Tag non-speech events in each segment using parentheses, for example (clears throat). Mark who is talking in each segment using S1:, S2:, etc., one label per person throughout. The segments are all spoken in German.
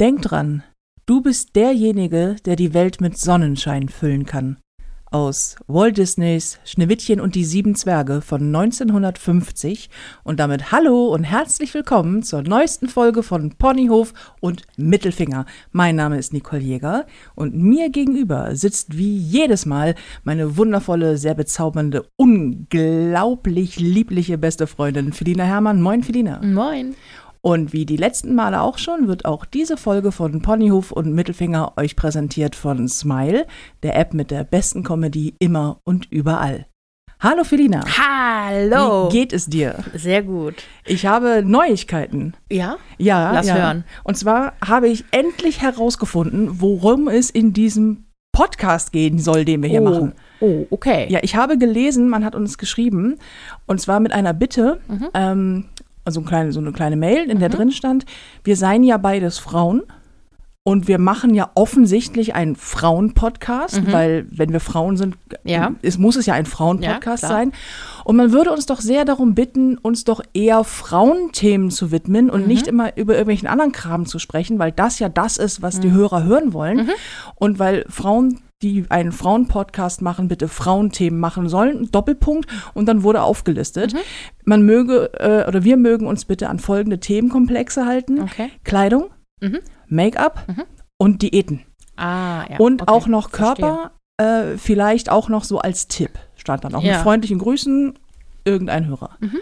S1: Denk dran, du bist derjenige, der die Welt mit Sonnenschein füllen kann. Aus Walt Disneys Schneewittchen und die sieben Zwerge von 1950 und damit hallo und herzlich willkommen zur neuesten Folge von Ponyhof und Mittelfinger. Mein Name ist Nicole Jäger und mir gegenüber sitzt wie jedes Mal meine wundervolle, sehr bezaubernde, unglaublich liebliche beste Freundin Felina Hermann. Moin Felina.
S2: Moin.
S1: Und wie die letzten Male auch schon, wird auch diese Folge von Ponyhof und Mittelfinger euch präsentiert von Smile, der App mit der besten Comedy immer und überall. Hallo Felina.
S2: Hallo.
S1: Wie geht es dir?
S2: Sehr gut.
S1: Ich habe Neuigkeiten.
S2: Ja?
S1: Ja,
S2: Lass
S1: ja.
S2: hören.
S1: Und zwar habe ich endlich herausgefunden, worum es in diesem Podcast gehen soll, den wir hier
S2: oh.
S1: machen.
S2: Oh, okay.
S1: Ja, ich habe gelesen, man hat uns geschrieben, und zwar mit einer Bitte,
S2: Mhm.
S1: ähm, also ein kleine, so eine kleine Mail, in der drin stand, wir seien ja beides Frauen und wir machen ja offensichtlich einen Frauen-Podcast, weil wenn wir Frauen sind,
S2: Mhm. Ja.
S1: es muss es ja ein Frauen-Podcast
S2: Ja,
S1: sein. Und man würde uns doch sehr darum bitten, uns doch eher Frauenthemen zu widmen
S2: Mhm.
S1: und nicht immer über irgendwelchen anderen Kram zu sprechen, weil das ja das ist, was
S2: Mhm.
S1: die Hörer hören wollen. Und weil Frauen die einen Frauen-Podcast machen, bitte Frauenthemen machen sollen, Doppelpunkt, und dann wurde aufgelistet.
S2: Mhm.
S1: Man möge, äh, oder wir mögen uns bitte an folgende Themenkomplexe halten.
S2: Okay.
S1: Kleidung,
S2: Mhm.
S1: Make-up und Diäten.
S2: Ah, ja.
S1: und
S2: okay.
S1: auch noch. Körper, äh, vielleicht auch noch so als Tipp, stand dann auch mit
S2: Ja.
S1: freundlichen Grüßen, irgendein Hörer.
S2: Mhm.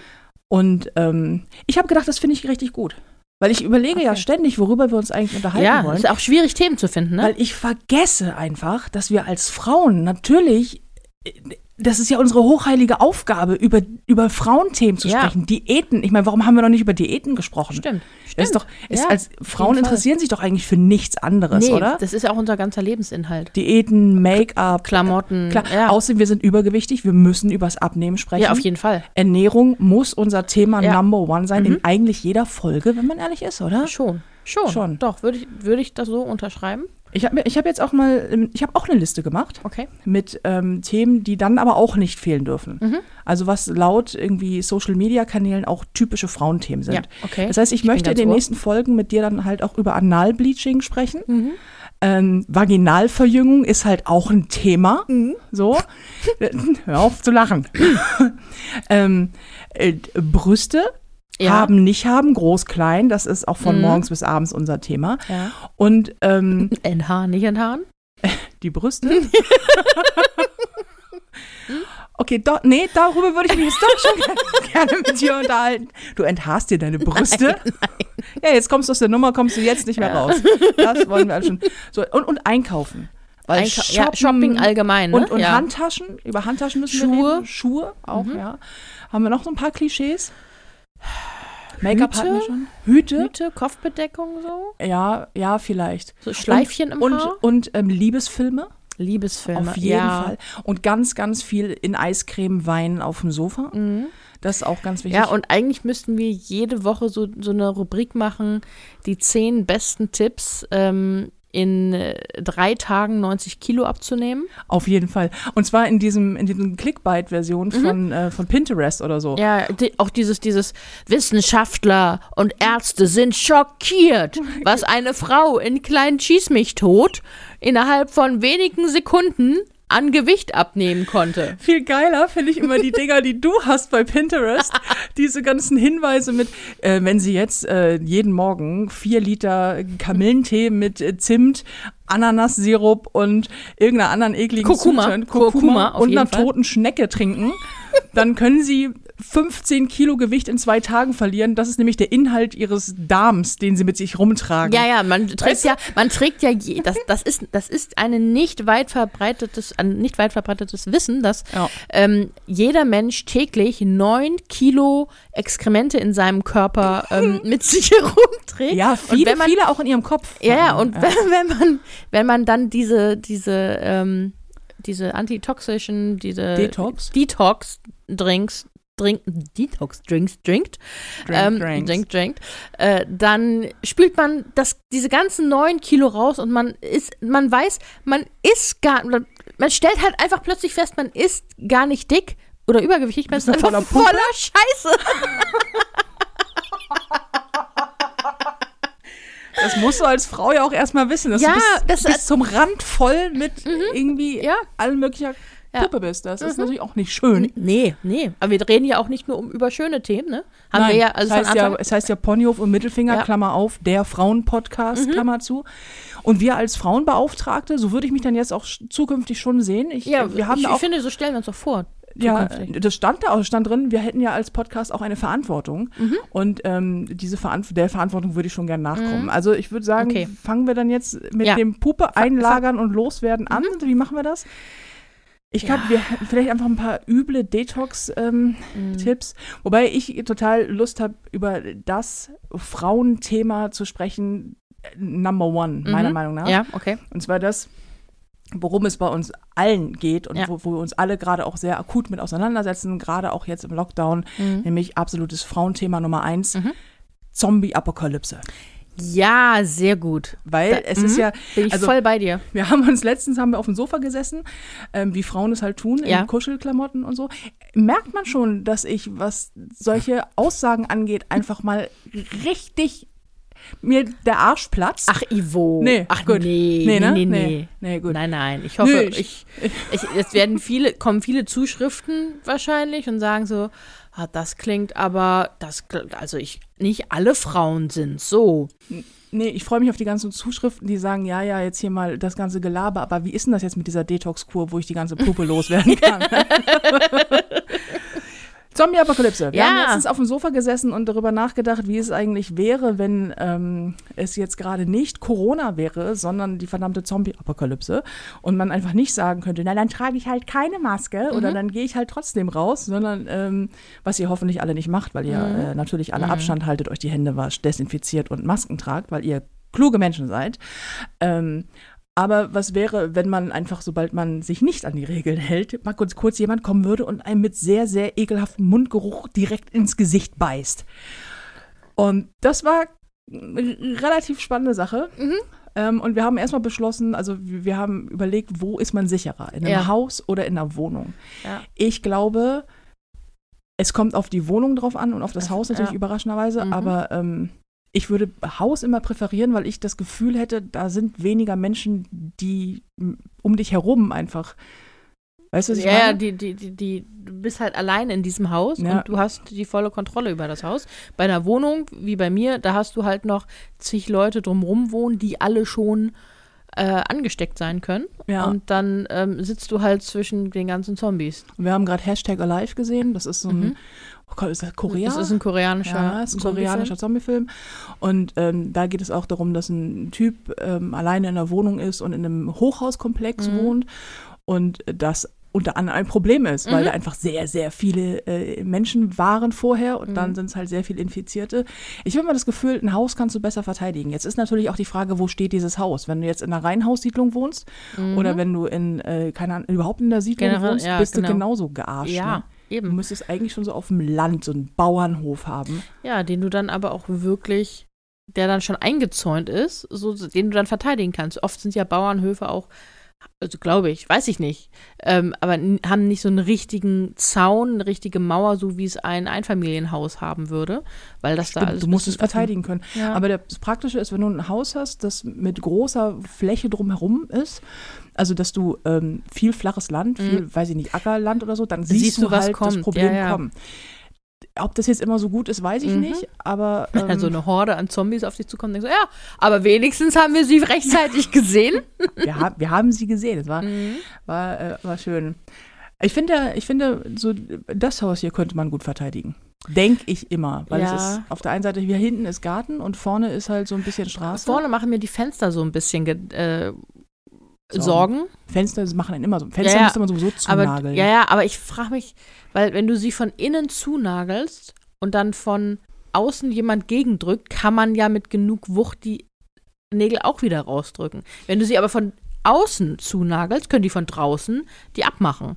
S1: Und ähm, ich habe gedacht, das finde ich richtig gut. Weil ich überlege ja
S2: Okay.
S1: ständig, worüber wir uns eigentlich unterhalten
S2: Ja,
S1: wollen.
S2: ist auch schwierig, Themen zu finden, ne?
S1: Weil ich vergesse einfach, dass wir als Frauen natürlich, äh, das ist ja unsere hochheilige Aufgabe, über, über Frauenthemen zu
S2: Ja.
S1: sprechen. Diäten. Ich meine, warum haben wir noch nicht über Diäten gesprochen?
S2: Stimmt.
S1: Es ist doch, es,
S2: Ja,
S1: als Frauen interessieren sich doch eigentlich für nichts anderes,
S2: nee,
S1: oder?
S2: das ist ja auch unser ganzer Lebensinhalt.
S1: Diäten, Make-up,
S2: Klamotten.
S1: Klar,
S2: ja.
S1: außerdem, wir sind übergewichtig, wir müssen übers Abnehmen sprechen.
S2: ja, auf jeden Fall.
S1: Ernährung muss unser Thema. Number One sein,
S2: Mhm.
S1: in eigentlich jeder Folge, wenn man ehrlich ist, oder?
S2: Schon. Schon.
S1: Schon.
S2: Doch, würde ich, würde ich das so unterschreiben?
S1: Ich habe ich hab jetzt auch mal, ähm, ich habe auch eine Liste gemacht
S2: Okay.
S1: mit ähm, Themen, die dann aber auch nicht fehlen dürfen.
S2: Mhm.
S1: Also was laut irgendwie Social-Media-Kanälen auch typische Frauenthemen sind.
S2: Ja, okay.
S1: Das heißt, ich,
S2: bin
S1: möchte in den
S2: ohr.
S1: nächsten Folgen mit dir dann halt auch über Analbleaching sprechen.
S2: Mhm.
S1: Ähm, Vaginalverjüngung ist halt auch ein Thema.
S2: Mhm.
S1: So. (laughs) Hör auf zu lachen. (laughs) ähm, äh, Brüste
S2: Ja.
S1: haben, nicht haben, groß, klein. Das ist auch von
S2: Mhm.
S1: morgens bis abends unser Thema.
S2: Ja.
S1: Und ähm, (laughs)
S2: Enthaaren, nicht enthaaren? (laughs)
S1: die Brüste. (laughs) Okay, doch, nee, darüber würde ich mich jetzt doch schon gerne- mit dir unterhalten. Du enthaarst dir deine Brüste. Ja, jetzt kommst du aus der Nummer, kommst du jetzt nicht mehr
S2: Ja.
S1: raus. Das wollen wir also schon. So, und, und einkaufen. Weil
S2: Einkau- ja, Shopping allgemein, ne?
S1: Und, und
S2: Ja.
S1: Handtaschen, über Handtaschen müssen wir
S2: Schuhe.
S1: reden. Schuhe auch,
S2: Mhm.
S1: ja. Haben wir noch so ein paar Klischees? Make-up hatten wir schon. Hüte?
S2: Hüte, Kopfbedeckung so?
S1: Ja, ja, vielleicht.
S2: So Schleifchen
S1: und,
S2: im Haar?
S1: Und, und ähm, Liebesfilme.
S2: Liebesfilme.
S1: Auf jeden
S2: ja.
S1: Fall. Und ganz, ganz viel in Eiscreme, Wein auf dem Sofa.
S2: Mhm.
S1: Das ist auch ganz wichtig.
S2: Ja, und eigentlich müssten wir jede Woche so, so eine Rubrik machen, die zehn besten Tipps ähm, in äh, drei Tagen 90 Kilo abzunehmen.
S1: auf jeden Fall. Und zwar in diesem, in diesem Clickbait-Version von, äh, von Pinterest oder so.
S2: Mhm. Ja, die, auch dieses, dieses Wissenschaftler und Ärzte sind schockiert, was eine Frau in kleinen Schießmich-Tot innerhalb von wenigen Sekunden an Gewicht abnehmen konnte.
S1: Viel geiler finde ich immer die Dinger, die du hast bei Pinterest. Diese ganzen Hinweise mit, äh, wenn sie jetzt äh, jeden Morgen vier Liter Kamillentee mit äh, Zimt, Ananassirup und irgendeiner anderen ekligen
S2: Kurkuma.
S1: Zutat-
S2: Kurkuma,
S1: und einer
S2: Fall.
S1: toten Schnecke trinken, (laughs) dann können sie 15 Kilo Gewicht in zwei Tagen verlieren. Das ist nämlich der Inhalt ihres Darms, den sie mit sich rumtragen.
S2: Ja, ja, man trägt
S1: Weißt du?
S2: ja, man trägt ja, je, das, das ist, das ist eine nicht weit verbreitetes, ein nicht weit verbreitetes Wissen, dass
S1: Ja.
S2: ähm, jeder Mensch täglich neun Kilo Exkremente in seinem Körper ähm, (laughs) mit sich (laughs) herumträgt.
S1: Ja,
S2: Und
S1: viele,
S2: wenn man,
S1: viele auch in ihrem Kopf.
S2: Ja, ja, und Wenn, wenn man, wenn man dann diese, diese, ähm, diese antitoxischen, diese
S1: Detox?
S2: Detox-Drinks, Drink, Detox-Drinks trinkt,
S1: Drink,
S2: ähm,
S1: drinks.
S2: Drink, drinkt, äh, dann spült man das, diese ganzen neun Kilo raus und man ist, man weiß, man ist gar, man stellt halt einfach plötzlich fest, man ist gar nicht dick oder übergewichtig, man ist einfach
S1: voller
S2: voller? Scheiße. (laughs)
S1: Das musst du als Frau ja auch erstmal wissen, dass
S2: Ja,
S1: du bis,
S2: das-
S1: bis zum Rand voll mit irgendwie
S2: Ja.
S1: allen möglicher
S2: Ja.
S1: Puppe bist. Das ist natürlich auch nicht schön.
S2: Nee, nee. Aber wir reden ja auch nicht nur um über schöne Themen, ne? Haben wir ja, also
S1: es, heißt ja, es heißt ja Ponyhof und Mittelfinger,
S2: Ja. Mhm.
S1: Klammer auf, der Frauenpodcast, Klammer zu. Und wir als Frauenbeauftragte, so würde ich mich dann jetzt auch zukünftig schon sehen. Ich,
S2: ja,
S1: wir haben
S2: ich,
S1: da
S2: ich
S1: auch,
S2: finde, so stellen wir uns doch vor.
S1: Ja, das stand da auch, stand drin, wir hätten ja als Podcast auch eine Verantwortung.
S2: Mhm.
S1: Und ähm, diese Veranf der Verantwortung würde ich schon gerne nachkommen. Also ich würde sagen,
S2: Mhm. Okay.
S1: fangen wir dann jetzt mit
S2: Ja.
S1: dem Puppe einlagern und loswerden an. Wie machen wir das? Ich glaube,
S2: Ja.
S1: wir hätten vielleicht einfach ein paar üble Detox-Tipps. Wobei ich total Lust habe, über das Frauenthema zu sprechen, äh, Number One, meiner
S2: Mhm.
S1: Meinung nach.
S2: Ja, okay.
S1: Und zwar das, worum es bei uns allen geht und
S2: Ja.
S1: wo, wo wir uns alle gerade auch sehr akut mit auseinandersetzen, gerade auch jetzt im Lockdown,
S2: Mhm.
S1: nämlich absolutes Frauenthema Nummer eins, Zombie-Apokalypse.
S2: Ja, sehr gut.
S1: Weil
S2: Da-
S1: es
S2: mhm.
S1: ist ja,
S2: Bin ich
S1: also
S2: voll bei dir.
S1: wir haben uns letztens haben wir auf dem Sofa gesessen, ähm, wie Frauen es halt tun,
S2: Ja.
S1: in Kuschelklamotten und so. Merkt man schon, dass ich, was solche Aussagen angeht, einfach mal richtig mir der Arsch platzt.
S2: Ach, Ivo.
S1: Nee,
S2: Ach,
S1: gut.
S2: nee,
S1: Nee,
S2: nee,
S1: ne?
S2: nee,
S1: Nee.
S2: nee.
S1: Nee, gut.
S2: Nein, nein. Ich hoffe,
S1: Nö,
S2: ich,
S1: ich- (laughs)
S2: ich, es werden viele, kommen viele Zuschriften wahrscheinlich und sagen so, ah, das klingt aber, das, also ich, nicht alle Frauen sind so.
S1: Nee, ich freue mich auf die ganzen Zuschriften, die sagen, ja, ja, jetzt hier mal das ganze Gelaber, aber wie ist denn das jetzt mit dieser Detox-Kur, wo ich die ganze Puppe (laughs) loswerden kann? (laughs) Zombie-Apokalypse. Wir
S2: Ja.
S1: haben letztens auf dem Sofa gesessen und darüber nachgedacht, wie es eigentlich wäre, wenn ähm, es jetzt gerade nicht Corona wäre, sondern die verdammte Zombie-Apokalypse und man einfach nicht sagen könnte, na, dann trage ich halt keine Maske oder dann gehe ich halt trotzdem raus, sondern ähm, was ihr hoffentlich alle nicht macht, weil ihr äh, natürlich alle Abstand haltet, euch die Hände wascht, desinfiziert und Masken tragt, weil ihr kluge Menschen seid. Ähm, aber was wäre, wenn man einfach, sobald man sich nicht an die Regeln hält, mal kurz, kurz jemand kommen würde und einem mit sehr, sehr ekelhaftem Mundgeruch direkt ins Gesicht beißt? Und das war eine relativ spannende Sache. Ähm, und wir haben erstmal beschlossen, also wir haben überlegt, wo ist man sicherer? In einem
S2: Ja.
S1: Haus oder in einer Wohnung?
S2: Ja.
S1: Ich glaube, es kommt auf die Wohnung drauf an und auf das
S2: Das-
S1: Haus natürlich
S2: ja.
S1: überraschenderweise,
S2: Mhm.
S1: aber ähm, ich würde Haus immer präferieren, weil ich das Gefühl hätte, da sind weniger Menschen, die um dich herum einfach. Weißt du, was ich
S2: Ja, ja,
S1: meine?
S2: die, die, die, die, du bist halt allein in diesem Haus
S1: Ja.
S2: und du hast die volle Kontrolle über das Haus. Bei einer Wohnung, wie bei mir, da hast du halt noch zig Leute drumrum wohnen, die alle schon äh, angesteckt sein können.
S1: Ja.
S2: Und dann ähm, sitzt du halt zwischen den ganzen Zombies.
S1: Wir haben gerade Hashtag Alive gesehen. Das ist so ein, oh Gott, ist das Korea?
S2: Das Mhm. ist ein koreanischer,
S1: Ja, ist ein
S2: Zombiefilm.
S1: koreanischer Zombiefilm. Und ähm, da geht es auch darum, dass ein Typ ähm, alleine in einer Wohnung ist und in einem Hochhauskomplex
S2: Mhm.
S1: wohnt und das unter anderem ein Problem ist, weil
S2: Mhm.
S1: da einfach sehr, sehr viele äh, Menschen waren vorher und
S2: Mhm.
S1: dann sind es halt sehr viele Infizierte. Ich habe immer das Gefühl, ein Haus kannst du besser verteidigen. Jetzt ist natürlich auch die Frage, wo steht dieses Haus? Wenn du jetzt in einer Reihenhaussiedlung wohnst oder wenn du in, äh, keine Ahnung, überhaupt in der Siedlung
S2: Mhm. Generell,
S1: wohnst,
S2: ja,
S1: bist
S2: genau.
S1: du genauso gearscht.
S2: Ja,
S1: Ne? Du
S2: eben.
S1: müsstest eigentlich schon so auf dem Land so einen Bauernhof haben.
S2: Ja, den du dann aber auch wirklich, der dann schon eingezäunt ist, so, den du dann verteidigen kannst. Oft sind ja Bauernhöfe auch, also glaube ich, weiß ich nicht, ähm, aber haben nicht so einen richtigen Zaun, eine richtige Mauer, so wie es ein Einfamilienhaus haben würde, weil das da
S1: Stimmt,
S2: alles
S1: du musst es verteidigen können.
S2: Ja.
S1: Aber das Praktische ist, wenn du ein Haus hast, das mit großer Fläche drumherum ist, also dass du ähm, viel flaches Land, viel, weiß ich nicht, Ackerland oder so, dann siehst,
S2: Mhm. Siehst
S1: du,
S2: du, was
S1: halt das
S2: kommt.
S1: Problem
S2: Ja, ja.
S1: kommen. Ob das jetzt immer so gut ist, weiß ich
S2: Mhm.
S1: nicht, aber (laughs) ähm,
S2: also eine Horde an Zombies auf dich zukommt, denkst du, ja, aber wenigstens haben wir sie (laughs) rechtzeitig gesehen. (laughs)
S1: wir, haben, wir haben sie gesehen. Es war,
S2: Mhm.
S1: war, äh, war schön. Ich finde, ich finde, so das Haus hier könnte man gut verteidigen. Denke ich immer. Weil
S2: Ja.
S1: es ist auf der einen Seite, hier hinten ist Garten und vorne ist halt so ein bisschen Straße.
S2: Vorne machen mir die Fenster so ein bisschen äh,
S1: Sorgen.
S2: Sorgen.
S1: Fenster machen einen immer so. Fenster
S2: Ja,
S1: müsste man sowieso
S2: Aber,
S1: zunageln.
S2: ja, ja, aber ich frage mich, weil wenn du sie von innen zunagelst und dann von außen jemand gegendrückt, kann man ja mit genug Wucht die Nägel auch wieder rausdrücken. Wenn du sie aber von außen zunagelst, können die von draußen die abmachen.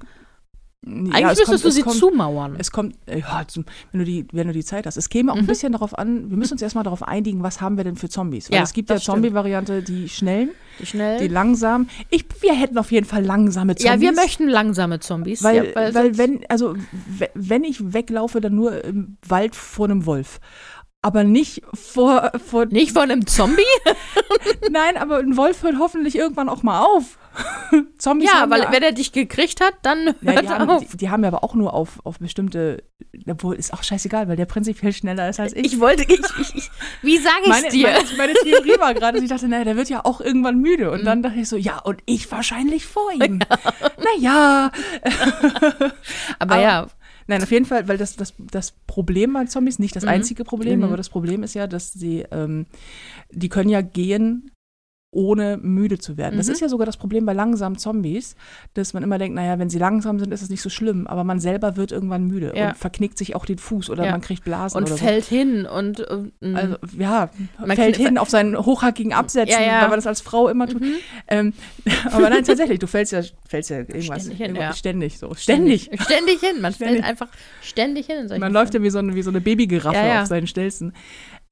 S1: Ja,
S2: Eigentlich
S1: es
S2: müsstest
S1: kommt-
S2: du sie
S1: kommt,
S2: zumauern.
S1: Es kommt, äh, ja, wenn du, die, wenn du die Zeit hast. Es käme auch ein
S2: Mhm.
S1: bisschen darauf an, wir müssen uns erstmal darauf einigen, was haben wir denn für Zombies? Weil
S2: Ja,
S1: es gibt ja. Zombie-Variante, die schnellen,
S2: Die schnell.
S1: die langsamen. Ich, wir hätten auf jeden Fall langsame Zombies.
S2: ja, wir möchten langsame Zombies.
S1: Weil,
S2: ja,
S1: weil,
S2: sonst-
S1: wenn, also, we- wenn ich weglaufe, dann nur im Wald vor einem Wolf. Aber nicht vor, vor
S2: Nicht von einem Zombie? (laughs)
S1: Nein, aber ein Wolf hört hoffentlich irgendwann auch mal auf. (laughs) Zombies
S2: ja, weil wenn er dich gekriegt hat, dann
S1: ja,
S2: hört
S1: die,
S2: er
S1: haben,
S2: auf.
S1: die, die haben ja aber auch nur auf, auf bestimmte, obwohl ist auch scheißegal, weil der prinzipiell schneller ist als ich.
S2: Ich wollte, ich, ich, ich wie sage ich dir?
S1: meine, meine Theorie war (laughs) gerade, dass ich dachte, naja, der wird ja auch irgendwann müde. Und dann dachte ich so, ja, und ich wahrscheinlich vor ihm. Naja.
S2: aber ja,
S1: Nein, auf jeden Fall, weil das, das, das Problem bei Zombies, nicht das
S2: Mhm.
S1: einzige Problem,
S2: Mhm.
S1: aber das Problem ist ja, dass sie, ähm, die können ja gehen, ohne müde zu werden. Das
S2: Mhm.
S1: ist ja sogar das Problem bei langsamen Zombies, dass man immer denkt, naja, wenn sie langsam sind, ist es nicht so schlimm, aber man selber wird irgendwann müde
S2: Ja.
S1: und verknickt sich auch den Fuß oder
S2: Ja.
S1: man kriegt Blasen
S2: und
S1: oder
S2: fällt hin und,
S1: so. Also ja,
S2: Man
S1: fällt hin auf seinen hochhackigen Absätzen,
S2: Ja,
S1: weil man das als Frau immer tut.
S2: Mhm.
S1: Ähm, (laughs) aber nein, tatsächlich, du fällst ja, fällst ja irgendwas.
S2: Ständig hin,
S1: irgendwas-. Ständig so. Ständig.
S2: Ständig hin. Man
S1: Ständig.
S2: fällt einfach ständig hin
S1: Man läuft ja wie so eine, wie so eine Babygiraffe auf seinen Stelzen.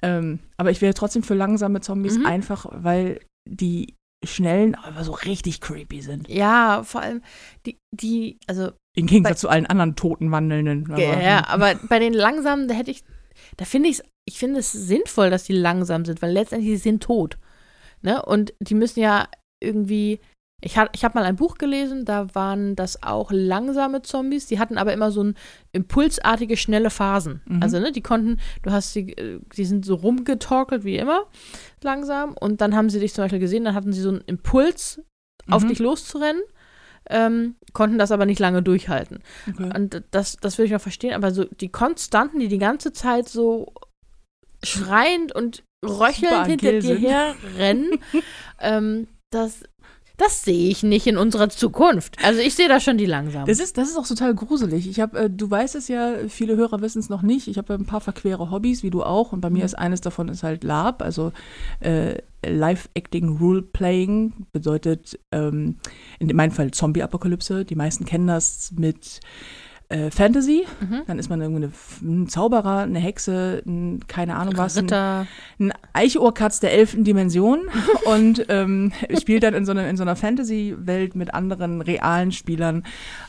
S1: Ähm, aber ich wäre trotzdem für langsame Zombies,
S2: Mhm.
S1: einfach weil die schnellen aber so richtig creepy sind.
S2: Ja, vor allem die, die also
S1: Im Gegensatz zu allen anderen toten Wandelnden. Aber,
S2: ja, aber bei den langsamen, da hätte ich, da finde ich ich finde es sinnvoll, dass die langsam sind, weil letztendlich sie sind tot. Ne? Und die müssen ja irgendwie. Ich, hab- ich habe mal ein Buch gelesen, da waren das auch langsame Zombies, die hatten aber immer so ein impulsartige, schnelle Phasen.
S1: Mhm.
S2: Also, ne, die konnten, du hast sie, äh, die sind so rumgetorkelt wie immer, langsam, und dann haben sie dich zum Beispiel gesehen, dann hatten sie so einen Impuls, auf
S1: Mhm.
S2: dich loszurennen, ähm, konnten das aber nicht lange durchhalten.
S1: Okay.
S2: Und das, das würde ich noch verstehen, aber so die Konstanten, die die ganze Zeit so schreiend und röchelnd hinter dir
S1: sind.
S2: her rennen, (laughs) ähm, das, das sehe ich nicht in unserer Zukunft. Also ich sehe da schon die langsam.
S1: Das ist, das ist auch total gruselig. Ich habe, äh, du weißt es ja, viele Hörer wissen es noch nicht. Ich habe ein paar verquere Hobbys, wie du auch. Und bei mir
S2: Mhm.
S1: ist eines davon ist halt LARP, also äh, Live-Acting Role-Playing. Bedeutet ähm, in meinem Fall Zombie-Apokalypse. Die meisten kennen das mit äh, Fantasy.
S2: Mhm.
S1: Dann ist man irgendwie eine, ein Zauberer, eine Hexe, ein, keine Ahnung was. Ein,
S2: Ritter.
S1: ein Eichohrkatz der elften Dimension (laughs) und ähm, spielt dann in so, einer in so einer Fantasy-Welt mit anderen realen Spielern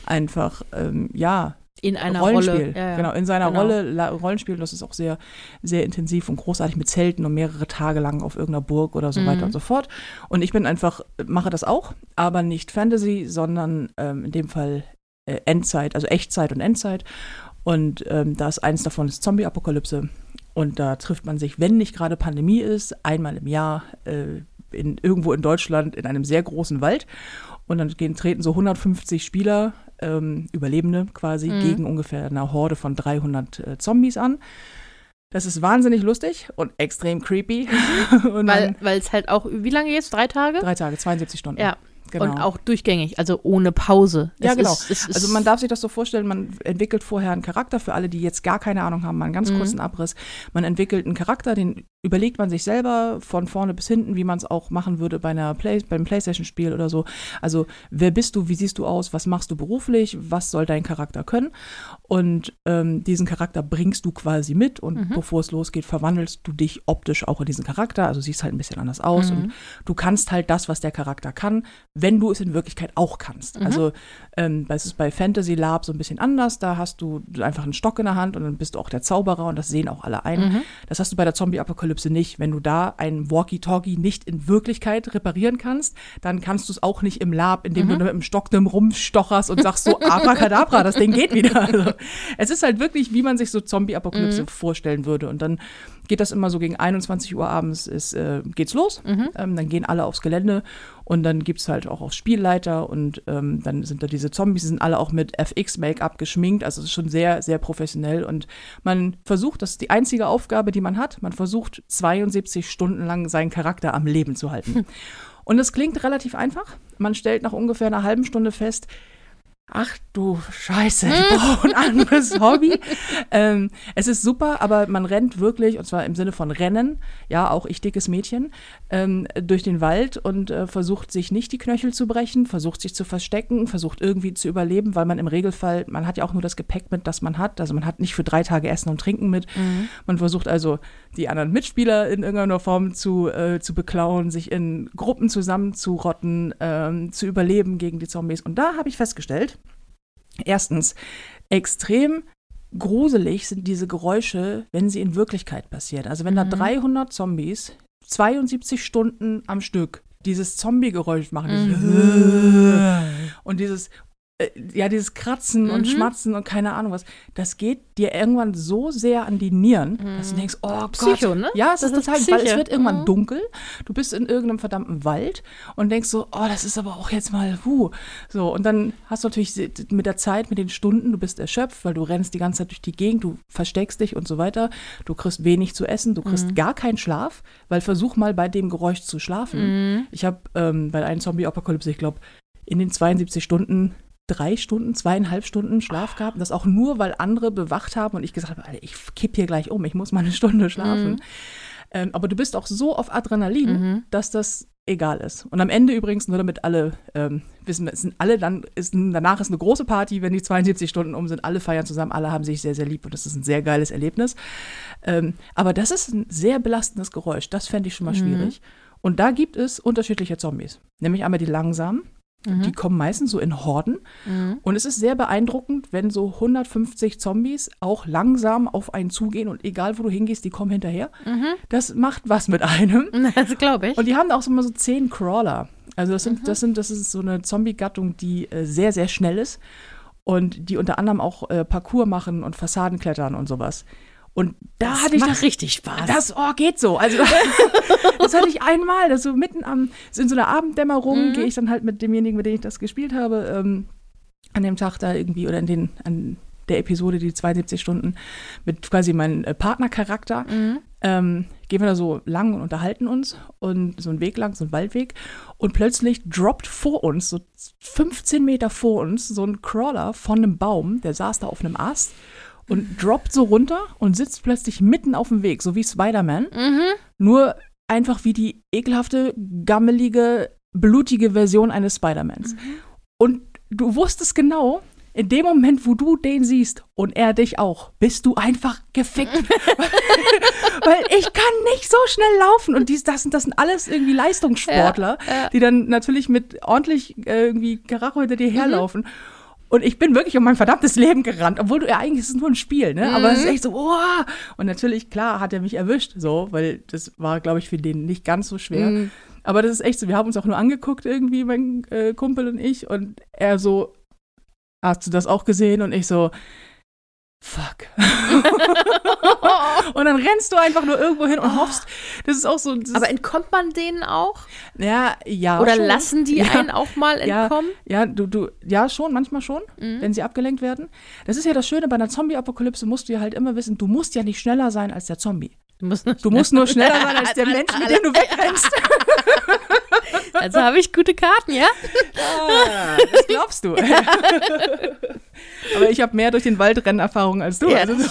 S1: einfach, ähm, ja,
S2: In einer
S1: Rollenspiel.
S2: Rolle. Ja, ja.
S1: Genau, in seiner
S2: Genau.
S1: Rolle La Rollenspiel. Das ist auch sehr, sehr intensiv und großartig mit Zelten und mehrere Tage lang auf irgendeiner Burg oder so
S2: Mhm.
S1: weiter und so fort. Und ich bin einfach, mache das auch, aber nicht Fantasy, sondern ähm, in dem Fall äh, Endzeit, also Echtzeit und Endzeit. Und ähm, da ist eins davon ist Zombie-Apokalypse. Und da trifft man sich, wenn nicht gerade Pandemie ist, einmal im Jahr äh, in, irgendwo in Deutschland in einem sehr großen Wald. Und dann gehen, treten so 150 Spieler, ähm, Überlebende quasi,
S2: Mhm.
S1: gegen ungefähr eine Horde von 300 äh, Zombies an. Das ist wahnsinnig lustig und extrem creepy. (laughs) und
S2: Weil es halt auch, wie lange jetzt? Drei Tage?
S1: drei Tage, 72 Stunden.
S2: Ja.
S1: Genau.
S2: Und auch durchgängig, also ohne Pause.
S1: Ja,
S2: Es
S1: genau.
S2: Ist, es
S1: Also man darf sich das so vorstellen, man entwickelt vorher einen Charakter, für alle, die jetzt gar keine Ahnung haben, mal einen ganz
S2: Mhm.
S1: kurzen Abriss. Man entwickelt einen Charakter, den überlegt man sich selber von vorne bis hinten, wie man es auch machen würde bei einer Play beim Playstation-Spiel oder so. Also wer bist du, wie siehst du aus, was machst du beruflich, was soll dein Charakter können? Und ähm, diesen Charakter bringst du quasi mit und
S2: Mhm.
S1: bevor es losgeht, verwandelst du dich optisch auch in diesen Charakter. Also siehst halt ein bisschen anders aus
S2: Mhm.
S1: und du kannst halt das, was der Charakter kann, wenn du es in Wirklichkeit auch kannst.
S2: Mhm.
S1: Also ähm, das ist bei Fantasy Lab so ein bisschen anders. Da hast du einfach einen Stock in der Hand und dann bist du auch der Zauberer und das sehen auch alle ein.
S2: Mhm.
S1: Das hast du bei der Zombie-Apokalypse nicht. Wenn du da ein Walkie-Talkie nicht in Wirklichkeit reparieren kannst, dann kannst du es auch nicht im Lab, indem
S2: Mhm.
S1: du mit dem Stock nimm, rumstocherst und sagst so, (laughs) abracadabra, das Ding geht wieder. Also, es ist halt wirklich, wie man sich so Zombie-Apokalypse
S2: Mhm.
S1: vorstellen würde. Und dann geht das immer so gegen 21 Uhr abends, ist, äh, geht's los.
S2: Mhm.
S1: Ähm, dann gehen alle aufs Gelände und dann gibt es halt auch aufs Spielleiter und ähm, dann sind da diese Zombies, die sind alle auch mit FX-Make-up geschminkt, also es ist schon sehr, sehr professionell und man versucht, das ist die einzige Aufgabe, die man hat, man versucht 72 Stunden lang seinen Charakter am Leben zu halten. (laughs) Und es klingt relativ einfach. Man stellt nach ungefähr einer halben Stunde fest, Ach du Scheiße, ich brauche ein anderes Hobby. Ähm, es ist super, aber man rennt wirklich, und zwar im Sinne von Rennen, ja, auch ich dickes Mädchen, ähm, durch den Wald und äh, versucht sich nicht die Knöchel zu brechen, versucht sich zu verstecken, versucht irgendwie zu überleben, weil man im Regelfall, man hat ja auch nur das Gepäck mit, das man hat. Also man hat nicht für drei Tage Essen und Trinken mit.
S2: Mhm.
S1: Man versucht also, die anderen Mitspieler in irgendeiner Form zu, äh, zu beklauen, sich in Gruppen zusammenzurotten, ähm, zu überleben gegen die Zombies. Und da habe ich festgestellt, erstens, extrem gruselig sind diese Geräusche, wenn sie in Wirklichkeit passieren. Also wenn da
S2: Mhm.
S1: 300 Zombies 72 Stunden am Stück dieses Zombie-Geräusch machen, dieses
S2: Mhm. (laughs)
S1: und dieses ja, dieses Kratzen und
S2: Mhm.
S1: Schmatzen und keine Ahnung was, das geht dir irgendwann so sehr an die Nieren, dass du denkst, oh
S2: Psycho,
S1: Gott.
S2: ne?
S1: Ja, es
S2: Das
S1: ist total, weil es wird irgendwann
S2: Mhm.
S1: dunkel, du bist in irgendeinem verdammten Wald und denkst so, oh, das ist aber auch jetzt mal, huh. So, und dann hast du natürlich mit der Zeit, mit den Stunden, du bist erschöpft, weil du rennst die ganze Zeit durch die Gegend, du versteckst dich und so weiter, du kriegst wenig zu essen, du kriegst
S2: Mhm.
S1: gar keinen Schlaf, weil versuch mal bei dem Geräusch zu schlafen.
S2: Mhm.
S1: Ich habe ähm, bei einer Zombie-Apokalypse, ich glaube, in den 72 Stunden drei Stunden, zweieinhalb Stunden Schlaf gehabt. Das auch nur, weil andere bewacht haben und ich gesagt habe, Alter, ich kipp hier gleich um, ich muss mal eine Stunde schlafen.
S2: Mhm.
S1: Ähm, aber du bist auch so auf Adrenalin,
S2: Mhm.
S1: dass das egal ist. Und am Ende übrigens, nur damit alle ähm, wissen, es sind alle dann, ist, danach ist eine große Party, wenn die 72 Stunden um sind, alle feiern zusammen, alle haben sich sehr, sehr lieb und das ist ein sehr geiles Erlebnis. Ähm, aber das ist ein sehr belastendes Geräusch, das fände ich schon mal
S2: Mhm.
S1: schwierig. Und da gibt es unterschiedliche Zombies. Nämlich einmal die langsamen,
S2: Mhm.
S1: die kommen meistens so in Horden.
S2: Mhm.
S1: Und es ist sehr beeindruckend, wenn so 150 Zombies auch langsam auf einen zugehen und egal wo du hingehst, die kommen hinterher.
S2: Mhm.
S1: Das macht was mit einem. (laughs)
S2: Das glaube ich.
S1: Und die haben auch so mal so zehn Crawler. Also das sind, das sind, das ist so eine Zombie-Gattung, die äh, sehr, sehr schnell ist und die unter anderem auch äh, Parcours machen und Fassaden klettern und sowas. Und da
S2: das
S1: hatte ich
S2: macht
S1: das,
S2: richtig Spaß.
S1: das, oh, geht so. Also (laughs) das hatte ich einmal, das so mitten am, in so einer Abenddämmerung
S2: Mhm.
S1: gehe ich dann halt mit demjenigen, mit dem ich das gespielt habe, ähm, an dem Tag da irgendwie oder in den, an der Episode, die 72 Stunden, mit quasi meinem äh, Partnercharakter,
S2: Mhm.
S1: ähm, gehen wir da so lang und unterhalten uns und so einen Weg lang, so einen Waldweg und plötzlich droppt vor uns, so 15 Meter vor uns, so ein Crawler von einem Baum, der saß da auf einem Ast und droppt so runter und sitzt plötzlich mitten auf dem Weg, so wie Spider-Man,
S2: Mhm.
S1: nur einfach wie die ekelhafte, gammelige, blutige Version eines Spider-Mans. Und du wusstest genau, in dem Moment, wo du den siehst und er dich auch, bist du einfach gefickt. (laughs) (laughs) Weil ich kann nicht so schnell laufen. Und dies, das, sind, das sind alles irgendwie Leistungssportler,
S2: Ja, ja.
S1: die dann natürlich mit ordentlich äh, irgendwie Karacho hinter dir herlaufen. Und ich bin wirklich um mein verdammtes Leben gerannt, obwohl du ja eigentlich ist es nur ein Spiel, ne? Aber es ist echt so, wow. Und natürlich, klar, hat er mich erwischt, so, weil das war, glaube ich, für den nicht ganz so schwer.
S2: Mhm.
S1: Aber das ist echt so, wir haben uns auch nur angeguckt irgendwie, mein äh, Kumpel und ich, und er so, hast du das auch gesehen? Und ich so, fuck. (laughs) und dann rennst du einfach nur irgendwo hin und hoffst, das ist auch so,
S2: Aber entkommt man denen auch?
S1: ja, ja.
S2: Oder
S1: schon.
S2: lassen die
S1: Ja.
S2: einen auch mal
S1: Ja.
S2: entkommen?
S1: Ja, du, du, ja, schon, manchmal schon,
S2: Mhm.
S1: wenn sie abgelenkt werden. Das ist ja das Schöne, bei einer Zombie-Apokalypse musst du ja halt immer wissen, du musst ja nicht schneller sein als der Zombie.
S2: Du musst nur
S1: Du musst nur schneller sein als (laughs) der Mensch, mit dem du wegrennst. (laughs)
S2: Also habe ich gute Karten, ja?
S1: Ah, das glaubst du. (laughs) aber ich habe mehr durch den Waldrennen Erfahrung als du.
S2: Ja,
S1: Also, (laughs)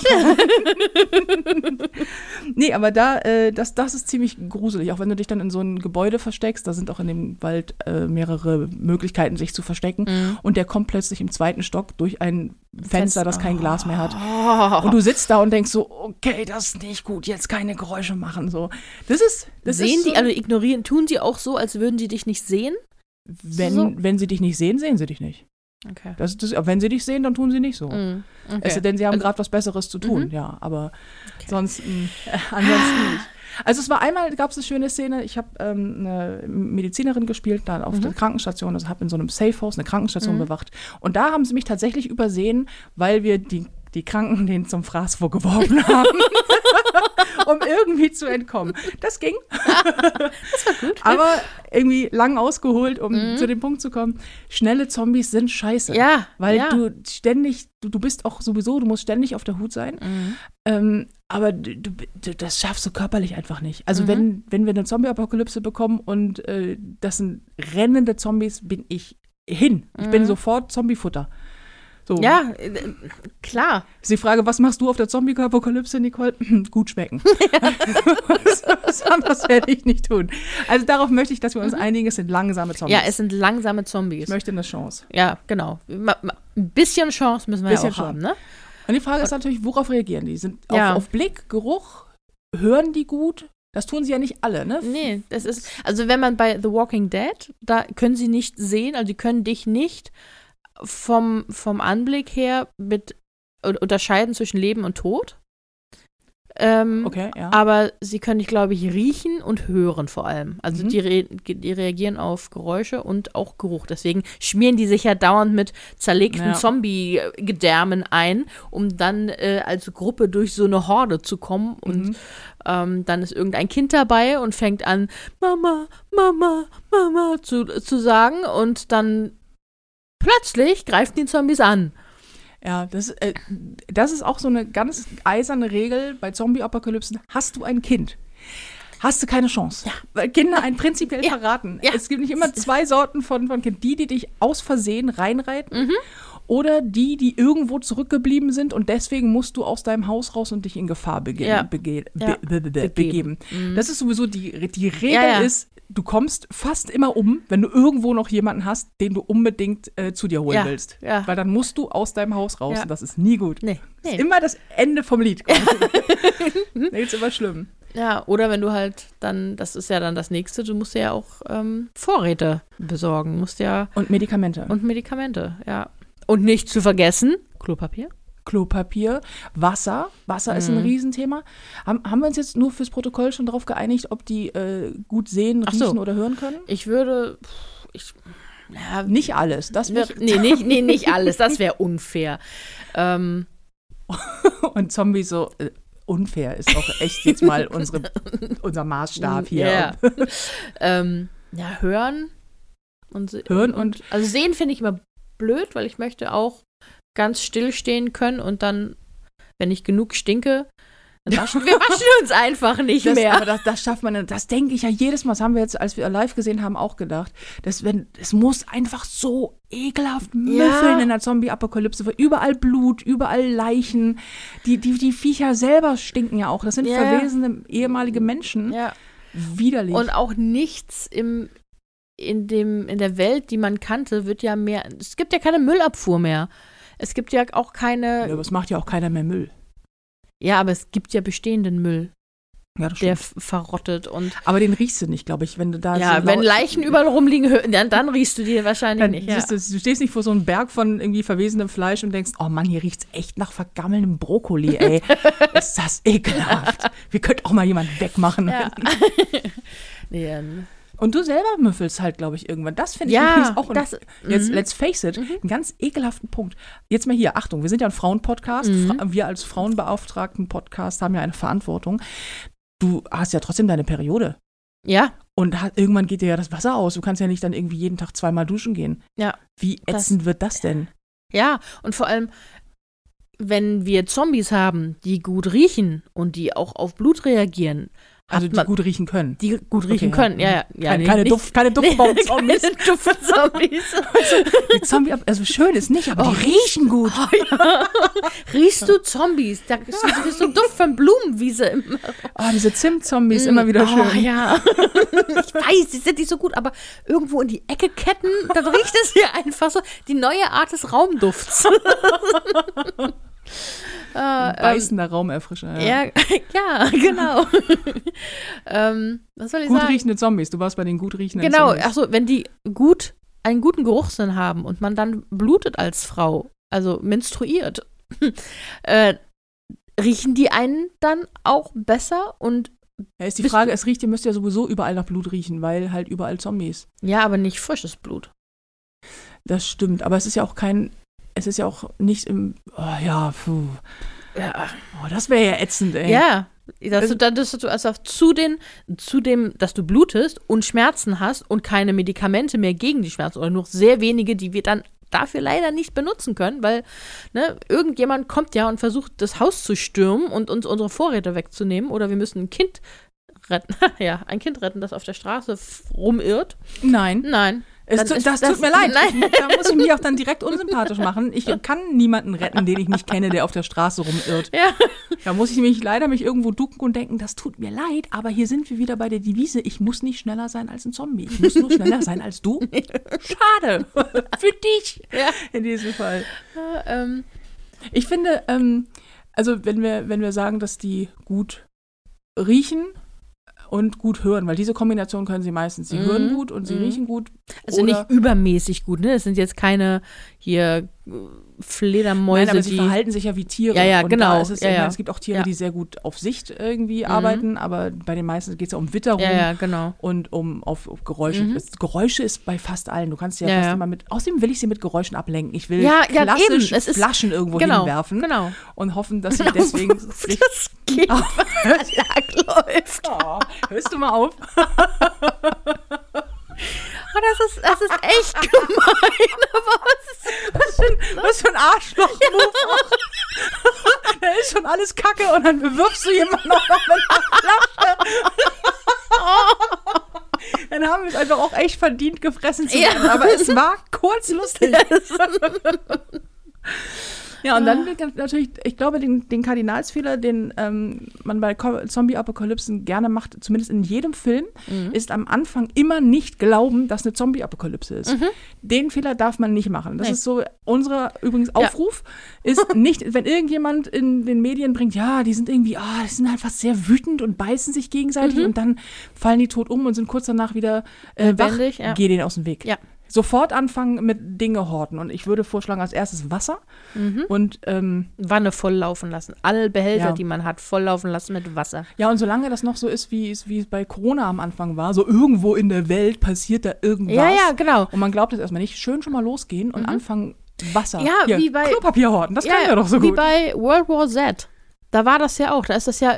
S1: nee, aber da, äh, das, das ist ziemlich gruselig. Auch wenn du dich dann in so ein Gebäude versteckst, da sind auch in dem Wald äh, mehrere Möglichkeiten, sich zu verstecken.
S2: Mhm.
S1: Und der kommt plötzlich im zweiten Stock durch ein Fenster, das kein Glas mehr hat.
S2: Oh.
S1: Und du sitzt da und denkst so, okay, das ist nicht gut, jetzt keine Geräusche machen. So. Das ist, das
S2: sehen
S1: ist so,
S2: die, also ignorieren, tun sie auch so, als würden die dich nicht sehen?
S1: wenn,
S2: so?
S1: wenn sie dich nicht sehen, sehen sie dich nicht.
S2: Okay.
S1: Das, das, wenn sie dich sehen, dann tun sie nicht so.
S2: Mhm.
S1: Es
S2: okay.
S1: sei denn, sie haben
S2: Also-
S1: gerade was Besseres zu tun,
S2: Mhm.
S1: ja. Aber sonst, mh, (laughs) äh, ansonsten nicht. Also es war einmal, gab es eine schöne Szene, ich habe ähm, eine Medizinerin gespielt, da auf der Krankenstation, also habe in so einem Safehouse eine Krankenstation
S2: Mhm.
S1: bewacht. Und da haben sie mich tatsächlich übersehen, weil wir die, die Kranken denen zum Fraß vorgeworfen haben. (laughs) um irgendwie zu entkommen. Das ging.
S2: das war gut.
S1: Aber irgendwie lang ausgeholt, um
S2: Mhm.
S1: zu dem Punkt zu kommen. Schnelle Zombies sind scheiße.
S2: ja,
S1: Weil
S2: ja.
S1: du ständig, du, du bist auch sowieso, du musst ständig auf der Hut sein.
S2: Mhm.
S1: Ähm, aber du, du, du- das schaffst du körperlich einfach nicht. Also
S2: Mhm.
S1: wenn, wenn wir eine Zombie-Apokalypse bekommen und äh, das sind rennende Zombies, bin ich hin. Ich bin
S2: Mhm.
S1: sofort Zombiefutter. So.
S2: Ja, äh, klar.
S1: Ist die Frage, was machst du auf der Zombie-Apokalypse, Nicole? (laughs) Gut schmecken. (laughs) was, was anderes werde ich nicht tun. Also darauf möchte ich, dass wir uns einigen, es sind langsame Zombies.
S2: Mhm. Ja, es sind langsame Zombies.
S1: ich möchte eine Chance.
S2: Ja, genau. Ma- ma- Ein bisschen Chance müssen wir
S1: Bisschen
S2: ja auch haben, ne?
S1: Und die Frage ist natürlich, worauf reagieren die? Sind
S2: Ja.
S1: auf, auf Blick, Geruch, hören die gut? Das tun sie ja nicht alle, ne?
S2: Nee, das ist, also wenn man bei The Walking Dead, da können sie nicht sehen, also die können dich nicht vom, vom Anblick her mit un- unterscheiden zwischen Leben und Tod. Ähm,
S1: Okay, ja.
S2: Aber sie können dich, glaube ich, riechen und hören vor allem. Also
S1: Mhm.
S2: die, re die reagieren auf Geräusche und auch Geruch. Deswegen schmieren die sich ja dauernd mit zerlegten
S1: Ja.
S2: Zombie-Gedärmen ein, um dann äh, als Gruppe durch so eine Horde zu kommen. Und
S1: Mhm.
S2: ähm, dann ist irgendein Kind dabei und fängt an, Mama, Mama, Mama zu, zu sagen. Und dann plötzlich greifen die Zombies an.
S1: Ja, das, äh, das ist auch so eine ganz eiserne Regel bei Zombie-Apokalypsen. Hast du ein Kind? Hast du keine Chance. Weil Kinder einen prinzipiell
S2: Ja.
S1: verraten.
S2: Ja.
S1: Es gibt nicht immer zwei Sorten von, von Kind. Die, die dich aus Versehen reinreiten
S2: Mhm.
S1: oder die, die irgendwo zurückgeblieben sind und deswegen musst du aus deinem Haus raus und dich in Gefahr bege
S2: Ja.
S1: bege
S2: Ja.
S1: be be be begeben.
S2: Mhm.
S1: Das ist sowieso die, die Regel
S2: Ja, ja.
S1: ist, du kommst fast immer um, wenn du irgendwo noch jemanden hast, den du unbedingt äh, zu dir holen
S2: Ja,
S1: willst.
S2: ja.
S1: Weil dann musst du aus deinem Haus raus
S2: Ja.
S1: und das ist nie gut.
S2: Nee,
S1: Das ist
S2: nee.
S1: immer das Ende vom Lied. (laughs) (laughs) da ist immer schlimm.
S2: Ja, oder wenn du halt dann, das ist ja dann das nächste, du musst ja auch ähm, Vorräte besorgen, musst ja
S1: Und Medikamente.
S2: und Medikamente, ja. Und nicht zu vergessen, Klopapier.
S1: Klopapier, Wasser. Wasser ist ein
S2: Mhm.
S1: Riesenthema. Haben, haben wir uns jetzt nur fürs Protokoll schon darauf geeinigt, ob die äh, gut sehen,
S2: Ach so.
S1: riechen oder hören können?
S2: Ich würde, ich, ja,
S1: Nicht alles. Das nicht.
S2: nee, nicht, nee, nicht (laughs) alles, das wäre unfair. Ähm, (laughs)
S1: Und Zombies so. Äh, unfair ist auch echt jetzt mal unsere, unser Maßstab hier.
S2: Ja. (laughs) ähm, ja, hören und
S1: Hören und
S2: also sehen finde ich immer blöd, weil ich möchte auch ganz still stehen können und dann, wenn ich genug stinke, dann (laughs) waschen wir waschen uns einfach nicht
S1: Das,
S2: mehr.
S1: aber das, das schafft man, das denke ich ja jedes Mal, das haben wir jetzt, als wir live gesehen haben, auch gedacht. Das, wenn, es muss einfach so ekelhaft müffeln in der Zombie-Apokalypse, weil überall Blut, überall Leichen. Die, die, die Viecher selber stinken ja auch. Das sind
S2: Ja.
S1: verwesene ehemalige Menschen.
S2: ja.
S1: Widerlich.
S2: Und auch nichts im, in, dem, in der Welt, die man kannte, wird ja mehr. Es gibt ja keine Müllabfuhr mehr. Es gibt ja auch keine.
S1: ja, aber es macht ja auch keiner mehr Müll.
S2: Ja, aber es gibt ja bestehenden Müll,
S1: Ja, das
S2: der verrottet und.
S1: Aber den riechst du nicht, glaube ich, wenn du da
S2: Ja,
S1: so
S2: wenn Leichen überall rumliegen, dann, dann riechst du die wahrscheinlich
S1: Dann
S2: nicht. Ja.
S1: du, du stehst nicht vor so einem Berg von irgendwie verwesenem Fleisch und denkst, oh Mann, hier riecht's echt nach vergammeltem Brokkoli, ey. (laughs) Ist das ekelhaft. Wir könnten auch mal jemanden wegmachen.
S2: Ja. (laughs) (laughs) nee, ähm,
S1: Und du selber müffelst halt, glaube ich, irgendwann. Das finde ich
S2: ja,
S1: übrigens auch ein,
S2: das,
S1: jetzt,
S2: mhm.
S1: let's face it, einen ganz ekelhaften Punkt. Jetzt mal hier, Achtung, wir sind ja ein Frauenpodcast.
S2: Mhm.
S1: Fra wir als Frauenbeauftragten-Podcast haben ja eine Verantwortung. Du hast ja trotzdem deine Periode.
S2: ja,
S1: Und ha- irgendwann geht dir ja das Wasser aus. Du kannst ja nicht dann irgendwie jeden Tag zweimal duschen gehen.
S2: Ja.
S1: Wie
S2: Das-
S1: ätzend wird das denn?
S2: ja. Und vor allem, wenn wir Zombies haben, die gut riechen und die auch auf Blut reagieren,
S1: Also die
S2: man-
S1: gut riechen können.
S2: die gut riechen
S1: Okay,
S2: können. Ja, ja. ja
S1: keine,
S2: nicht-
S1: keine,
S2: nicht-
S1: Duft, keine (laughs) Duftbaum-Zombies.
S2: Keine Duftzombies. (laughs)
S1: Die Zombie, also schön ist nicht, aber
S2: Oh,
S1: die riechen gut. (laughs)
S2: Oh, ja. Riechst du Zombies? Da ist so, ein Duft von Blumenwiese.
S1: Oh, diese Zimt-Zombies, immer wieder
S2: oh,
S1: schön.
S2: ja. Ich weiß, die sind nicht so gut, aber irgendwo in die Ecke ketten, dann riecht es hier einfach so. Die neue Art des Raumdufts. Äh, ähm,
S1: Beißender Raumerfrischer.
S2: ja, ja, (laughs) genau. (laughs) ähm, was soll ich
S1: Gut
S2: sagen?
S1: riechende Zombies. Du warst bei den gut riechenden
S2: Genau,
S1: Zombies.
S2: achso, wenn die gut einen guten Geruchssinn haben und man dann blutet als Frau, also menstruiert, (laughs) äh, riechen die einen dann auch besser und
S1: Ja, ist die Frage, es riecht, ihr müsst ja sowieso überall nach Blut riechen, weil halt überall Zombies.
S2: ja, aber nicht frisches Blut.
S1: Das stimmt, aber es ist ja auch kein, es ist ja auch nicht im, oh ja, puh.
S2: Ja,
S1: Oh, das wäre ja ätzend, ey.
S2: ja. Dass du, dann- dass du also zu, den, zu dem, dass du blutest und Schmerzen hast und keine Medikamente mehr gegen die Schmerzen oder nur sehr wenige, die wir dann dafür leider nicht benutzen können, weil ne, irgendjemand kommt ja und versucht, das Haus zu stürmen und uns unsere Vorräte wegzunehmen oder wir müssen ein Kind retten. (laughs) ja, ein Kind retten, das auf der Straße rumirrt.
S1: Nein,
S2: Nein.
S1: Es tu, das,
S2: das-
S1: tut mir leid.
S2: Nein.
S1: Da muss ich mich auch dann direkt unsympathisch machen. Ich kann niemanden retten, den ich nicht kenne, der auf der Straße rumirrt.
S2: Ja.
S1: Da muss ich mich leider mich irgendwo ducken und denken, das tut mir leid, aber hier sind wir wieder bei der Devise, ich muss nicht schneller sein als ein Zombie. Ich muss nur schneller sein als du. Schade. Für dich.
S2: Ja.
S1: In diesem Fall.
S2: Äh, ähm,
S1: Ich finde, ähm, also wenn wir, wenn wir sagen, dass die gut riechen und gut hören, weil diese Kombination können sie meistens. Sie
S2: Mhm.
S1: hören gut und sie
S2: Mhm.
S1: riechen gut.
S2: also nicht übermäßig gut, ne? Es sind jetzt keine hier Fledermäuse,
S1: Nein, aber sie
S2: die.
S1: verhalten sich ja wie Tiere.
S2: Ja, ja,
S1: Und
S2: genau.
S1: Es,
S2: Ja, ja.
S1: Es gibt auch Tiere,
S2: Ja.
S1: die sehr gut auf Sicht irgendwie arbeiten, aber bei den meisten geht es ja um Witterung.
S2: ja, genau.
S1: Und um auf, auf Geräusche.
S2: Mhm.
S1: Geräusche ist bei fast allen. Du kannst sie ja, fast immer mit. Außerdem will ich sie mit Geräuschen ablenken. Ich will
S2: Ja, ja,
S1: klassisch
S2: eben. Es ist-
S1: Flaschen irgendwo
S2: genau,
S1: hinwerfen
S2: genau.
S1: und hoffen, dass sie (laughs) deswegen. (laughs) sich-
S2: Das geht, (laughs) läuft.
S1: Oh, hörst du mal auf?
S2: Oh, das ist, das ist echt (laughs) gemein, aber was ist
S1: Was für ein, was für ein arschloch Da (laughs) ist schon alles Kacke und dann bewirfst du jemanden auch noch mit einer Flasche. (laughs) Dann haben wir es einfach auch echt verdient, gefressen zu
S2: Ja.
S1: werden. Aber es war kurz lustig. Ja, und dann wird ganz- natürlich, ich glaube, den, den Kardinalsfehler, den ähm, man bei Zombie-Apokalypsen gerne macht, zumindest in jedem Film, ist am Anfang immer nicht glauben, dass eine Zombie-Apokalypse ist. Den Fehler darf man nicht machen. Das
S2: Nee.
S1: ist so unser übrigens Aufruf, ist (laughs) nicht, wenn irgendjemand in den Medien bringt, ja, die sind irgendwie, ah, die sind einfach sehr wütend und beißen sich gegenseitig und dann fallen die tot um und sind kurz danach wieder äh, wach,
S2: ja.
S1: geh denen aus dem Weg.
S2: Ja.
S1: Sofort anfangen mit Dinge horten. Und ich würde vorschlagen, als erstes Wasser. Und ähm,
S2: Wanne voll laufen lassen. Alle Behälter,
S1: Ja.
S2: die man hat, voll laufen lassen mit Wasser.
S1: ja, und solange das noch so ist, wie es, wie es bei Corona am Anfang war, so irgendwo in der Welt passiert da irgendwas.
S2: Ja, ja, genau.
S1: Und man glaubt es erstmal nicht. Schön schon mal losgehen und anfangen, Wasser.
S2: Ja,
S1: Hier,
S2: wie bei-
S1: Klopapier horten. Das
S2: ja,
S1: können wir doch so
S2: wie
S1: gut.
S2: bei World War Z. Da war das ja auch. Da ist das ja,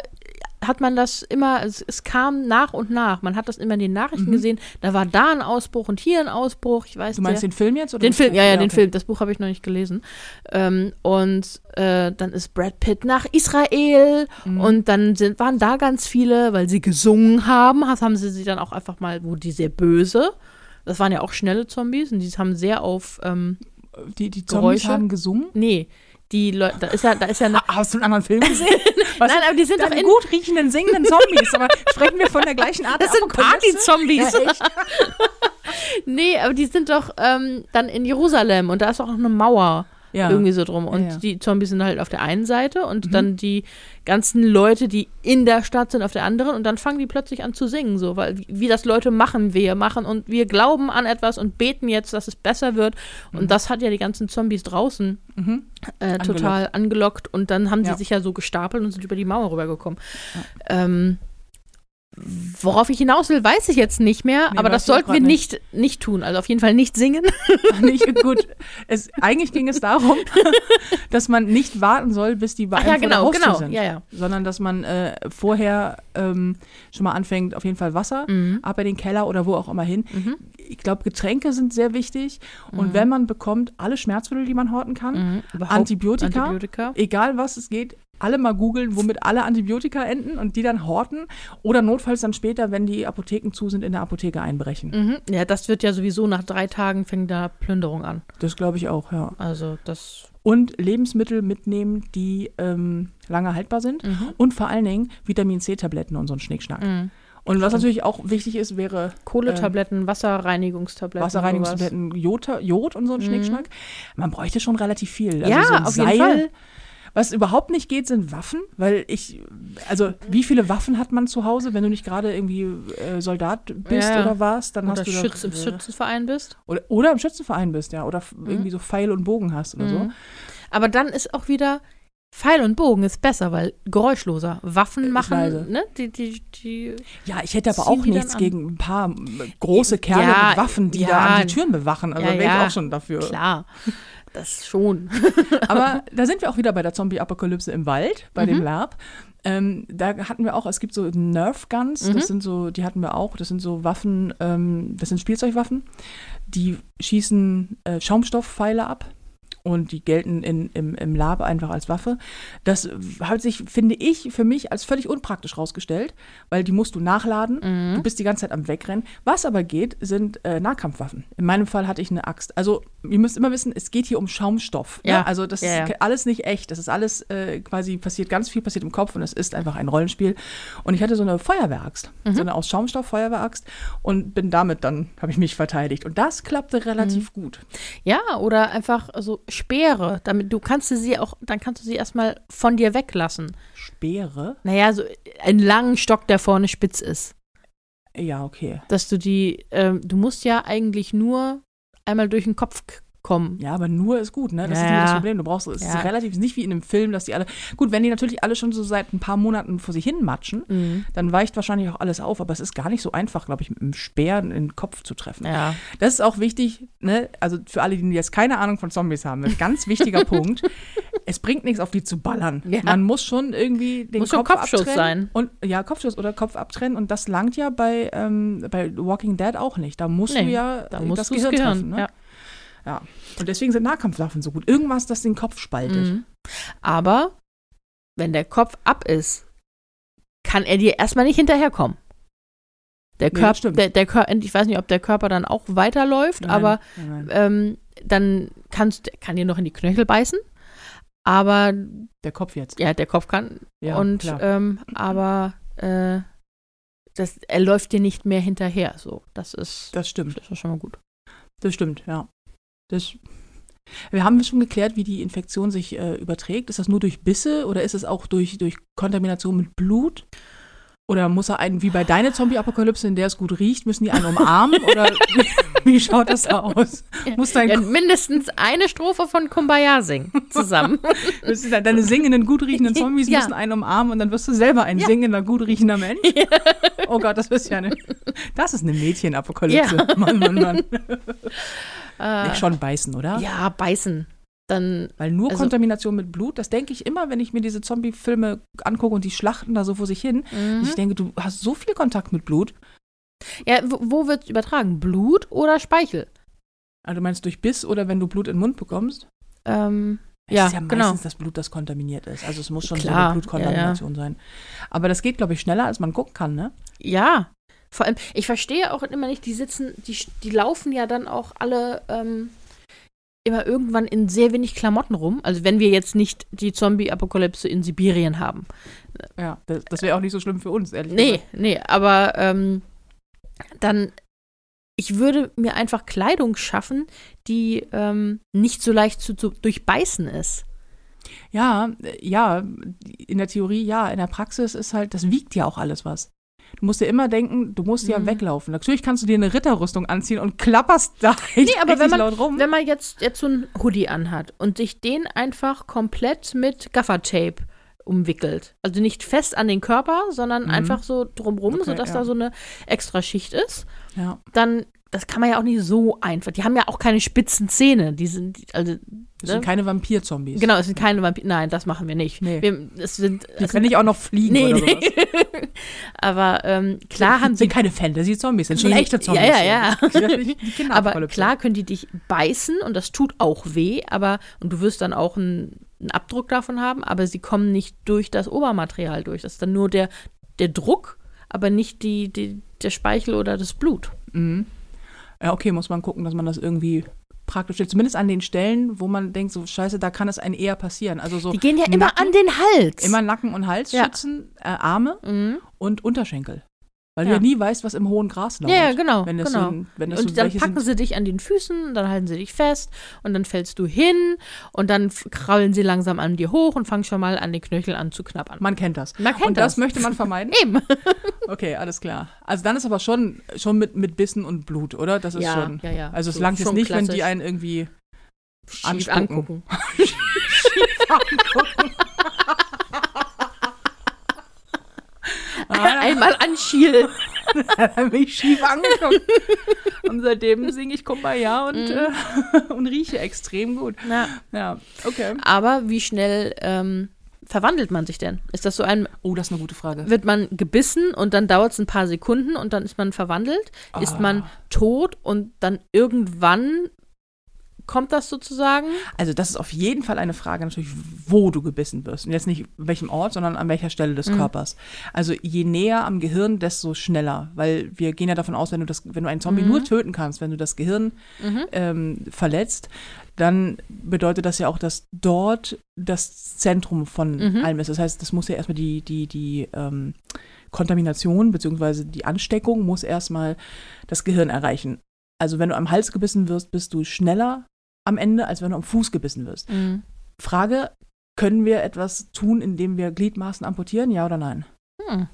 S2: hat man das immer, es, es kam nach und nach. Man hat das immer in den Nachrichten gesehen. Da war da ein Ausbruch und hier ein Ausbruch. Ich weiß
S1: Mhm. du meinst
S2: der,
S1: den Film jetzt? Oder
S2: Den Film, ja, ja, den
S1: okay.
S2: Film. Das Buch habe ich noch nicht gelesen. Ähm, und äh, dann ist Brad Pitt nach Israel
S1: Mhm.
S2: und dann sind, waren da ganz viele, weil sie gesungen haben, das haben sie sie dann auch einfach mal, wo die sehr böse, das waren ja auch schnelle Zombies und die haben sehr auf, ähm,
S1: Die, die Zombies
S2: Geräusche?
S1: haben gesungen.
S2: nee, die Leute, da ist ja, da ist ja eine,
S1: Hast du einen anderen Film gesehen? (laughs)
S2: Nein, aber die sind doch in-
S1: gut riechenden, singenden Zombies. Aber sprechen wir von der gleichen Art
S2: das sind? Party-Zombies.
S1: Ja, (laughs)
S2: nee, aber die sind doch ähm, dann in Jerusalem und da ist auch noch eine Mauer.
S1: Ja.
S2: irgendwie so drum. Und
S1: Ja,
S2: die Zombies sind halt auf der einen Seite und dann die ganzen Leute, die in der Stadt sind, auf der anderen. Und dann fangen die plötzlich an zu singen, so, weil wie, das Leute machen, wir machen und wir glauben an etwas und beten jetzt, dass es besser wird. Und das hat ja die ganzen Zombies draußen äh, total angelockt. Und dann haben sie
S1: Ja.
S2: sich ja so gestapelt und sind über die Mauer rübergekommen. Ähm, Worauf ich hinaus will, weiß ich jetzt nicht mehr,
S1: Nee,
S2: aber das sollten wir
S1: grad
S2: nicht, nicht tun. Also auf jeden Fall nicht singen.
S1: nicht gut. Es, eigentlich ging es darum, (laughs) dass man nicht warten soll, bis die bei
S2: Ach ja, genau, genau.
S1: sind.
S2: Ja, ja.
S1: Sondern dass man äh, vorher ähm, schon mal anfängt, auf jeden Fall Wasser,
S2: Mhm.
S1: ab in den Keller oder wo auch immer hin. Ich glaube, Getränke sind sehr wichtig. Und wenn man bekommt, alle Schmerzmittel, die man horten kann,
S2: Mhm.
S1: Antibiotika,
S2: Antibiotika.
S1: egal was es geht, alle mal googeln, womit alle Antibiotika enden und die dann horten. Oder notfalls dann später, wenn die Apotheken zu sind, in der Apotheke einbrechen.
S2: Mhm. Ja, das wird ja sowieso nach drei Tagen fängt da Plünderung an.
S1: Das glaube ich auch, ja.
S2: Also das.
S1: und Lebensmittel mitnehmen, die ähm, lange haltbar sind und vor allen Dingen Vitamin C-Tabletten und so ein Schnickschnack. Und was natürlich auch wichtig ist, wäre
S2: Kohletabletten, Wasserreinigungstabletten.
S1: Wasserreinigungstabletten, Jod, Jod und so ein Schnickschnack. Man bräuchte schon relativ viel. Also
S2: Ja,
S1: so ein
S2: auf
S1: Seil.
S2: jeden Fall.
S1: Was überhaupt nicht geht, sind Waffen, weil ich, also wie viele Waffen hat man zu Hause, wenn du nicht gerade irgendwie äh, Soldat bist
S2: Ja, ja.
S1: oder warst, dann
S2: Oder
S1: hast du
S2: Schütz,
S1: doch,
S2: im Schützenverein bist.
S1: oder, oder im Schützenverein bist, ja, oder
S2: Mhm.
S1: irgendwie so Pfeil und Bogen hast oder so.
S2: Aber dann ist auch wieder Pfeil und Bogen ist besser, weil geräuschloser. Waffen
S1: Äh,
S2: machen, ne? Die, die, die.
S1: Ja, ich hätte aber auch nichts gegen ein paar äh, große Kerle
S2: Ja,
S1: mit Waffen, die da an die Türen bewachen. Also wäre ich auch schon dafür.
S2: Klar. Das schon. (laughs)
S1: Aber (laughs) da sind wir auch wieder bei der Zombie-Apokalypse im Wald, bei
S2: Mhm.
S1: dem Lab. Ähm, da hatten wir auch, es gibt so Nerf Guns,
S2: Mhm.
S1: das sind so, die hatten wir auch, das sind so Waffen, ähm, das sind Spielzeugwaffen, die schießen äh, Schaumstoffpfeile ab und die gelten in, im, im Lab einfach als Waffe. Das hat sich, finde ich, für mich als völlig unpraktisch rausgestellt, weil die musst du nachladen,
S2: Mhm.
S1: du bist die ganze Zeit am Wegrennen. Was aber geht, sind äh, Nahkampfwaffen. In meinem Fall hatte ich eine Axt. Also ihr müsst immer wissen, es geht hier um Schaumstoff.
S2: Ja.
S1: Ne? Also das
S2: Ja,
S1: ist
S2: ja.
S1: alles nicht echt. Das ist alles äh, quasi passiert, ganz viel passiert im Kopf und es ist einfach ein Rollenspiel. Und ich hatte so eine Feuerwehraxt,
S2: Mhm.
S1: so eine aus Schaumstoff Feuerwehraxt und bin damit dann, habe ich mich verteidigt. Und das klappte relativ
S2: Mhm.
S1: gut.
S2: Ja, oder einfach so Speere, damit du kannst du sie auch, dann kannst du sie erstmal von dir weglassen.
S1: Speere?
S2: Naja, so einen langen Stock, der vorne spitz ist.
S1: Ja, okay.
S2: Dass du die, ähm, du musst ja eigentlich nur einmal durch den Kopf kommen.
S1: Ja, aber nur ist gut, ne? Das
S2: Ja,
S1: ist nämlich das. Problem. Du brauchst, es
S2: Ja.
S1: ist relativ, nicht wie in einem Film, dass die alle, gut, wenn die natürlich alle schon so seit ein paar Monaten vor sich hin matschen,
S2: Mhm.
S1: dann weicht wahrscheinlich auch alles auf, aber es ist gar nicht so einfach, glaube ich, mit einem Speer in den Kopf zu treffen.
S2: Ja.
S1: Das ist auch wichtig, ne? Also für alle, die jetzt keine Ahnung von Zombies haben, ein ganz wichtiger (laughs) Punkt. Es bringt nichts, auf die zu ballern.
S2: Ja.
S1: Man muss schon irgendwie den
S2: Muss
S1: Kopf
S2: Kopfschuss
S1: abtrennen.
S2: sein.
S1: Und ja, Kopfschuss oder Kopf abtrennen. Und das langt ja bei, ähm, bei Walking Dead auch nicht. Da musst du
S2: Nee,
S1: ja
S2: Da
S1: äh,
S2: musst
S1: das
S2: du
S1: Gehirn,
S2: Gehirn
S1: treffen. Ne?
S2: ja.
S1: Ja. Und deswegen sind Nahkampfwaffen so gut. Irgendwas, das den Kopf spaltet.
S2: Mhm. Aber wenn der Kopf ab ist, kann er dir erstmal nicht hinterherkommen. Der
S1: Nee,
S2: Körper,
S1: stimmt.
S2: der, der Kör- ich weiß nicht, ob der Körper dann auch weiterläuft,
S1: Nein,
S2: aber
S1: nein,
S2: ähm, dann kannst, kann dir noch in die Knöchel beißen. Aber
S1: Der Kopf jetzt.
S2: ja, der Kopf kann.
S1: Ja,
S2: und ähm, aber äh, das, er läuft dir nicht mehr hinterher. So, das ist,
S1: Das stimmt.
S2: das ist schon mal gut.
S1: Das stimmt, ja. Das, wir haben schon geklärt, wie die Infektion sich äh, überträgt. Ist das nur durch Bisse oder ist es auch durch, durch Kontamination mit Blut? Oder muss er einen, wie bei deiner Zombie-Apokalypse, in der es gut riecht, müssen die einen umarmen? oder wie (laughs) schaut das aus? Muss dein,
S2: Ja, mindestens eine Strophe von Kumbaya singen zusammen. (laughs)
S1: deine, singenden, gut riechenden Zombies
S2: Ja.
S1: müssen einen umarmen und dann wirst du selber ein
S2: Ja.
S1: singender, gut riechender Mensch? Oh Gott, das ist ja eine, das ist eine Mädchenapokalypse. Mann, Mann, Mann. (laughs)
S2: äh,
S1: schon beißen, oder?
S2: ja, beißen. Dann,
S1: Weil nur
S2: Also-
S1: Kontamination mit Blut, das denke ich immer, wenn ich mir diese Zombie-Filme angucke und die schlachten da so vor sich hin.
S2: mhm.
S1: Ich denke, du hast so viel Kontakt mit Blut.
S2: ja, wo, wird übertragen? Blut oder Speichel?
S1: Also du meinst durch Biss oder wenn du Blut in den Mund bekommst?
S2: Ähm,
S1: Es
S2: ja,
S1: ist ja
S2: genau.
S1: meistens das Blut, das kontaminiert ist. Also es muss schon so
S2: Klar,
S1: eine Blutkontamination sein. Aber das geht, glaube ich, schneller, als man gucken kann, ne?
S2: Ja. Vor allem, ich verstehe auch immer nicht, die sitzen, die, die laufen ja dann auch alle ähm, immer irgendwann in sehr wenig Klamotten rum. Also wenn wir jetzt nicht die Zombie-Apokalypse in Sibirien haben.
S1: Ja, das, das wäre auch nicht so schlimm für uns, ehrlich
S2: Nee,
S1: gesagt.
S2: nee, aber ähm, dann, ich würde mir einfach Kleidung schaffen, die ähm, nicht so leicht zu, zu durchbeißen ist.
S1: Ja, äh, ja, in der Theorie ja, in der Praxis ist halt, das wiegt ja auch alles was. Du musst dir immer denken, du musst ja
S2: Mhm.
S1: weglaufen. Natürlich kannst du dir eine Ritterrüstung anziehen und klapperst da echt (laughs)
S2: Nee, aber
S1: richtig
S2: wenn man-
S1: laut rum.
S2: Wenn man jetzt, jetzt so einen Hoodie anhat und sich den einfach komplett mit Gaffertape umwickelt. Also nicht fest an den Körper, sondern
S1: Mhm.
S2: einfach so drumrum,
S1: Okay,
S2: sodass
S1: ja.
S2: da so eine extra Schicht ist.
S1: ja.
S2: Dann, das kann man ja auch nicht so einfach. Die haben ja auch keine spitzen Zähne. Die sind, also,
S1: Das sind
S2: ne?
S1: keine Vampir-Zombies.
S2: Genau, es sind keine Vampire. Nein, das machen wir nicht.
S1: Nee.
S2: Wir, es sind,
S1: Die können nicht auch noch fliegen
S2: nee,
S1: oder sowas.
S2: nee. (laughs) Aber ähm, klar haben sie
S1: sind keine Fantasy-Zombies, sind schon
S2: Nee,
S1: echte Zombies.
S2: ja, ja, ja. Aber klar können die dich beißen und das tut auch weh, aber und du wirst dann auch einen, einen Abdruck davon haben, aber sie kommen nicht durch das Obermaterial durch. Das ist dann nur der, der Druck, aber nicht die, die, der Speichel oder das Blut.
S1: Mhm. Ja, okay, muss man gucken, dass man das irgendwie praktisch stellt. Zumindest an den Stellen, wo man denkt, so scheiße, da kann es einem eher passieren. Also so
S2: Die gehen ja immer
S1: Nacken,
S2: an den Hals.
S1: immer Nacken und Hals
S2: Ja.
S1: schützen, äh, Arme
S2: Mhm.
S1: und Unterschenkel. Weil
S2: Ja.
S1: du ja nie weißt, was im hohen Gras lauert.
S2: Ja, genau.
S1: Wenn das
S2: genau.
S1: so, wenn das so
S2: und dann
S1: welche
S2: packen
S1: sind,
S2: sie dich an den Füßen, dann halten sie dich fest und dann fällst du hin und dann kraulen sie langsam an dir hoch und fangen schon mal an den Knöchel an zu knabbern.
S1: man kennt das.
S2: Man kennt
S1: und das,
S2: das.
S1: möchte man vermeiden? (laughs)
S2: Eben.
S1: Okay, alles klar. Also dann ist aber schon, schon mit, mit Bissen und Blut, oder? Das ist
S2: Ja,
S1: schon.
S2: ja, ja.
S1: Also es
S2: So,
S1: langt jetzt nicht, wenn die
S2: klassisch.
S1: einen irgendwie
S2: Schief
S1: anspucken.
S2: angucken. (laughs)
S1: Ah,
S2: Einmal anschielen.
S1: dann (laughs) bin ich schief angeguckt. (laughs) und seitdem singe ich Kumbaya und,
S2: Mhm.
S1: äh, (laughs) und rieche extrem gut.
S2: Ja.
S1: Ja, okay.
S2: Aber wie schnell ähm, verwandelt man sich denn? Ist das so ein,
S1: Oh, das ist eine gute Frage.
S2: wird man gebissen und dann dauert es ein paar Sekunden und dann ist man verwandelt? Ist
S1: Ah.
S2: man tot und dann irgendwann kommt das sozusagen?
S1: Also das ist auf jeden Fall eine Frage natürlich, wo du gebissen wirst. Und jetzt nicht welchem Ort, sondern an welcher Stelle des
S2: Mhm.
S1: Körpers. Also je näher am Gehirn, desto schneller. Weil wir gehen ja davon aus, wenn du das, wenn du einen Zombie
S2: Mhm.
S1: nur töten kannst, wenn du das Gehirn ähm, verletzt, dann bedeutet das ja auch, dass dort das Zentrum von
S2: Mhm.
S1: allem ist. Das heißt, das muss ja erstmal die, die, die ähm, Kontamination bzw. die Ansteckung muss erstmal das Gehirn erreichen. Also wenn du am Hals gebissen wirst, bist du schneller am Ende, als wenn du am Fuß gebissen wirst.
S2: Mhm.
S1: Frage, können wir etwas tun, indem wir Gliedmaßen amputieren, ja oder nein?
S2: Hm.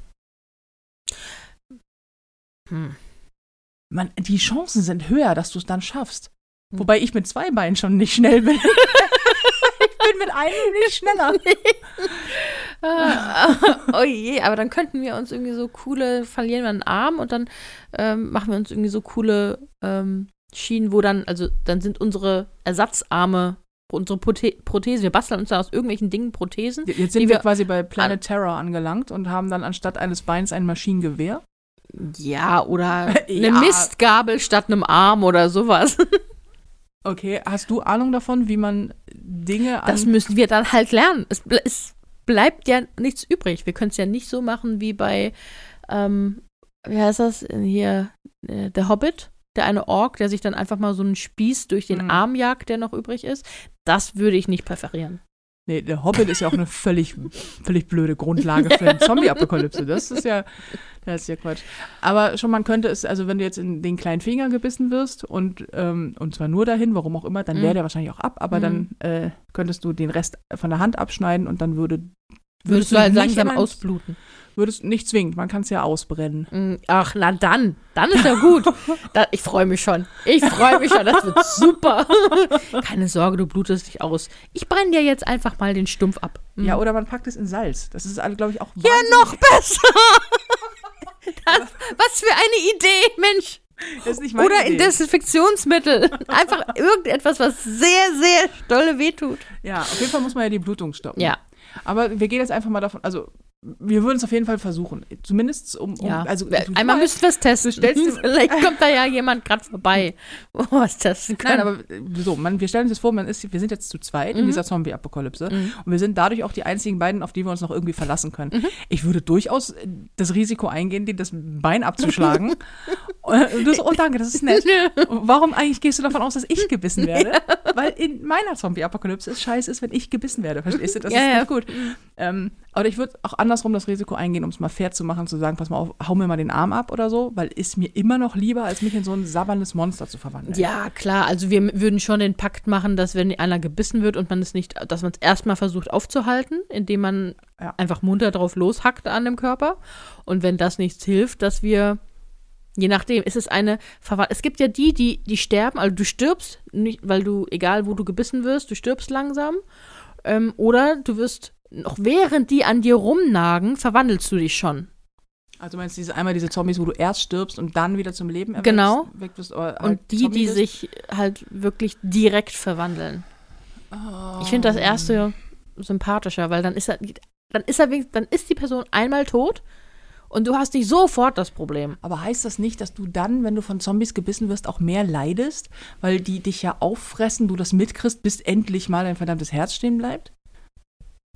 S2: Hm.
S1: Man, die Chancen sind höher, dass du es dann schaffst. Wobei ich mit zwei Beinen schon nicht schnell bin. (laughs) ich bin mit einem nicht schneller. (laughs)
S2: oh je, aber dann könnten wir uns irgendwie so coole, verlieren wir einen Arm und dann ähm, machen wir uns irgendwie so coole ähm, Schienen, wo dann, also dann sind unsere Ersatzarme, unsere Prote Prothesen, wir basteln uns dann aus irgendwelchen Dingen Prothesen.
S1: Jetzt sind wir, wir quasi bei Planet Terror angelangt und haben dann anstatt eines Beins ein Maschinengewehr.
S2: Ja, oder (laughs) eine ja. Mistgabel statt einem Arm oder sowas. (laughs)
S1: Okay, hast du Ahnung davon, wie man Dinge
S2: Das müssen wir dann halt lernen. Es, es bleibt ja nichts übrig. Wir können es ja nicht so machen wie bei, ähm, wie heißt das hier, äh, der Hobbit, der eine Ork, der sich dann einfach mal so einen Spieß durch den mhm. Arm jagt, der noch übrig ist. Das würde ich nicht präferieren.
S1: Nee, der Hobbit ist ja auch eine völlig, völlig blöde Grundlage für eine (laughs) Zombie-Apokalypse. Das ist ja, das ist ja Quatsch. Aber schon, man könnte es, also wenn du jetzt in den kleinen Finger gebissen wirst und, ähm, und zwar nur dahin, warum auch immer, dann wäre mhm. der wahrscheinlich auch ab, aber mhm. dann äh, könntest du den Rest von der Hand abschneiden und dann würde
S2: Würdest, würdest du halt langsam ausbluten.
S1: Würdest nicht zwingend, man kann es ja ausbrennen.
S2: Mm, ach, na dann, dann ist ja gut. (laughs) da, ich freue mich schon. Ich freue mich schon, das wird super. (laughs) Keine Sorge, du blutest dich aus. Ich brenne dir jetzt einfach mal den Stumpf ab.
S1: Mhm. Ja, oder man packt es in Salz. Das ist, glaube ich, auch
S2: Ja, noch besser. (laughs) das, was für eine Idee, Mensch. Oder in Desinfektionsmittel. Einfach irgendetwas, was sehr, sehr dolle wehtut.
S1: Ja, auf jeden Fall muss man ja die Blutung stoppen.
S2: Ja.
S1: Aber wir gehen jetzt einfach mal davon, also wir würden es auf jeden Fall versuchen. Zumindest um. um
S2: ja. also, Einmal müssen wir es testen. (laughs) Vielleicht kommt da ja jemand gerade vorbei, wo wir es testen können.
S1: Nein, aber äh, so, man, wir stellen uns jetzt vor, man ist, wir sind jetzt zu zweit mhm. in dieser Zombie-Apokalypse mhm. und wir sind dadurch auch die einzigen beiden, auf die wir uns noch irgendwie verlassen können. Mhm. Ich würde durchaus äh, das Risiko eingehen, dir das Bein abzuschlagen. (laughs) und du so, oh danke, das ist nett. Warum eigentlich gehst du davon aus, dass ich gebissen (laughs) werde? Weil in meiner Zombie-Apokalypse es scheiße ist, wenn ich gebissen werde. Verstehst du? Das ja, ist ja. nicht gut. Mhm. Ähm, aber ich würde auch andersrum das Risiko eingehen, um es mal fair zu machen, zu sagen, pass mal auf, hau mir mal den Arm ab oder so, weil ist mir immer noch lieber, als mich in so ein sabberndes Monster zu verwandeln.
S2: Ja, klar. Also wir würden schon den Pakt machen, dass wenn einer gebissen wird und man es nicht, dass man es erstmal versucht aufzuhalten, indem man ja. einfach munter drauf loshackt an dem Körper. Und wenn das nichts hilft, dass wir Je nachdem, ist es eine Verwandlung. Es gibt ja die, die, die sterben, also du stirbst, nicht, weil du, egal wo du gebissen wirst, du stirbst langsam. Ähm, oder du wirst noch während die an dir rumnagen, verwandelst du dich schon.
S1: Also meinst du diese, einmal diese Zombies, wo du erst stirbst und dann wieder zum Leben
S2: erweckst, genau. Wirst, halt und die, Zombie die bist? sich halt wirklich direkt verwandeln. Oh. Ich finde das erste sympathischer, weil dann ist er, dann ist er, dann ist die Person einmal tot und du hast nicht sofort das Problem.
S1: Aber heißt das nicht, dass du dann, wenn du von Zombies gebissen wirst, auch mehr leidest, weil die dich ja auffressen, du das mitkriegst, bis endlich mal dein verdammtes Herz stehen bleibt?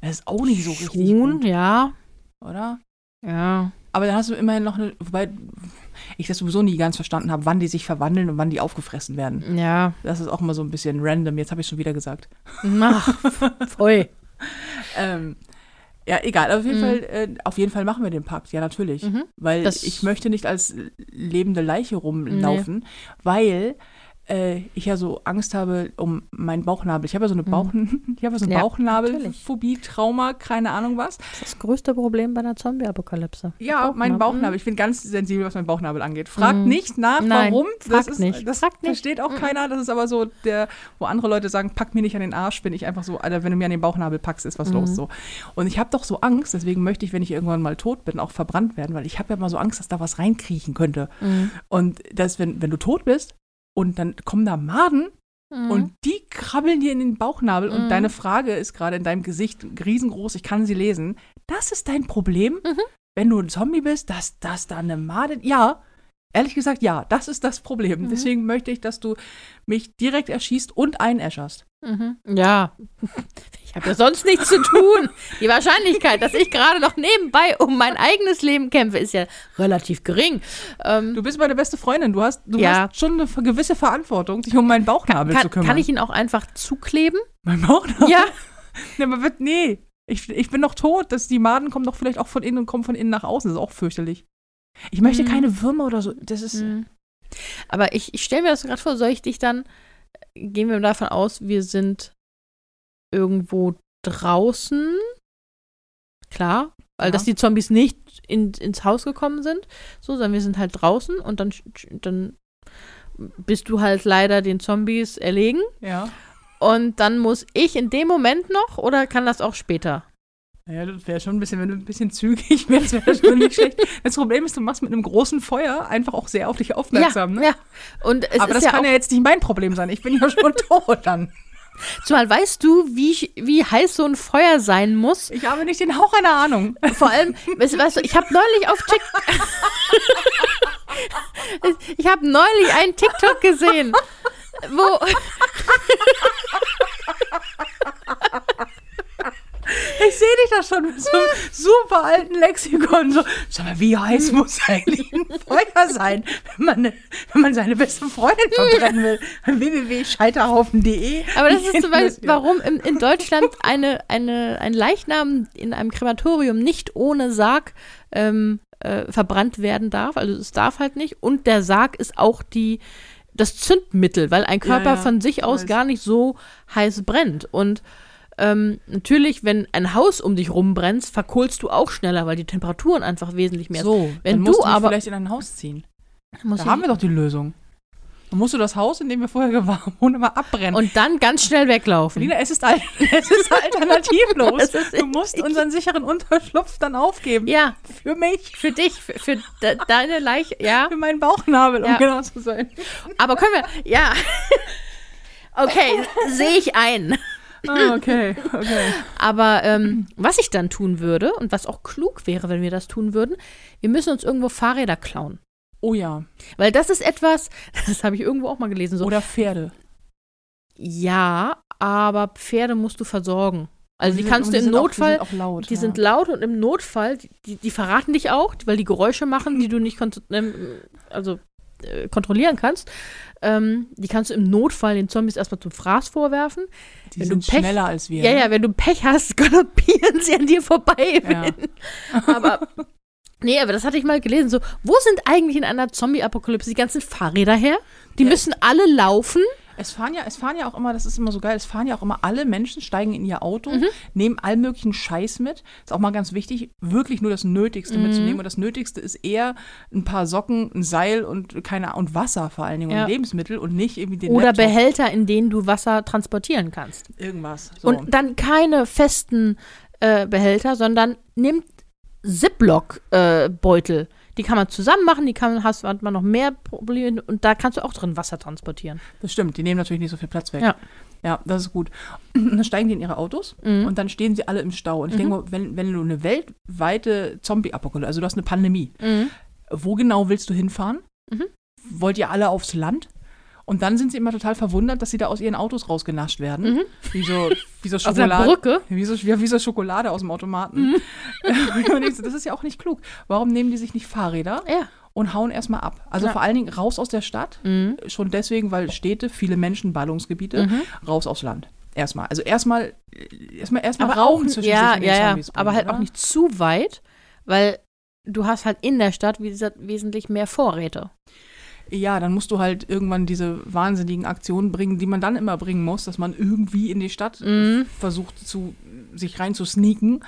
S1: Das ist auch nicht so
S2: richtig Schon, gut. ja.
S1: Oder?
S2: Ja.
S1: Aber dann hast du immerhin noch eine, wobei ich das sowieso nie ganz verstanden habe, wann die sich verwandeln und wann die aufgefressen werden.
S2: Ja.
S1: Das ist auch immer so ein bisschen random. Jetzt habe ich schon wieder gesagt.
S2: Ach, voll. (laughs)
S1: ähm, ja, egal. Auf jeden, mhm. Fall, äh, auf jeden Fall machen wir den Pakt. Ja, natürlich. Mhm. Weil das ich möchte nicht als lebende Leiche rumlaufen, nee. weil äh, ich ja so Angst habe um meinen Bauchnabel. Ich habe ja so eine, mhm. Bauch (laughs) ich habe so eine ja, Bauchnabelphobie, Trauma, keine Ahnung was.
S2: Das ist das größte Problem bei einer Zombie-Apokalypse.
S1: Ja, mein Bauchnabel. Ich bin ganz sensibel, was mein Bauchnabel angeht. Fragt mhm. nicht nach,
S2: Nein,
S1: warum.
S2: Das ist, nicht.
S1: Das
S2: fragt
S1: versteht auch mhm. keiner. Das ist aber so der, wo andere Leute sagen, pack mir nicht an den Arsch, bin ich einfach so, Alter, wenn du mir an den Bauchnabel packst, ist was los mhm. so. Und ich habe doch so Angst, deswegen möchte ich, wenn ich irgendwann mal tot bin, auch verbrannt werden, weil ich habe ja mal so Angst, dass da was reinkriechen könnte. Mhm. Und dass, wenn, wenn du tot bist, und dann kommen da Maden mhm. und die krabbeln dir in den Bauchnabel mhm. und deine Frage ist gerade in deinem Gesicht riesengroß, ich kann sie lesen. Das ist dein Problem, mhm. wenn du ein Zombie bist, dass das da eine Made. Ja, ehrlich gesagt, ja, das ist das Problem. Mhm. Deswegen möchte ich, dass du mich direkt erschießt und einäscherst.
S2: Mhm. Ja, habe ja sonst nichts zu tun. Die Wahrscheinlichkeit, dass ich gerade noch nebenbei um mein eigenes Leben kämpfe, ist ja relativ gering.
S1: Ähm, du bist meine beste Freundin. Du hast, du ja. hast schon eine gewisse Verantwortung, dich um meinen Bauchnabel
S2: kann,
S1: zu kümmern.
S2: Kann ich ihn auch einfach zukleben?
S1: Mein Bauchnabel?
S2: Ja. (laughs)
S1: nee, aber wird, nee. Ich, ich bin noch tot. Das, die Maden kommen doch vielleicht auch von innen und kommen von innen nach außen. Das ist auch fürchterlich. Ich möchte mhm. keine Würmer oder so. Das ist. Mhm.
S2: Aber ich, ich stelle mir das gerade vor, soll ich dich dann gehen wir davon aus, wir sind irgendwo draußen. Klar, weil ja. dass die Zombies nicht in, ins Haus gekommen sind, so, sondern wir sind halt draußen und dann, dann bist du halt leider den Zombies erlegen.
S1: Ja.
S2: Und dann muss ich in dem Moment noch oder kann das auch später?
S1: Ja, das wäre schon ein bisschen, wenn du ein bisschen zügig (laughs) wärst, wäre das schon nicht schlecht. Das Problem ist, du machst mit einem großen Feuer einfach auch sehr auf dich aufmerksam.
S2: ja,
S1: ne?
S2: ja. Und es
S1: Aber
S2: ist
S1: das
S2: ja
S1: kann ja jetzt nicht mein Problem sein. Ich bin ja schon (laughs) tot dann.
S2: Zumal weißt du, wie, wie heiß so ein Feuer sein muss.
S1: Ich habe nicht den Hauch einer Ahnung.
S2: Vor allem, weißt, du, ich habe neulich auf TikTok. (laughs) ich habe neulich einen TikTok gesehen, wo.
S1: Ich sehe dich da schon mit so einem super alten Lexikon. So, sag mal, wie heiß muss eigentlich ein Feuer sein, wenn man, wenn man seine beste Freundin verbrennen will? www.scheiterhaufen.de
S2: Aber das ist zum Beispiel, warum in, in Deutschland eine, eine, ein Leichnam in einem Krematorium nicht ohne Sarg ähm, äh, verbrannt werden darf. Also es darf halt nicht. Und der Sarg ist auch die, das Zündmittel, weil ein Körper
S1: ja,
S2: von sich aus
S1: weiß.
S2: gar nicht so heiß brennt. Und ähm, natürlich, wenn ein Haus um dich rumbrennt, verkohlst du auch schneller, weil die Temperaturen einfach wesentlich mehr
S1: So,
S2: Wenn
S1: dann
S2: du
S1: musst du
S2: aber-
S1: vielleicht in ein Haus ziehen. Da haben wir doch die Lösung. Dann musst du das Haus, in dem wir vorher gewarnt wohnen, immer abbrennen.
S2: Und dann ganz schnell weglaufen.
S1: Lina, es ist, al- (laughs) es ist alternativlos. (laughs)
S2: Es ist-
S1: du musst unseren sicheren Unterschlupf dann aufgeben.
S2: Ja,
S1: Für mich,
S2: für dich, für, für de, deine Leiche, ja. (laughs)
S1: für meinen Bauchnabel, um
S2: Ja.
S1: genau zu sein.
S2: Aber können wir, ja. Okay, sehe ich ein.
S1: Ah, okay, okay.
S2: Aber ähm, was ich dann tun würde und was auch klug wäre, wenn wir das tun würden, wir müssen uns irgendwo Fahrräder klauen.
S1: Oh ja.
S2: Weil das ist etwas, (laughs) das habe ich irgendwo auch mal gelesen, so,
S1: Oder Pferde.
S2: ja, aber Pferde musst du versorgen. Also die
S1: sind-
S2: kannst du
S1: die
S2: im
S1: sind auch-
S2: Notfall,
S1: die sind auch laut.
S2: die
S1: ja.
S2: sind laut und im Notfall, die, die verraten dich auch, weil die Geräusche machen, die du nicht kont ähm, also, äh, kontrollieren kannst. Ähm, die kannst du im Notfall den Zombies erstmal zum Fraß vorwerfen.
S1: die
S2: wenn
S1: sind
S2: du Pech-
S1: schneller als wir.
S2: Ja, ja, wenn du Pech hast, (laughs) galoppieren sie an dir vorbei.
S1: Ja.
S2: Aber, nee, aber das hatte ich mal gelesen. So, wo sind eigentlich in einer Zombie-Apokalypse die ganzen Fahrräder her? Die
S1: Ja.
S2: müssen alle laufen.
S1: Es fahren ja, es fahren ja auch immer, das ist immer so geil, es fahren ja auch immer alle Menschen, steigen in ihr Auto,
S2: Mhm.
S1: nehmen all möglichen Scheiß mit. Ist auch mal ganz wichtig, wirklich nur das Nötigste
S2: Mhm.
S1: mitzunehmen. Und das Nötigste ist eher ein paar Socken, ein Seil und keine und Wasser vor allen Dingen
S2: Ja.
S1: und Lebensmittel und nicht irgendwie den
S2: Oder
S1: Laptop.
S2: Behälter, in denen du Wasser transportieren kannst.
S1: Irgendwas. So.
S2: Und dann keine festen äh, Behälter, sondern nimmt Ziploc-Beutel. Die kann man zusammen machen, die kann, hast, hat man noch mehr Probleme und da kannst du auch drin Wasser transportieren.
S1: Das stimmt, die nehmen natürlich nicht so viel Platz weg.
S2: Ja.
S1: Ja, das ist gut. Und (clears throat) dann steigen die in ihre Autos
S2: Mhm.
S1: und dann stehen sie alle im Stau. Und ich denke mal, wenn, wenn du eine weltweite Zombie-Apokalypse, also du hast eine Pandemie,
S2: Mhm.
S1: wo genau willst du hinfahren?
S2: Mhm.
S1: Wollt ihr alle aufs Land? Und dann sind sie immer total verwundert, dass sie da aus ihren Autos rausgenascht werden.
S2: Mhm.
S1: Wie so, wie so (laughs)
S2: Auf einer
S1: Schokolade.
S2: Brücke.
S1: Wie so, wie, so Schokolade aus dem Automaten.
S2: Mhm. (laughs)
S1: Das ist ja auch nicht klug. Warum nehmen die sich nicht Fahrräder
S2: Ja.
S1: und hauen erstmal ab? Also
S2: Ja.
S1: vor allen Dingen raus aus der Stadt.
S2: Mhm.
S1: Schon deswegen, weil Städte, viele Menschen, Ballungsgebiete,
S2: Mhm.
S1: raus aufs Land. Erstmal. Also erstmal, erstmal, erstmal Raum
S2: auch,
S1: zwischen
S2: ja,
S1: sich und den
S2: ja, ja,
S1: Zombies bringen,
S2: aber halt
S1: oder?
S2: auch nicht zu weit, weil du hast halt in der Stadt, wie gesagt, wesentlich mehr Vorräte.
S1: Ja, dann musst du halt irgendwann diese wahnsinnigen Aktionen bringen, die man dann immer bringen muss, dass man irgendwie in die Stadt
S2: Mhm.
S1: versucht, zu, sich rein zu sneaken,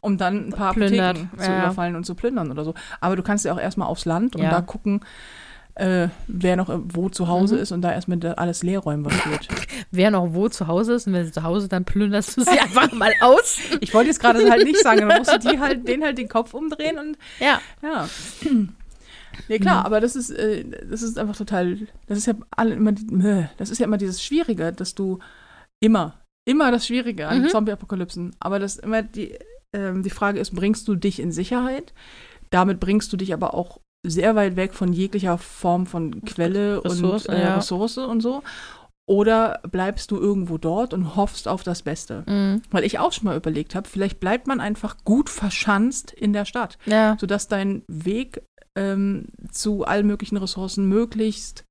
S1: um dann ein paar
S2: Plündert,
S1: Apotheken zu
S2: ja, ja.
S1: überfallen und zu plündern oder so. Aber du kannst ja auch erstmal aufs Land und
S2: Ja.
S1: da gucken, äh, wer noch wo zu Hause
S2: Mhm.
S1: ist und da erstmal alles leer räumen, was geht. (laughs)
S2: Wer noch wo zu Hause ist und wenn sie zu Hause, dann plünderst du sie (laughs) einfach mal aus.
S1: Ich wollte jetzt gerade halt nicht sagen, dann musst du die halt, den halt den Kopf umdrehen und
S2: Ja.
S1: Ja. Nee, klar,
S2: Mhm.
S1: aber das ist, äh, das ist einfach total, das ist ja alle immer, das ist ja immer dieses Schwierige, dass du immer, immer das Schwierige an
S2: Mhm.
S1: Zombie-Apokalypsen, aber das immer die, ähm, die Frage ist, bringst du dich in Sicherheit? Damit bringst du dich aber auch sehr weit weg von jeglicher Form von Quelle
S2: Ressource,
S1: und äh,
S2: ja.
S1: Ressource und so. Oder bleibst du irgendwo dort und hoffst auf das Beste?
S2: Mhm.
S1: Weil ich auch schon mal überlegt habe, vielleicht bleibt man einfach gut verschanzt in der Stadt
S2: Ja.
S1: sodass dein Weg ähm, zu allen möglichen Ressourcen möglichst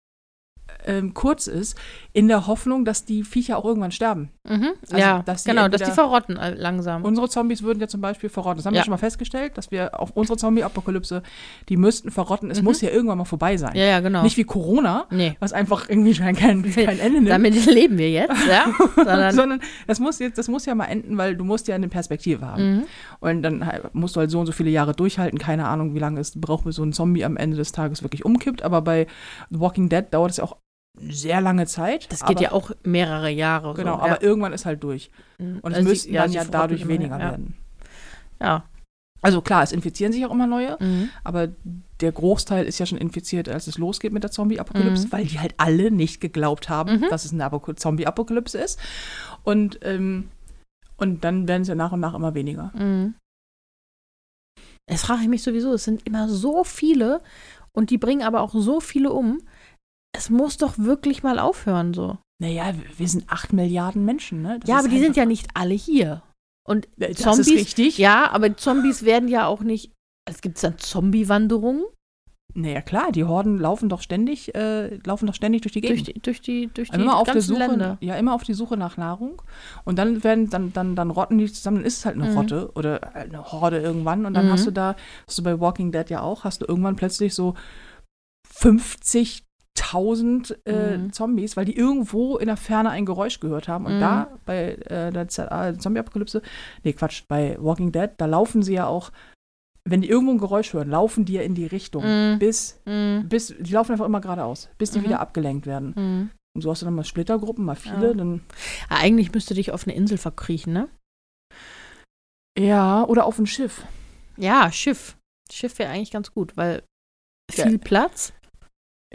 S1: ähm, kurz ist, in der Hoffnung, dass die Viecher auch irgendwann sterben.
S2: Mhm.
S1: Also,
S2: ja,
S1: dass die
S2: genau, dass die verrotten äh, langsam.
S1: Unsere Zombies würden ja zum Beispiel verrotten. Das haben
S2: Ja.
S1: wir schon mal festgestellt, dass wir auf unsere Zombie-Apokalypse, die müssten verrotten. Es muss ja irgendwann mal vorbei sein.
S2: Mhm. ja, ja, genau.
S1: Nicht wie Corona,
S2: nee.
S1: was einfach irgendwie schon (laughs) kein, kein (laughs) Ende nimmt.
S2: Damit leben wir jetzt, ja. (laughs) Sondern,
S1: sondern das muss jetzt, das muss ja mal enden, weil du musst ja eine Perspektive haben.
S2: Mhm.
S1: Und dann musst du halt so und so viele Jahre durchhalten. Keine Ahnung, wie lange es braucht, bis so ein Zombie am Ende des Tages wirklich umkippt. Aber bei The Walking Dead dauert es ja auch sehr lange Zeit.
S2: das geht
S1: aber,
S2: ja auch mehrere Jahre.
S1: Genau,
S2: so,
S1: aber
S2: ja.
S1: irgendwann ist halt durch.
S2: Mhm.
S1: Und es
S2: Also sie-
S1: müssten dann
S2: sie
S1: ja dadurch weniger
S2: ja.
S1: werden.
S2: Ja.
S1: Also klar, es infizieren sich auch immer neue,
S2: Mhm.
S1: aber der Großteil ist ja schon infiziert, als es losgeht mit der Zombie-Apokalypse,
S2: Mhm.
S1: weil die halt alle nicht geglaubt haben,
S2: Mhm.
S1: dass es eine Apok- Zombie-Apokalypse ist. Und, ähm, und dann werden es ja nach und nach immer weniger.
S2: Mhm. Das frage ich mich sowieso. Es sind immer so viele und die bringen aber auch so viele um. Es muss doch wirklich mal aufhören so.
S1: Naja, wir- sind acht Milliarden Menschen, ne? Das
S2: ja, aber die sind ja nicht alle hier. Und
S1: Das
S2: Zombies,
S1: ist richtig.
S2: ja, aber Zombies werden ja auch nicht. Es gibt dann Zombie-Wanderungen
S1: Naja, klar, die Horden laufen doch ständig, äh, laufen doch ständig durch die Gegend.
S2: durch die, durch die, durch die
S1: immer auf der Suche,
S2: Länder.
S1: ja, immer auf die Suche nach Nahrung. Und dann werden, dann, dann, dann rotten die zusammen, dann ist es halt eine
S2: Mhm.
S1: Rotte oder eine Horde irgendwann. Und dann
S2: Mhm.
S1: hast du da, hast du bei Walking Dead ja auch, hast du irgendwann plötzlich so 50.000 äh,
S2: Mhm.
S1: Zombies, weil die irgendwo in der Ferne ein Geräusch gehört haben. Und
S2: Mhm.
S1: da bei äh, der ZA Zombie-Apokalypse, nee, Quatsch, bei Walking Dead, da laufen sie ja auch, wenn die irgendwo ein Geräusch hören, laufen die ja in die Richtung.
S2: Mhm.
S1: Bis,
S2: Mhm.
S1: bis, die laufen einfach immer geradeaus, bis die
S2: Mhm.
S1: wieder abgelenkt werden.
S2: Mhm.
S1: Und so hast du dann mal Splittergruppen, mal viele,
S2: Ja.
S1: dann
S2: Ja, eigentlich müsste dich auf eine Insel verkriechen, ne?
S1: Ja, oder auf ein Schiff.
S2: Ja, Schiff. Schiff wäre eigentlich ganz gut, weil
S1: Ja.
S2: viel Platz.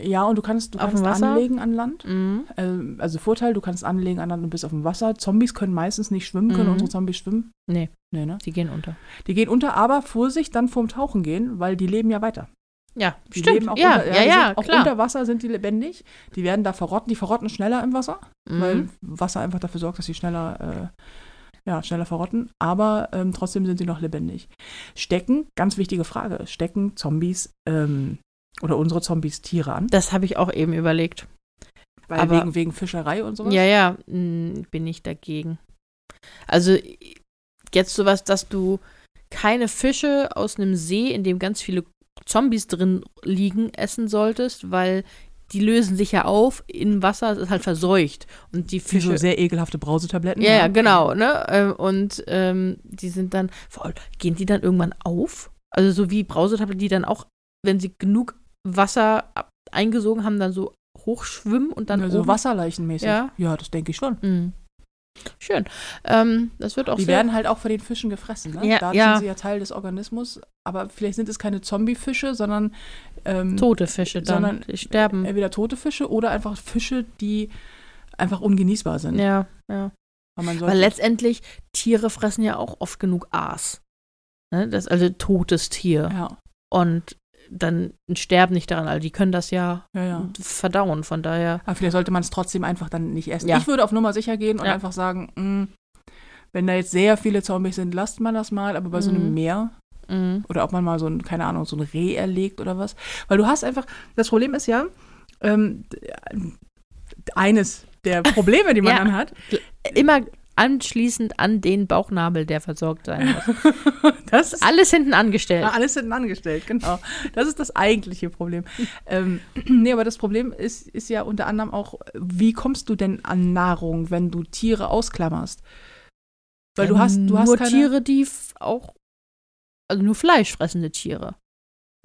S1: Ja, und du kannst, du
S2: Auf
S1: kannst anlegen an Land.
S2: Mhm.
S1: Ähm, also Vorteil, du kannst anlegen an Land und bist auf dem Wasser. Zombies können meistens nicht schwimmen. Können
S2: Mhm.
S1: unsere Zombies schwimmen?
S2: Nee.
S1: Nee, ne?
S2: Die gehen unter.
S1: Die gehen unter, aber Vorsicht, dann vorm Tauchen gehen, weil die leben ja weiter.
S2: Ja,
S1: Die
S2: stimmt.
S1: leben auch
S2: ja,
S1: unter,
S2: ja, ja,
S1: auch
S2: klar.
S1: unter Wasser sind die lebendig. Die werden da verrotten. Die verrotten schneller im Wasser, weil
S2: mhm.
S1: Wasser einfach dafür sorgt, dass sie schneller, äh, ja, schneller verrotten. Aber ähm, trotzdem sind sie noch lebendig. Stecken, ganz wichtige Frage, stecken Zombies ähm, oder unsere Zombies Tiere an?
S2: Das habe ich auch eben überlegt.
S1: Weil
S2: Aber-
S1: wegen, wegen Fischerei und sowas?
S2: Ja, ja, mh, bin ich dagegen. Also jetzt sowas, dass du keine Fische aus einem See, in dem ganz viele Zombies drin liegen, essen solltest, weil die lösen sich ja auf im Wasser, es ist halt verseucht. Und die
S1: Für so
S2: Fische.
S1: sehr ekelhafte Brausetabletten.
S2: Ja, ja, genau, ne? Ähm, Und ähm, die sind dann, gehen die dann irgendwann auf? Also so wie Brausetabletten, die dann auch, wenn sie genug Wasser eingesogen haben, dann so hochschwimmen und dann
S1: Dann so Wasserleichenmäßig.
S2: Ja.
S1: ja, das denke ich schon.
S2: Mhm. Schön. Ähm, das wird auch
S1: Die werden halt auch von den Fischen gefressen. Ne?
S2: Ja,
S1: da
S2: ja.
S1: sind sie ja Teil des Organismus. Aber vielleicht sind es keine Zombiefische, sondern ähm,
S2: tote Fische dann.
S1: sondern-
S2: die sterben.
S1: entweder tote Fische oder einfach Fische, die einfach ungenießbar sind.
S2: ja, ja.
S1: Weil,
S2: Weil letztendlich Tiere fressen ja auch oft genug Aas. Ne? Das ist also totes Tier.
S1: ja,
S2: Und dann sterben nicht daran. Also die können das ja,
S1: ja, ja.
S2: verdauen. Von daher.
S1: Aber vielleicht sollte man es trotzdem einfach dann nicht essen.
S2: Ja.
S1: Ich würde auf Nummer sicher gehen und einfach sagen, mh, wenn da jetzt sehr viele Zombies sind, lasst man das mal. Aber bei so einem
S2: Mhm.
S1: Meer
S2: Mhm.
S1: oder ob man mal so ein, keine Ahnung, so ein Reh erlegt oder was. Weil du hast einfach, das Problem ist ja, ähm, eines der Probleme, die man (laughs) dann hat,
S2: Immer anschließend an den Bauchnabel, der versorgt sein muss. (laughs)
S1: das ist
S2: Alles hinten angestellt.
S1: Ja, alles hinten angestellt, genau. Das ist das eigentliche Problem. ähm, (clears throat) nee, aber das Problem ist, ist ja unter anderem auch, wie kommst du denn an Nahrung, wenn du Tiere ausklammerst? Weil du hast, du hast
S2: nur
S1: keine,
S2: Tiere, die auch, also nur fleischfressende Tiere.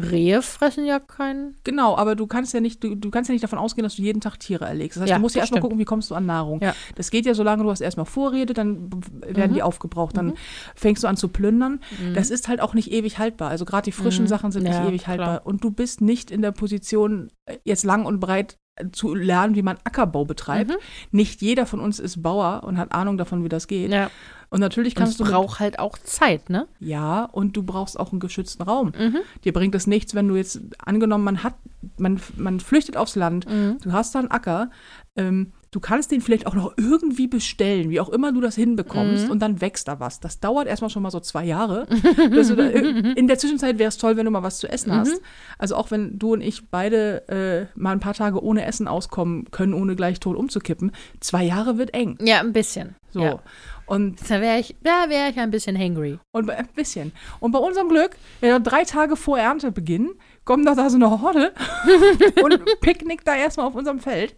S2: Rehe fressen ja kein.
S1: Genau, aber du kannst ja nicht, du, du kannst ja nicht davon ausgehen, dass du jeden Tag Tiere erlegst. Das heißt,
S2: Ja,
S1: du musst ja erstmal
S2: stimmt.
S1: gucken, wie kommst du an Nahrung.
S2: Ja.
S1: Das geht ja, solange du hast erstmal Vorräte, dann werden
S2: Mhm.
S1: die aufgebraucht, dann
S2: Mhm.
S1: fängst du an zu plündern.
S2: Mhm.
S1: Das ist halt auch nicht ewig haltbar. Also gerade die frischen
S2: Mhm.
S1: Sachen sind
S2: Ja,
S1: nicht ewig
S2: klar.
S1: haltbar. Und du bist nicht in der Position, äh, jetzt lang und breit zu lernen, wie man Ackerbau betreibt.
S2: Mhm.
S1: Nicht jeder von uns ist Bauer und hat Ahnung davon, wie das geht.
S2: Ja.
S1: Und natürlich
S2: Und
S1: kannst
S2: es
S1: du.
S2: braucht halt auch Zeit, ne?
S1: Ja, und du brauchst auch einen geschützten Raum.
S2: Mhm.
S1: Dir bringt es nichts, wenn du jetzt, angenommen, man hat, man, man flüchtet aufs Land,
S2: Mhm.
S1: du hast da einen Acker, ähm, du kannst den vielleicht auch noch irgendwie bestellen, wie auch immer du das hinbekommst,
S2: Mhm.
S1: und dann wächst da was. Das dauert erstmal schon mal so zwei Jahre. Da, (laughs) in der Zwischenzeit wäre es toll, wenn du mal was zu essen
S2: Mhm.
S1: hast. Also auch wenn du und ich beide äh, mal ein paar Tage ohne Essen auskommen können, ohne gleich tot umzukippen, zwei Jahre wird eng.
S2: Ja, ein bisschen.
S1: So.
S2: Ja.
S1: Und
S2: Da wäre ich, da ich ein bisschen hangry.
S1: Und bei- ein bisschen. Und bei unserem Glück, ja, drei Tage vor Erntebeginn, kommt doch da so eine Horde (laughs) und picknickt da erstmal auf unserem Feld.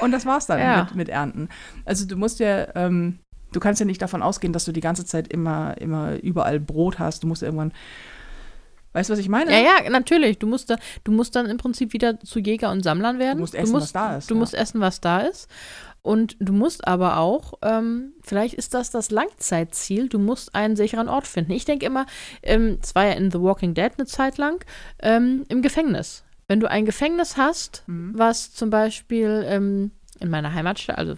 S1: Und das war's dann
S2: Ja.
S1: mit, mit Ernten. Also du musst ja, ähm, du kannst ja nicht davon ausgehen, dass du die ganze Zeit immer, immer überall Brot hast. Du musst irgendwann, weißt du, was ich meine?
S2: Ja, ja, natürlich. Du musst, da, du musst dann im Prinzip wieder zu Jäger und Sammlern werden.
S1: Du musst essen, was da ist,
S2: Du
S1: ja.
S2: musst essen, was da ist. Und du musst aber auch, ähm, vielleicht ist das das Langzeitziel, du musst einen sicheren Ort finden. Ich denke immer, ähm, es war ja in The Walking Dead eine Zeit lang, ähm, im Gefängnis. Wenn du ein Gefängnis hast,
S1: Mhm.
S2: was zum Beispiel ähm, in meiner Heimatstadt, also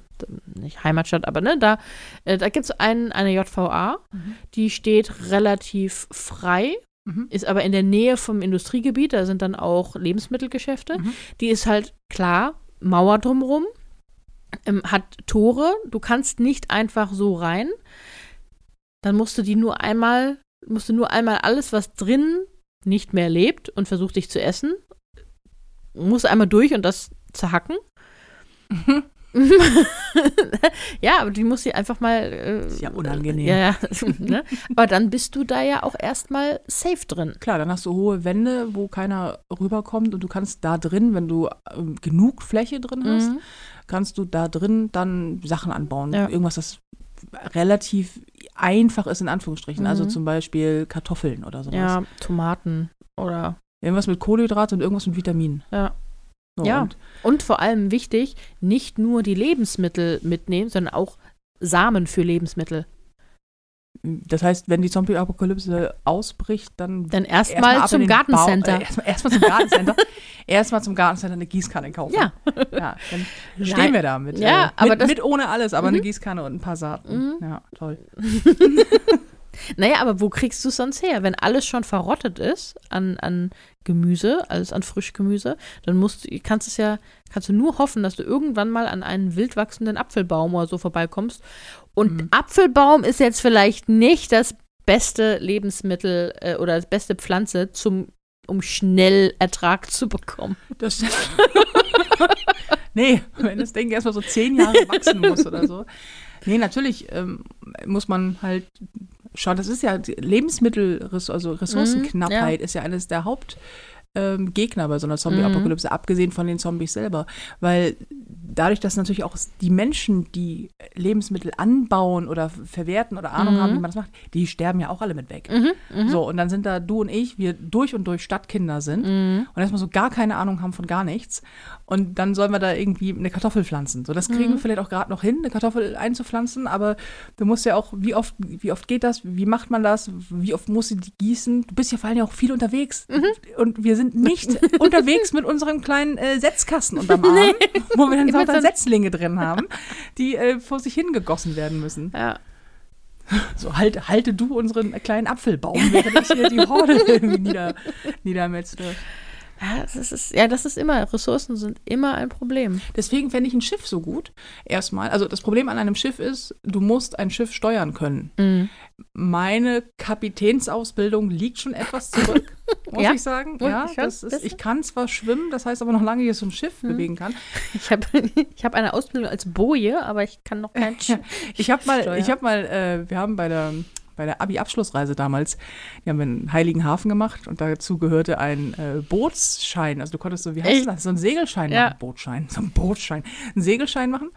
S2: nicht Heimatstadt, aber ne, da, äh, da gibt es ein, eine JVA,
S1: Mhm.
S2: die steht relativ frei,
S1: Mhm.
S2: ist aber in der Nähe vom Industriegebiet, da sind dann auch Lebensmittelgeschäfte.
S1: Mhm.
S2: Die ist halt klar, Mauer drumrum, ähm, hat Tore, du kannst nicht einfach so rein. Dann musst du die nur einmal, musst du nur einmal alles, was drin nicht mehr lebt und versucht dich zu essen, musst einmal durch und das zerhacken. (laughs) ja, aber die muss sie einfach mal. Äh,
S1: Ist ja unangenehm.
S2: Ja, ja. (laughs) ne? Aber dann bist du da ja auch erstmal safe drin.
S1: Klar, dann hast du hohe Wände, wo keiner rüberkommt und du kannst da drin, wenn du ähm, genug Fläche drin hast,
S2: Mhm.
S1: kannst du da drin dann Sachen anbauen.
S2: Ja.
S1: Irgendwas, das relativ einfach ist, in Anführungsstrichen. Also
S2: Mhm.
S1: zum Beispiel Kartoffeln oder sowas.
S2: Ja, Tomaten oder.
S1: Irgendwas mit Kohlenhydrate und irgendwas mit Vitaminen.
S2: Ja.
S1: So,
S2: Ja.
S1: Und
S2: Und vor allem wichtig, nicht nur die Lebensmittel mitnehmen, sondern auch Samen für Lebensmittel.
S1: das heißt, wenn die Zombie-Apokalypse ausbricht, dann
S2: Dann erstmal
S1: in
S2: zum Gartencenter.
S1: Äh, (laughs) erstmal erstmal zum Gartencenter. (laughs) erstmal zum Gartencenter eine Gießkanne kaufen.
S2: Ja.
S1: ja dann (laughs)
S2: Nein.
S1: stehen wir da mit.
S2: Ja,
S1: äh,
S2: aber
S1: mit,
S2: das-
S1: mit ohne alles, aber eine
S2: Mhm.
S1: Gießkanne und ein paar Saaten.
S2: Mhm.
S1: Ja, toll.
S2: Naja, aber wo kriegst du es sonst her? Wenn alles schon verrottet ist an, an Gemüse, alles an Frischgemüse, dann musst du, kannst es ja, kannst du nur hoffen, dass du irgendwann mal an einen wild wachsenden Apfelbaum oder so vorbeikommst. Und
S1: Mhm.
S2: Apfelbaum ist jetzt vielleicht nicht das beste Lebensmittel äh, oder das beste Pflanze zum um schnell Ertrag zu bekommen.
S1: Das (laughs) (laughs) nee, wenn das Ding erstmal so zehn Jahre wachsen muss oder so. Nee, natürlich ähm, muss man halt schauen, das ist ja Lebensmittel, also Ressourcenknappheit ist ja eines der Haupt ähm, Gegner bei so einer Zombie-Apokalypse, abgesehen von den Zombies selber. Weil dadurch, dass natürlich auch die Menschen, die Lebensmittel anbauen oder verwerten oder Ahnung
S2: Mhm.
S1: haben, wie man das macht, die sterben ja auch alle mit weg. So, und dann sind da du und ich, wir durch und durch Stadtkinder sind
S2: Mhm.
S1: und erstmal so gar keine Ahnung haben von gar nichts. Und dann sollen wir da irgendwie eine Kartoffel pflanzen. So, das kriegen wir vielleicht auch gerade noch hin, eine Kartoffel einzupflanzen, aber du musst ja auch, wie oft, wie oft geht das? Wie macht man das? Wie oft musst du die gießen? Du bist ja vor allem ja auch viel unterwegs. Und wir sind nicht (laughs) unterwegs mit unserem kleinen äh, Setzkasten unterm (laughs) Arm, wo wir dann
S2: so
S1: lauter Setzlinge drin haben, die äh, vor sich hingegossen werden müssen.
S2: Ja.
S1: So, halt, halte du unseren kleinen Apfelbaum, während ich hier die Horde irgendwie (laughs) nieder, niedermetzle.
S2: Ja, das ist, ja, das ist immer, Ressourcen sind immer ein Problem.
S1: Deswegen fände ich ein Schiff so gut. Erstmal. Also das Problem an einem Schiff ist, du musst ein Schiff steuern können.
S2: Mhm.
S1: Meine Kapitänsausbildung liegt schon etwas zurück, (laughs) muss
S2: Ja.
S1: ich sagen. Ja,
S2: schon,
S1: das ist, ich kann zwar schwimmen, das heißt aber noch lange, dass ich so ein Schiff
S2: Mhm.
S1: bewegen kann. (laughs)
S2: Ich habe ich hab eine Ausbildung als Boje, aber ich kann noch kein (laughs) Sch
S1: Ich habe mal, ich habe mal, äh, wir haben bei der bei der Abi-Abschlussreise damals, die haben wir in Heiligenhafen gemacht und dazu gehörte ein äh, Bootsschein. Also du konntest so, wie heißt
S2: Echt?
S1: das? So einen Segelschein
S2: Ja.
S1: machen. Bootschein, (laughs) so ein Bootschein. Einen Segelschein machen.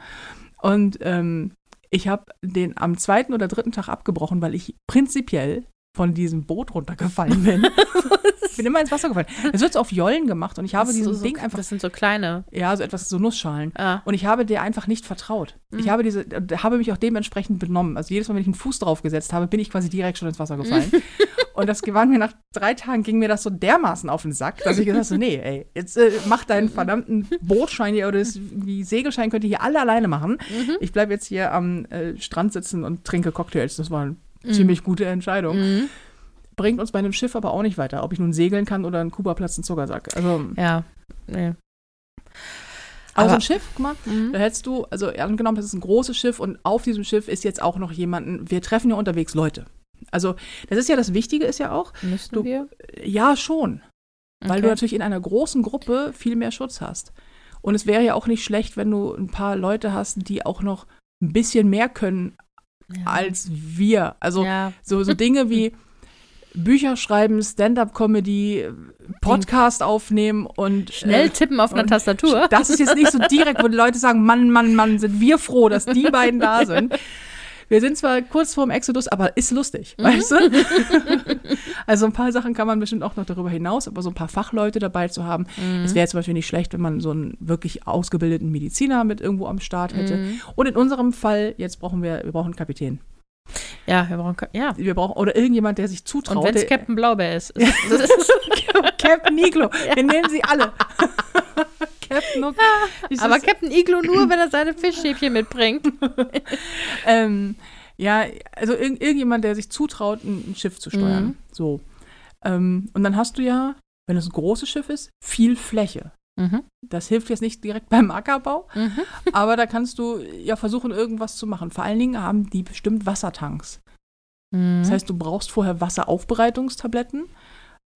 S1: Und ähm, ich habe den am zweiten oder dritten Tag abgebrochen, weil ich prinzipiell von diesem Boot runtergefallen bin. (laughs) ich bin immer ins Wasser gefallen. Es wird so auf Jollen gemacht und ich habe dieses
S2: so,
S1: Ding einfach,
S2: Das sind so kleine.
S1: ja, so etwas, so Nussschalen.
S2: Ah.
S1: Und ich habe der einfach nicht vertraut.
S2: Mhm.
S1: Ich habe diese, habe mich auch dementsprechend benommen. Also jedes Mal, wenn ich einen Fuß drauf gesetzt habe, bin ich quasi direkt schon ins Wasser gefallen. (laughs) Und das gewann mir nach drei Tagen, ging mir das so dermaßen auf den Sack, dass ich gesagt habe, so, nee, ey, jetzt äh, mach deinen verdammten Bootschein hier oder das, wie Segelschein könnt ihr hier alle alleine machen.
S2: Mhm.
S1: Ich bleibe jetzt hier am äh, Strand sitzen und trinke Cocktails. Das war eine ziemlich gute Entscheidung.
S2: Mhm.
S1: Bringt uns bei einem Schiff aber auch nicht weiter, ob ich nun segeln kann oder einen Kuba-Platz einen Zuckersack. Also,
S2: Ja. Nee.
S1: aber so
S2: Aber-
S1: ein Schiff, guck mal,
S2: Mhm.
S1: da hättest du, also angenommen, das ist ein großes Schiff und auf diesem Schiff ist jetzt auch noch jemanden, wir treffen ja unterwegs Leute. Also, das ist ja das Wichtige, ist ja auch,
S2: Müssten
S1: du-
S2: wir?
S1: ja schon, weil du
S2: Okay.
S1: natürlich in einer großen Gruppe viel mehr Schutz hast. Und es wäre ja auch nicht schlecht, wenn du ein paar Leute hast, die auch noch ein bisschen mehr können
S2: ja.
S1: als wir. Also
S2: ja.
S1: so, so Dinge wie Bücher schreiben, Stand-up-Comedy, Podcast aufnehmen und
S2: Schnell
S1: äh,
S2: tippen auf einer Tastatur.
S1: Das ist jetzt nicht so direkt, wo die Leute sagen, Mann, Mann, Mann, sind wir froh, dass die beiden da sind. (laughs) Wir sind zwar kurz vorm Exodus, aber ist lustig,
S2: Mhm.
S1: weißt du? (laughs) also ein paar Sachen kann man bestimmt auch noch darüber hinaus, aber so ein paar Fachleute dabei zu haben.
S2: Mhm.
S1: Es wäre zum Beispiel nicht schlecht, wenn man so einen wirklich ausgebildeten Mediziner mit irgendwo am Start hätte.
S2: Mhm.
S1: Und in unserem Fall, jetzt brauchen wir, wir brauchen einen Kapitän.
S2: Ja, wir brauchen. Ja.
S1: Wir brauchen, oder irgendjemand, der sich zutraut.
S2: Und wenn es Captain Blaubeer ist. (laughs) ist ist,
S1: Captain Iglo. (laughs) Wir nennen sie alle. Captain Hook. (laughs) Ich-
S2: aber Captain Iglo nur, wenn er seine Fischstäbchen mitbringt. (laughs)
S1: ähm, ja, also irg irgendjemand, der sich zutraut, ein, ein Schiff zu steuern.
S2: Mhm.
S1: So. Ähm, und dann hast du ja, wenn es ein großes Schiff ist, viel Fläche.
S2: Mhm.
S1: Das hilft jetzt nicht direkt beim Ackerbau,
S2: Mhm. (laughs)
S1: aber da kannst du ja versuchen, irgendwas zu machen. Vor allen Dingen haben die bestimmt Wassertanks.
S2: Mhm.
S1: Das heißt, du brauchst vorher Wasseraufbereitungstabletten.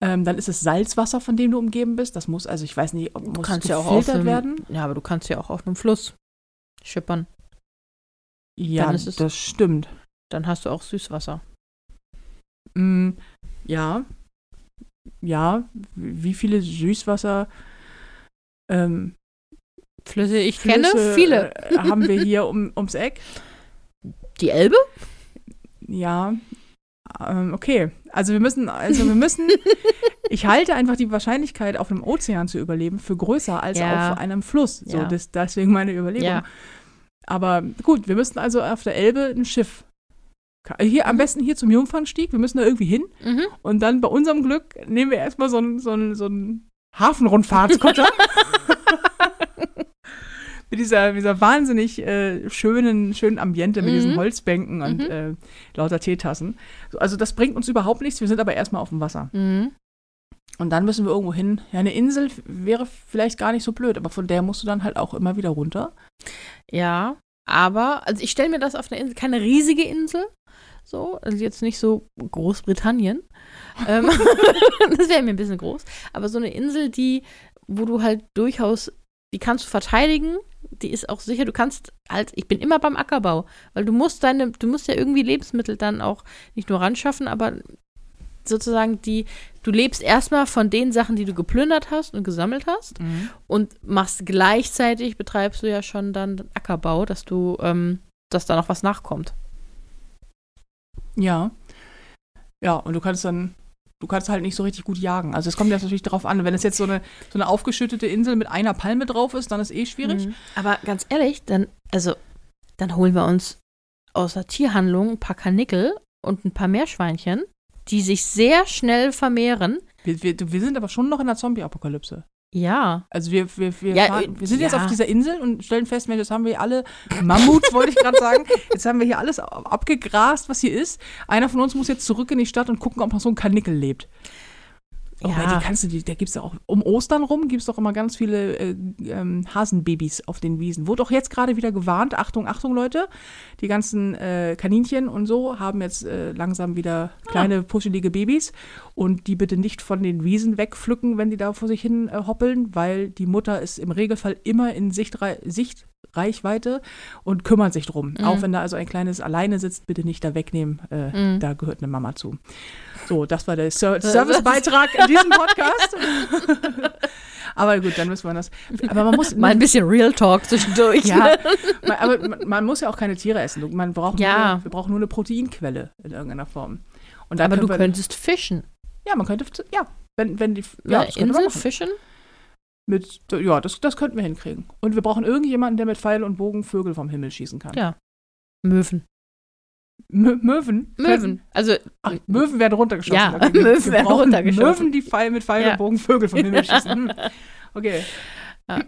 S1: Ähm, dann ist es Salzwasser, von dem du umgeben bist. Das muss, also ich weiß nicht, ob
S2: du
S1: muss
S2: kannst ja auch auf einem,
S1: werden.
S2: Ja, aber du kannst ja auch auf einem Fluss schippern.
S1: Ja,
S2: es-
S1: das stimmt.
S2: Dann hast du auch Süßwasser.
S1: Mm, ja. Ja. Wie viele Süßwasser ähm,
S2: Flüsse, ich kenne
S1: Flüsse,
S2: viele.
S1: äh, haben wir hier um, ums Eck?
S2: Die Elbe?
S1: Ja. Ähm, okay. Also wir müssen, also wir müssen, (laughs) ich halte einfach die Wahrscheinlichkeit, auf einem Ozean zu überleben, für größer als
S2: Ja.
S1: auf einem Fluss. So,
S2: Ja.
S1: das, deswegen meine Überlegung.
S2: Ja.
S1: Aber gut, wir müssten also auf der Elbe ein Schiff. Hier, am
S2: Mhm.
S1: besten hier zum Jungfernstieg. Wir müssen da irgendwie hin.
S2: Mhm.
S1: Und dann bei unserem Glück nehmen wir erstmal so einen so einen- so einen Hafenrundfahrtskutter. (laughs) mit dieser, dieser wahnsinnig äh, schönen, schönen Ambiente, mit
S2: Mhm.
S1: diesen Holzbänken und
S2: Mhm.
S1: äh, lauter Teetassen. So, also das bringt uns überhaupt nichts. Wir sind aber erstmal auf dem Wasser.
S2: Mhm.
S1: Und dann müssen wir irgendwo hin. Ja, eine Insel wäre vielleicht gar nicht so blöd, aber von der musst du dann halt auch immer wieder runter.
S2: Ja, aber, also ich stelle mir das auf einer Insel, keine riesige Insel, so, also jetzt nicht so Großbritannien. (laughs) ähm, (laughs) das wäre mir ein bisschen groß, aber so eine Insel, die, wo du halt durchaus, die kannst du verteidigen, die ist auch sicher, du kannst halt, ich bin immer beim Ackerbau, weil du musst deine, du musst ja irgendwie Lebensmittel dann auch nicht nur ranschaffen, aber sozusagen die, du lebst erstmal von den Sachen, die du geplündert hast und gesammelt hast und machst gleichzeitig, betreibst du ja schon dann Ackerbau, dass du, ähm, dass da noch was nachkommt.
S1: Ja. Ja, und du kannst dann, du kannst halt nicht so richtig gut jagen. Also es kommt jetzt natürlich darauf an, wenn es jetzt so eine, so eine aufgeschüttete Insel mit einer Palme drauf ist, dann ist eh schwierig.
S2: Mhm. Aber ganz ehrlich, dann, also, dann holen wir uns aus der Tierhandlung ein paar Kanickel und ein paar Meerschweinchen, die sich sehr schnell vermehren.
S1: Wir, wir, wir sind aber schon noch in der Zombie-Apokalypse.
S2: Ja.
S1: Also wir, wir, wir,
S2: Ja,
S1: fahren, wir sind jetzt
S2: ja.
S1: auf dieser Insel und stellen fest, Mensch, jetzt haben wir hier alle Mammuts, wollte ich gerade sagen. Jetzt haben wir hier alles abgegrast, was hier ist. Einer von uns muss jetzt zurück in die Stadt und gucken, ob noch so ein Kanickel lebt. Oh,
S2: Ja.
S1: die kannst du, die, da gibt es auch, um Ostern rum gibt es doch immer ganz viele äh, ähm, Hasenbabys auf den Wiesen. Wurde auch jetzt gerade wieder gewarnt, Achtung, Achtung Leute, die ganzen äh, Kaninchen und so haben jetzt äh, langsam wieder kleine, puschelige Babys und die bitte nicht von den Wiesen wegpflücken, wenn die da vor sich hin äh, hoppeln, weil die Mutter ist im Regelfall immer in Sichtrei Sichtreichweite und kümmert sich drum.
S2: Mhm.
S1: Auch wenn da also ein kleines alleine sitzt, bitte nicht da wegnehmen, äh,
S2: Mhm.
S1: da gehört eine Mama zu. So, das war der Ser (laughs) Servicebeitrag in diesem Podcast. (laughs) aber gut, dann müssen wir das. Aber man muss
S2: Mal ein bisschen Real Talk zwischendurch.
S1: ja, man, aber man, man muss ja auch keine Tiere essen. Man braucht
S2: Ja.
S1: nur, wir brauchen nur eine Proteinquelle in irgendeiner Form.
S2: Aber du
S1: wir,
S2: könntest fischen.
S1: ja, man könnte, ja, wenn, wenn die,
S2: Ja,
S1: man
S2: Insel fischen?
S1: Mit, ja, das, das könnten wir hinkriegen. Und wir brauchen irgendjemanden, der mit Pfeil und Bogen Vögel vom Himmel schießen kann.
S2: Ja. Möwen.
S1: Mö Möwen.
S2: Möwen. Also,
S1: Ach, Möwen werden runtergeschossen.
S2: Ja,
S1: Okay, wir-
S2: Möwen
S1: wir
S2: werden runtergeschossen.
S1: Möwen, die Pfeil mit Pfeil
S2: Ja.
S1: und Bogen Vögel vom Himmel (laughs) schießen. Hm. Okay.
S2: Ja.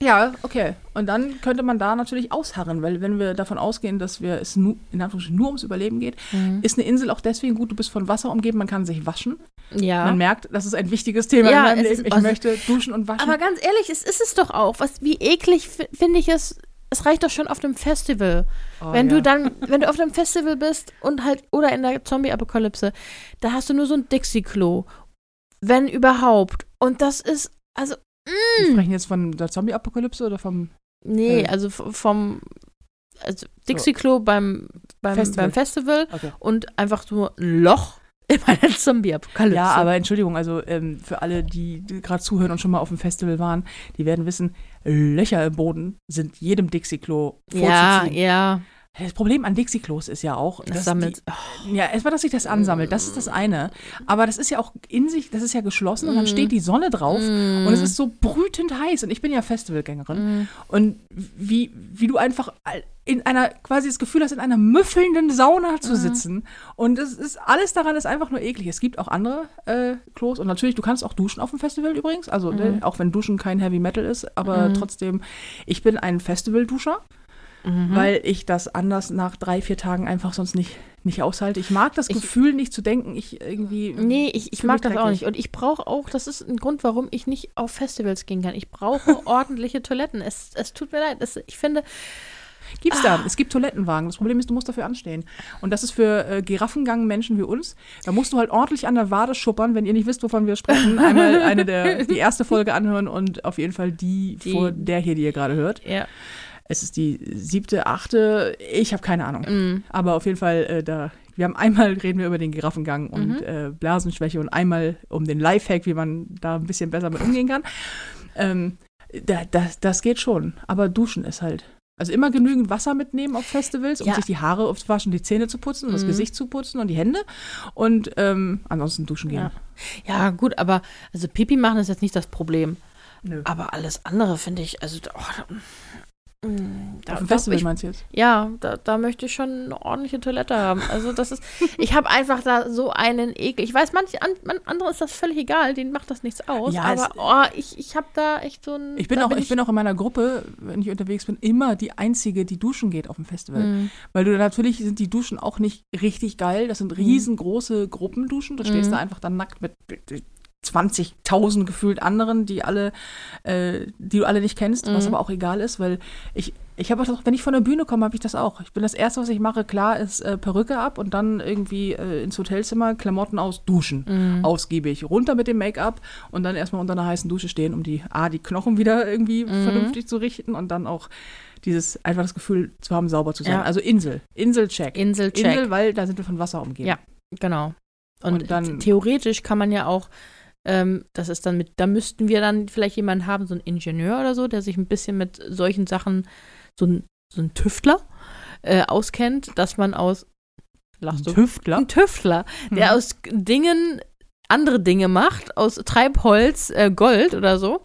S1: Ja, okay. Und dann könnte man da natürlich ausharren, weil wenn wir davon ausgehen, dass wir es nur, in Anführungsstrichen nur ums Überleben geht,
S2: Mhm.
S1: ist eine Insel auch deswegen gut, du bist von Wasser umgeben, man kann sich waschen.
S2: ja.
S1: Man merkt, das ist ein wichtiges Thema
S2: Ja,
S1: in meinem Leben.
S2: ist-
S1: Ich
S2: also-
S1: möchte duschen und waschen.
S2: Aber ganz ehrlich, es ist es doch auch. Was, wie eklig fi- finde ich es. Es reicht doch schon auf dem Festival.
S1: Oh,
S2: wenn
S1: ja.
S2: du dann, wenn du auf dem Festival bist und halt, oder in der Zombie-Apokalypse, da hast du nur so ein Dixie-Klo. Wenn überhaupt. Und das ist, also,
S1: Wir sprechen jetzt von der Zombie-Apokalypse oder vom
S2: nee,
S1: Äh.
S2: also vom, also Dixie-Klo beim, beim,
S1: Festival.
S2: beim Festival
S1: Okay.
S2: und einfach nur ein Loch (laughs) in meiner Zombie-Apokalypse.
S1: Ja, aber Entschuldigung, also ähm, für alle, die, gerade zuhören und schon mal auf dem Festival waren, die werden wissen, Löcher im Boden sind jedem Dixie-Klo
S2: Ja,
S1: vorzuziehen.
S2: ja,
S1: Das Problem an Dixie-Klos ist ja auch,
S2: das
S1: dass
S2: sammelt.
S1: Die, ja, erstmal, dass sich das ansammelt, das ist das eine. Aber das ist ja auch in sich, das ist ja geschlossen und
S2: Mm.
S1: dann steht die Sonne drauf und es ist so brütend heiß. Und ich bin ja Festivalgängerin.
S2: Mm.
S1: Und wie, wie du einfach in einer, quasi das Gefühl hast, in einer müffelnden Sauna zu sitzen. Und es ist, alles daran ist einfach nur eklig. Es gibt auch andere äh, Klos und natürlich, du kannst auch duschen auf dem Festival übrigens. Also,
S2: Mhm.
S1: ne, auch wenn Duschen kein Heavy Metal ist, aber trotzdem, ich bin ein Festival-Duscher
S2: Mhm.
S1: weil ich das anders nach drei, vier Tagen einfach sonst nicht, nicht aushalte. Ich mag das
S2: Ich-
S1: Gefühl nicht zu denken, ich irgendwie.
S2: Nee, ich, ich mag das auch nicht. Und ich brauche auch, das ist ein Grund, warum ich nicht auf Festivals gehen kann. Ich brauche (laughs) ordentliche Toiletten. Es, es tut mir leid. Es, ich finde,
S1: Gibt's
S2: Ah.
S1: da. Es gibt Toilettenwagen. Das Problem ist, du musst dafür anstehen. Und das ist für äh, Giraffengang-Menschen wie uns. Da musst du halt ordentlich an der Wade schuppern, wenn ihr nicht wisst, wovon wir sprechen. (laughs) Einmal eine der, die erste Folge anhören und auf jeden Fall die,
S2: Die-
S1: vor der hier, die ihr gerade hört.
S2: ja.
S1: Es ist die siebte, achte, ich habe keine Ahnung.
S2: Mm.
S1: Aber auf jeden Fall, äh, da, wir haben einmal (laughs) reden wir über den Giraffengang
S2: Mhm.
S1: und äh, Blasenschwäche und einmal um den Lifehack, wie man da ein bisschen besser mit umgehen kann. Ähm, da, das, das geht schon. Aber duschen ist halt. Also immer genügend Wasser mitnehmen auf Festivals, um
S2: Ja.
S1: sich die Haare aufzuwaschen, die Zähne zu putzen und das
S2: Mhm.
S1: Gesicht zu putzen und die Hände. Und ähm, ansonsten duschen gehen.
S2: Ja. ja, gut, aber also Pipi machen ist jetzt nicht das Problem.
S1: Nö.
S2: Aber alles andere finde ich, also oh, da, mm, da,
S1: auf dem Festival
S2: ich,
S1: meinst du jetzt?
S2: Ja, da, da möchte ich schon eine ordentliche Toilette haben. Also das ist, (laughs) ich habe einfach da so einen Ekel. Ich weiß, manche an, man, andere ist das völlig egal, denen macht das nichts aus.
S1: Ja,
S2: aber oh, ich, ich habe da echt so ein.
S1: Ich bin, auch, ich, bin auch in meiner Gruppe, wenn ich unterwegs bin, immer die Einzige, die duschen geht auf dem Festival.
S2: Mm.
S1: Weil du natürlich sind die Duschen auch nicht richtig geil. Das sind riesengroße Gruppenduschen. Du stehst
S2: Mhm.
S1: da einfach dann nackt mit 20.000 gefühlt anderen, die alle, äh, die du alle nicht kennst, was
S2: Mhm.
S1: aber auch egal ist, weil ich, ich habe auch, wenn ich von der Bühne komme, habe ich das auch. Ich bin das erste, was ich mache, klar, ist äh, Perücke ab und dann irgendwie äh, ins Hotelzimmer, Klamotten aus, duschen.
S2: Mhm.
S1: Ausgiebig. Runter mit dem Make-up und dann erstmal unter einer heißen Dusche stehen, um die, A, die Knochen wieder irgendwie
S2: Mhm.
S1: vernünftig zu richten und dann auch dieses, einfach das Gefühl zu haben, sauber zu sein.
S2: Ja.
S1: Also Insel. Inselcheck.
S2: Inselcheck.
S1: Insel, weil da sind wir von Wasser umgeben.
S2: Ja. Genau. Und,
S1: Und dann-
S2: theoretisch kann man ja auch, ähm, das ist dann mit, da müssten wir dann vielleicht jemanden haben, so einen Ingenieur oder so, der sich ein bisschen mit solchen Sachen, so ein, so ein Tüftler äh, auskennt, dass man aus, lachst du?
S1: Tüftler.
S2: Ein Tüftler, der
S1: Mhm.
S2: aus Dingen andere Dinge macht, aus Treibholz äh, Gold oder so.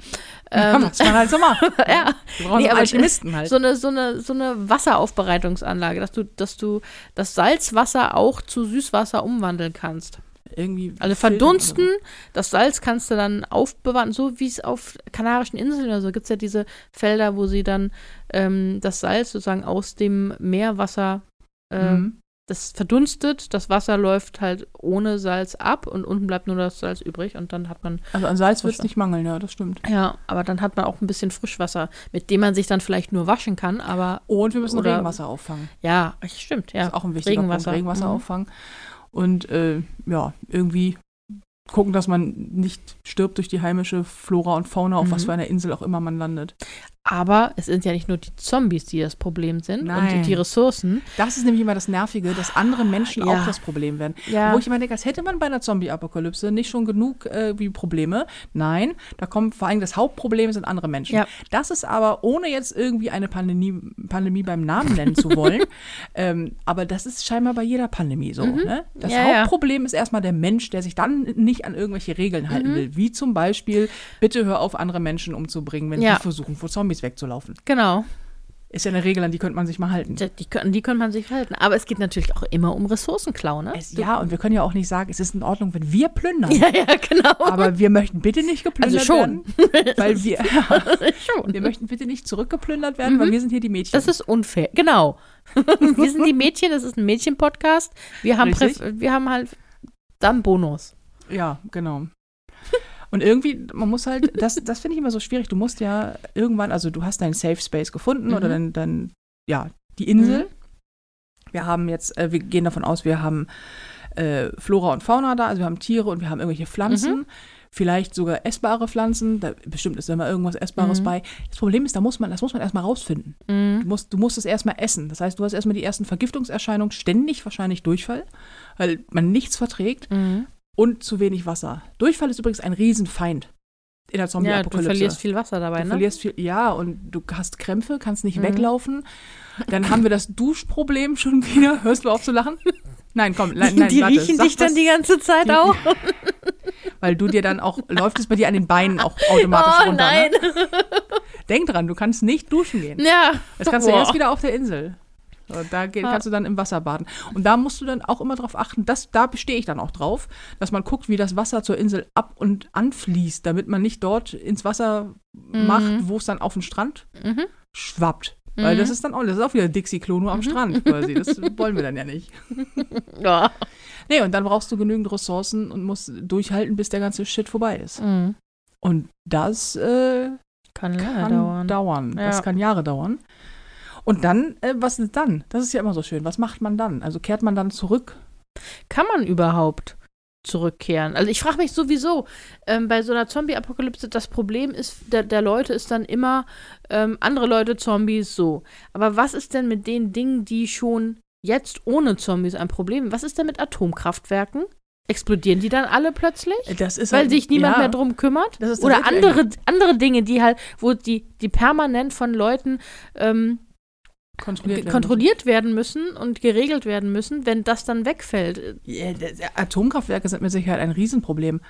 S1: Ja,
S2: Ähm,
S1: was man halt so macht. (laughs)
S2: ja,
S1: Wir brauchen
S2: Nee,
S1: so
S2: aber-
S1: Alchemisten halt.
S2: so eine, so eine, so eine Wasseraufbereitungsanlage, dass du, dass du das Salzwasser auch zu Süßwasser umwandeln kannst.
S1: Irgendwie
S2: Also verdunsten,
S1: oder
S2: das Salz kannst du dann aufbewahren, so wie es auf Kanarischen Inseln oder so gibt es ja diese Felder, wo sie dann ähm, das Salz sozusagen aus dem Meerwasser,
S1: so.
S2: äh,
S1: Mhm.
S2: das verdunstet, das Wasser läuft halt ohne Salz ab und unten bleibt nur das Salz übrig und dann hat man,
S1: Also an Salz wird es nicht mangeln, ja, das stimmt.
S2: ja, aber dann hat man auch ein bisschen Frischwasser, mit dem man sich dann vielleicht nur waschen kann, aber
S1: Und wir müssen
S2: Oder-
S1: Regenwasser auffangen.
S2: ja, stimmt,
S1: Das
S2: ja.
S1: ist auch ein wichtiger
S2: Regenwasser.
S1: Punkt. Regenwasser
S2: Mhm.
S1: auffangen. Und äh, ja, irgendwie gucken, dass man nicht stirbt durch die heimische Flora und Fauna, auf
S2: Mhm.
S1: was für einer Insel auch immer man landet.
S2: Aber es sind ja nicht nur die Zombies, die das Problem sind und die,
S1: Nein.
S2: Ressourcen.
S1: Das ist nämlich immer das Nervige, dass andere Menschen
S2: Ja.
S1: auch das Problem werden.
S2: Ja.
S1: Wo ich immer denke, als hätte man bei einer Zombie-Apokalypse nicht schon genug äh, wie Probleme. Nein, da kommt vor allem das Hauptproblem sind andere Menschen.
S2: Ja.
S1: Das ist aber, ohne jetzt irgendwie eine Pandemie, Pandemie beim Namen nennen zu wollen, (laughs) ähm, aber das ist scheinbar bei jeder Pandemie so. Ne? Das
S2: Mhm. Ja, ja.
S1: Hauptproblem ist erstmal der Mensch, der sich dann nicht an irgendwelche Regeln halten
S2: Mhm.
S1: will. Wie zum Beispiel, bitte hör auf, andere Menschen umzubringen, wenn die versuchen, vor Zombies wegzulaufen.
S2: Genau.
S1: Ist ja eine Regel, an die könnte man sich mal halten.
S2: Die, die, können- die kann man sich halten. Aber es geht natürlich auch immer um Ressourcenklau, ne?
S1: Es, ja, und wir können ja auch nicht sagen, es ist in Ordnung, wenn wir plündern. (laughs)
S2: ja, ja, genau.
S1: Aber wir möchten bitte nicht geplündert
S2: Also schon.
S1: werden. Weil wir, ja, (laughs) (laughs)
S2: schon.
S1: wir möchten bitte nicht zurückgeplündert werden, weil wir sind hier die Mädchen.
S2: Das ist unfair. Genau. wir sind die Mädchen, das ist ein Mädchen-Podcast. Wir, haben wir haben halt dann Bonus.
S1: ja, genau. Und irgendwie, man muss halt, das, das finde ich immer so schwierig. Du musst ja irgendwann, also du hast deinen Safe Space gefunden
S2: Mhm.
S1: oder dann, dann, ja, die Insel. Wir haben jetzt, äh, wir gehen davon aus, wir haben äh, Flora und Fauna da, also wir haben Tiere und wir haben irgendwelche Pflanzen.
S2: Mhm.
S1: Vielleicht sogar essbare Pflanzen, da bestimmt ist immer irgendwas Essbares
S2: Mhm.
S1: bei. Das Problem ist, da muss man, das muss man erstmal rausfinden. Du
S2: Mhm.
S1: musst, du musst es erstmal essen. Das heißt, du hast erstmal die ersten Vergiftungserscheinungen, ständig wahrscheinlich Durchfall, weil man nichts verträgt
S2: Mhm.
S1: Und zu wenig Wasser. Durchfall ist übrigens ein Riesenfeind in der
S2: Ja, du
S1: Zombie-Apokalypse.
S2: verlierst viel Wasser dabei,
S1: Du
S2: ne?
S1: verlierst viel, ja, und du hast Krämpfe, kannst nicht
S2: Mhm.
S1: weglaufen. Dann (laughs) haben wir das Duschproblem schon wieder. Hörst du auf zu lachen? Nein, komm, nein, nein,
S2: die
S1: warte,
S2: riechen dich dann
S1: was,
S2: die ganze Zeit
S1: Die-
S2: auch. (laughs)
S1: Weil du dir dann auch, läuft es bei dir an den Beinen auch automatisch
S2: oh
S1: runter.
S2: nein.
S1: Ne? Denk dran, du kannst nicht duschen gehen.
S2: Ja.
S1: Das kannst du
S2: Boah.
S1: erst wieder auf der Insel. So, Da geht, kannst du dann im Wasser baden. Und da musst du dann auch immer drauf achten, dass, da bestehe ich dann auch drauf, dass man guckt, wie das Wasser zur Insel ab und anfließt, damit man nicht dort ins Wasser macht, wo es dann auf den Strand
S2: Mhm.
S1: schwappt. Weil
S2: Mhm.
S1: das ist dann auch, das ist auch wieder Dixie-Klo nur am Strand quasi. Das (laughs) wollen wir dann ja nicht.
S2: Ja.
S1: Nee, und dann brauchst du genügend Ressourcen und musst durchhalten, bis der ganze Shit vorbei ist.
S2: Mhm.
S1: Und das äh,
S2: Kann lange
S1: kann
S2: dauern.
S1: dauern.
S2: Ja.
S1: Das kann Jahre dauern. Und dann, äh, was ist dann? Das ist ja immer so schön. Was macht man dann? Also kehrt man dann zurück?
S2: Kann man überhaupt zurückkehren? Also ich frage mich sowieso, ähm, bei so einer Zombie-Apokalypse, das Problem ist, der, der Leute ist dann immer ähm, andere Leute Zombies so. Aber was ist denn mit den Dingen, die schon jetzt ohne Zombies ein Problem? Was ist denn mit Atomkraftwerken? Explodieren die dann alle plötzlich?
S1: Ist
S2: Weil
S1: halt-
S2: sich niemand
S1: ja,
S2: mehr drum kümmert? Oder andere, andere Dinge, die halt, wo die, die permanent von Leuten ähm,
S1: kontrolliert, werden
S2: kontrolliert werden müssen und geregelt werden müssen, wenn das dann wegfällt.
S1: Ja, Atomkraftwerke sind mit Sicherheit ein Riesenproblem.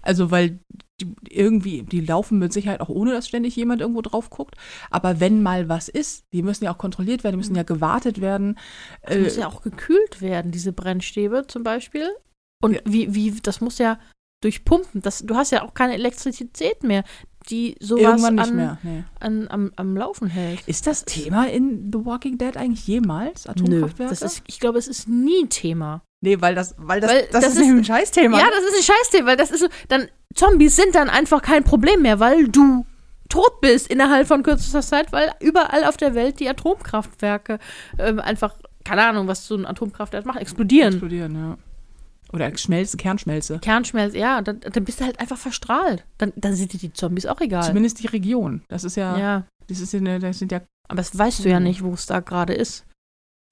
S1: Also, weil die, irgendwie, die laufen mit Sicherheit auch ohne, dass ständig jemand irgendwo drauf guckt. Aber wenn mal was ist, die müssen ja auch kontrolliert werden, die müssen ja gewartet werden.
S2: Das
S1: Äh,
S2: muss ja auch gekühlt werden, diese Brennstäbe zum Beispiel. Und
S1: Ja.
S2: wie, wie, das muss ja durch Pumpen. Das, du hast ja auch keine Elektrizität mehr, die sowas
S1: irgendwann nicht
S2: an,
S1: mehr. Nee.
S2: An, am, am Laufen hält.
S1: Ist das Thema in The Walking Dead eigentlich jemals?
S2: Nö,
S1: Atomkraftwerke?
S2: das ist, ich glaube, es ist nie Thema.
S1: nee, weil das, weil das,
S2: Weil
S1: das,
S2: das
S1: ist,
S2: ist-
S1: ein Scheißthema.
S2: Ja, das ist ein Scheißthema, weil das ist so, dann, Zombies sind dann einfach kein Problem mehr, weil du tot bist innerhalb von kürzester Zeit, weil überall auf der Welt die Atomkraftwerke ähm, einfach, keine Ahnung, was so ein Atomkraftwerk macht, explodieren.
S1: explodieren, ja. Oder Schmelze, Kernschmelze.
S2: Kernschmelze, ja, dann, dann bist du halt einfach verstrahlt. Dann, dann sind dir die Zombies auch egal.
S1: Zumindest die Region. Das ist ja,
S2: ja,
S1: das ist ja, das sind ja,
S2: aber das weißt du ja
S1: Hm.
S2: nicht, wo es da gerade ist.